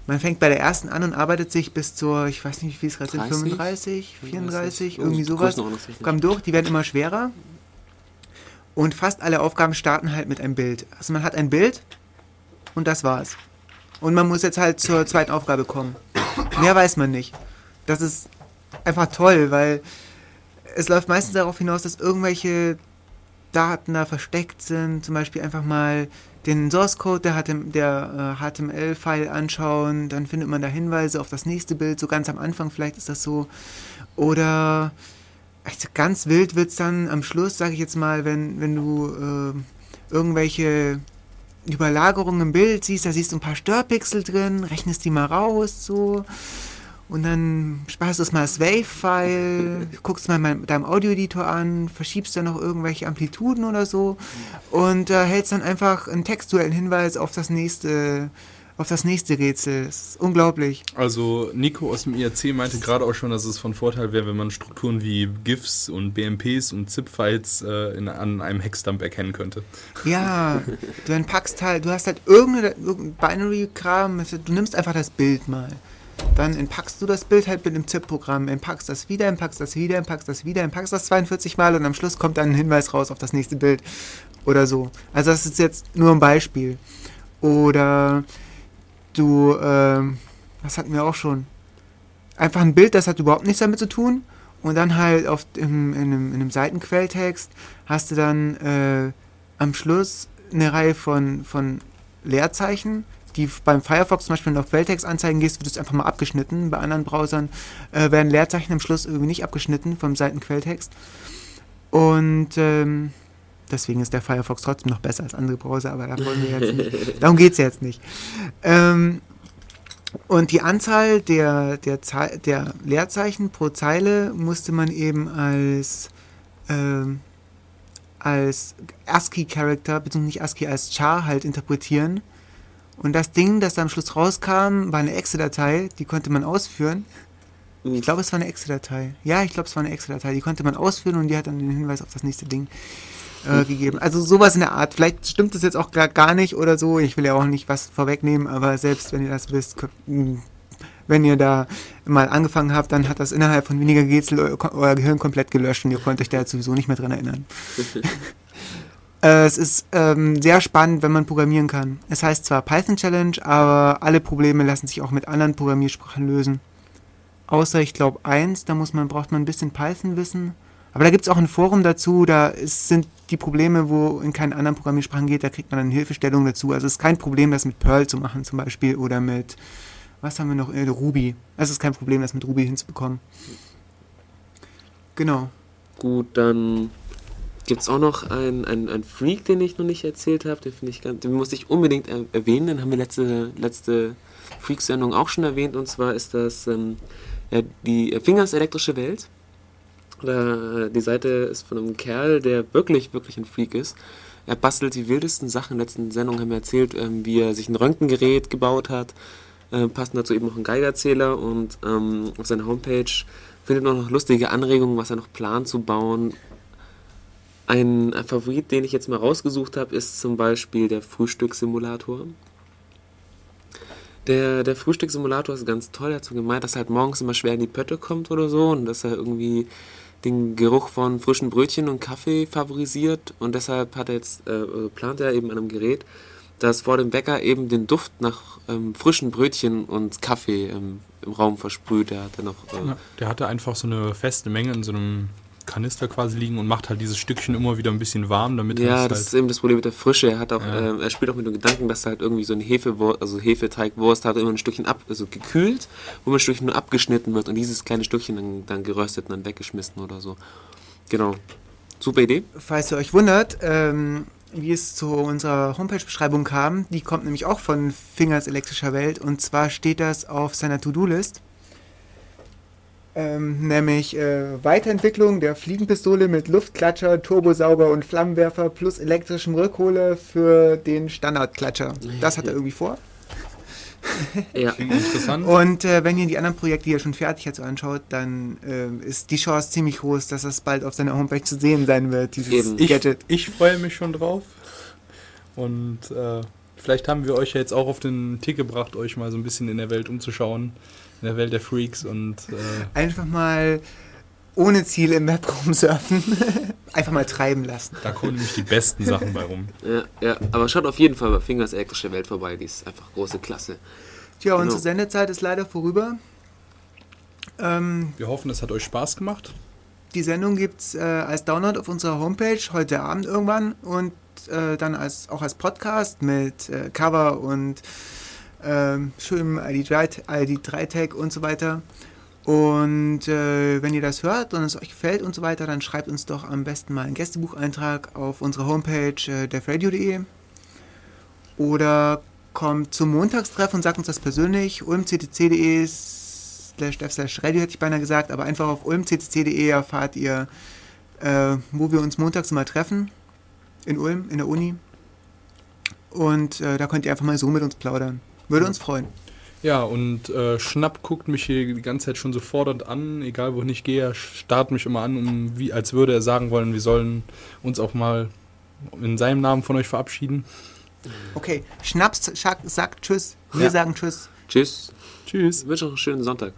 Man fängt bei der ersten an und arbeitet sich bis zur, ich weiß nicht, wie viel es gerade sind, 30? 35, 34, Oh, irgendwie sowas. Aufgaben durch, die werden immer schwerer. Und fast alle Aufgaben starten halt mit einem Bild. Also man hat ein Bild und das war's. Und man muss jetzt halt zur zweiten Aufgabe kommen. Mehr weiß man nicht. Das ist einfach toll, weil es läuft meistens darauf hinaus, dass irgendwelche Daten da versteckt sind. Zum Beispiel einfach mal den Source Code der, HTML, der äh, HTML-File anschauen, dann findet man da Hinweise auf das nächste Bild, so ganz am Anfang vielleicht ist das so. Oder also ganz wild wird es dann am Schluss, sage ich jetzt mal, wenn, wenn du äh, irgendwelche Überlagerungen im Bild siehst, da siehst du ein paar Störpixel drin, rechnest die mal raus, so. Und dann sparst du es mal als Wave-File, <laughs> guckst mal mit deinem Audio-Editor an, verschiebst dann noch irgendwelche Amplituden oder so und äh, hältst dann einfach einen textuellen Hinweis auf das nächste, auf das nächste Rätsel. Das ist unglaublich. Also Nico aus dem IRC meinte gerade auch schon, dass es von Vorteil wäre, wenn man Strukturen wie GIFs und BMPs und ZIP-Files äh, in- an einem Hexdump erkennen könnte. Ja, du entpackst halt, du hast halt irgendeine, irgendein Binary-Kram, du nimmst einfach das Bild mal. Dann entpackst du das Bild halt mit dem ZIP-Programm, entpackst das wieder, entpackst das wieder, entpackst das wieder, entpackst das 42 Mal und am Schluss kommt dann ein Hinweis raus auf das nächste Bild oder so. Also das ist jetzt nur ein Beispiel. Oder du, ähm, was hatten wir auch schon? Einfach ein Bild, das hat überhaupt nichts damit zu tun und dann halt auf, in, einem, in einem Seitenquelltext hast du dann äh, am Schluss eine Reihe von, von Leerzeichen, die beim Firefox zum Beispiel, wenn du auf Quelltext anzeigen gehst, wird es einfach mal abgeschnitten. Bei anderen Browsern äh, werden Leerzeichen am Schluss irgendwie nicht abgeschnitten vom Seitenquelltext. Und ähm, deswegen ist der Firefox trotzdem noch besser als andere Browser, aber da wollen wir jetzt nicht. <laughs> Darum geht es jetzt nicht. Ähm, und die Anzahl der, der, der Leerzeichen pro Zeile musste man eben als, ähm, als ASCII-Character, beziehungsweise nicht ASCII, als Char halt interpretieren. Und das Ding, das da am Schluss rauskam, war eine Excel-Datei, die konnte man ausführen. Ich glaube, es war eine Excel-Datei. Ja, ich glaube, es war eine Excel-Datei. Die konnte man ausführen und die hat dann den Hinweis auf das nächste Ding äh, gegeben. Also sowas in der Art. Vielleicht stimmt es jetzt auch gar, gar nicht oder so. Ich will ja auch nicht was vorwegnehmen, aber selbst wenn ihr das wisst, könnt- mh, wenn ihr da mal angefangen habt, dann hat das innerhalb von weniger Rätsel euer, euer Gehirn komplett gelöscht und ihr könnt euch da jetzt sowieso nicht mehr dran erinnern. Äh, es ist ähm, sehr spannend, wenn man programmieren kann. Es heißt zwar Python Challenge, aber alle Probleme lassen sich auch mit anderen Programmiersprachen lösen. Außer, ich glaube, eins, da muss man, braucht man ein bisschen Python wissen. Aber da gibt es auch ein Forum dazu, da ist, sind die Probleme, wo in keinen anderen Programmiersprachen geht, da kriegt man dann Hilfestellung dazu. Also es ist kein Problem, das mit Perl zu machen zum Beispiel oder mit, was haben wir noch, äh, Ruby. Es ist kein Problem, das mit Ruby hinzubekommen. Genau. Gut, dann gibt es auch noch einen, einen, Freak, den ich noch nicht erzählt habe. Den, den muss ich unbedingt er erwähnen. Den haben wir letzte, letzte Freak-Sendung auch schon erwähnt. Und zwar ist das ähm, die Fingers elektrische Welt. Da, äh, die Seite ist von einem Kerl, der wirklich, wirklich ein Freak ist. Er bastelt die wildesten Sachen. In der letzten Sendung haben wir erzählt, ähm, wie er sich ein Röntgengerät gebaut hat. Äh, passend dazu eben auch einen Geigerzähler. Und ähm, auf seiner Homepage findet man noch lustige Anregungen, was er noch plant zu bauen. Ein, Favorit, den ich jetzt mal rausgesucht habe, ist zum Beispiel der Frühstückssimulator. Der, der Frühstückssimulator ist ganz toll. So gemeint, dass er halt morgens immer schwer in die Pötte kommt oder so und dass er irgendwie den Geruch von frischen Brötchen und Kaffee favorisiert und deshalb hat er jetzt, äh, also plant er eben an einem Gerät, das vor dem Bäcker eben den Duft nach ähm, frischen Brötchen und Kaffee ähm, im Raum versprüht. Er hat dann noch äh, Ja, der hatte einfach so eine feste Menge in so einem Kanister quasi liegen und macht halt dieses Stückchen immer wieder ein bisschen warm, damit Ja, es das ist halt eben das Problem mit der Frische. Er hat auch, Ja. ähm, er spielt auch mit dem Gedanken, dass er halt irgendwie so eine Hefewurst, also Hefeteigwurst hat immer ein Stückchen ab, also gekühlt, wo ein Stückchen nur abgeschnitten wird und dieses kleine Stückchen dann, dann geröstet und dann weggeschmissen oder so. Genau. Super Idee. Falls ihr euch wundert, ähm, wie es zu unserer Homepage-Beschreibung kam, die kommt nämlich auch von Fingers elektrischer Welt und zwar steht das auf seiner To-Do-List. Ähm, nämlich äh, Weiterentwicklung der Fliegenpistole mit Luftklatscher, Turbosauger und Flammenwerfer plus elektrischem Rückholer für den Standardklatscher. Das hat er irgendwie vor. Ja. klingt interessant. Und äh, wenn ihr die anderen Projekte, die er schon fertig hat, so anschaut, dann äh, ist die Chance ziemlich groß, dass das bald auf seiner Homepage zu sehen sein wird, dieses Eben. Ich, Gadget. ich freue mich schon drauf. Und äh, vielleicht haben wir euch ja jetzt auch auf den Tick gebracht, euch mal so ein bisschen in der Welt umzuschauen. In der Welt der Freaks und äh, Einfach mal ohne Ziel im Web rumsurfen. <laughs> Einfach mal treiben lassen. da kommen nämlich die besten Sachen bei rum. Ja, ja, aber schaut auf jeden Fall bei Fingers elektrische Welt vorbei, die ist einfach große Klasse. Tja, Genau. unsere Sendezeit ist leider vorüber. Ähm, Wir hoffen, es hat euch Spaß gemacht. Die Sendung gibt es äh, als Download auf unserer Homepage heute Abend irgendwann und äh, dann als, auch als Podcast mit äh, Cover und ähm, schönem ID3 ID3-Tag und so weiter. Und äh, wenn ihr das hört und es euch gefällt und so weiter, dann schreibt uns doch am besten mal einen Gästebucheintrag auf unsere Homepage äh, defradio.de oder kommt zum Montagstreff und sagt uns das persönlich ulmctc.de slash def slash radio hätte ich beinahe gesagt, aber einfach auf ulmctc.de erfahrt ihr, äh, wo wir uns montags immer treffen in Ulm, in der Uni. Und äh, da könnt ihr einfach mal so mit uns plaudern. Würde uns freuen. Ja, und äh, Schnapp guckt mich hier die ganze Zeit schon so fordernd an, egal wohin ich gehe, er starrt mich immer an, um, wie, als würde er sagen wollen, wir sollen uns auch mal in seinem Namen von euch verabschieden. Okay, Schnaps scha- sagt Tschüss. Wir Ja. sagen Tschüss. Tschüss. Tschüss. Ich wünsche noch einen schönen Sonntag.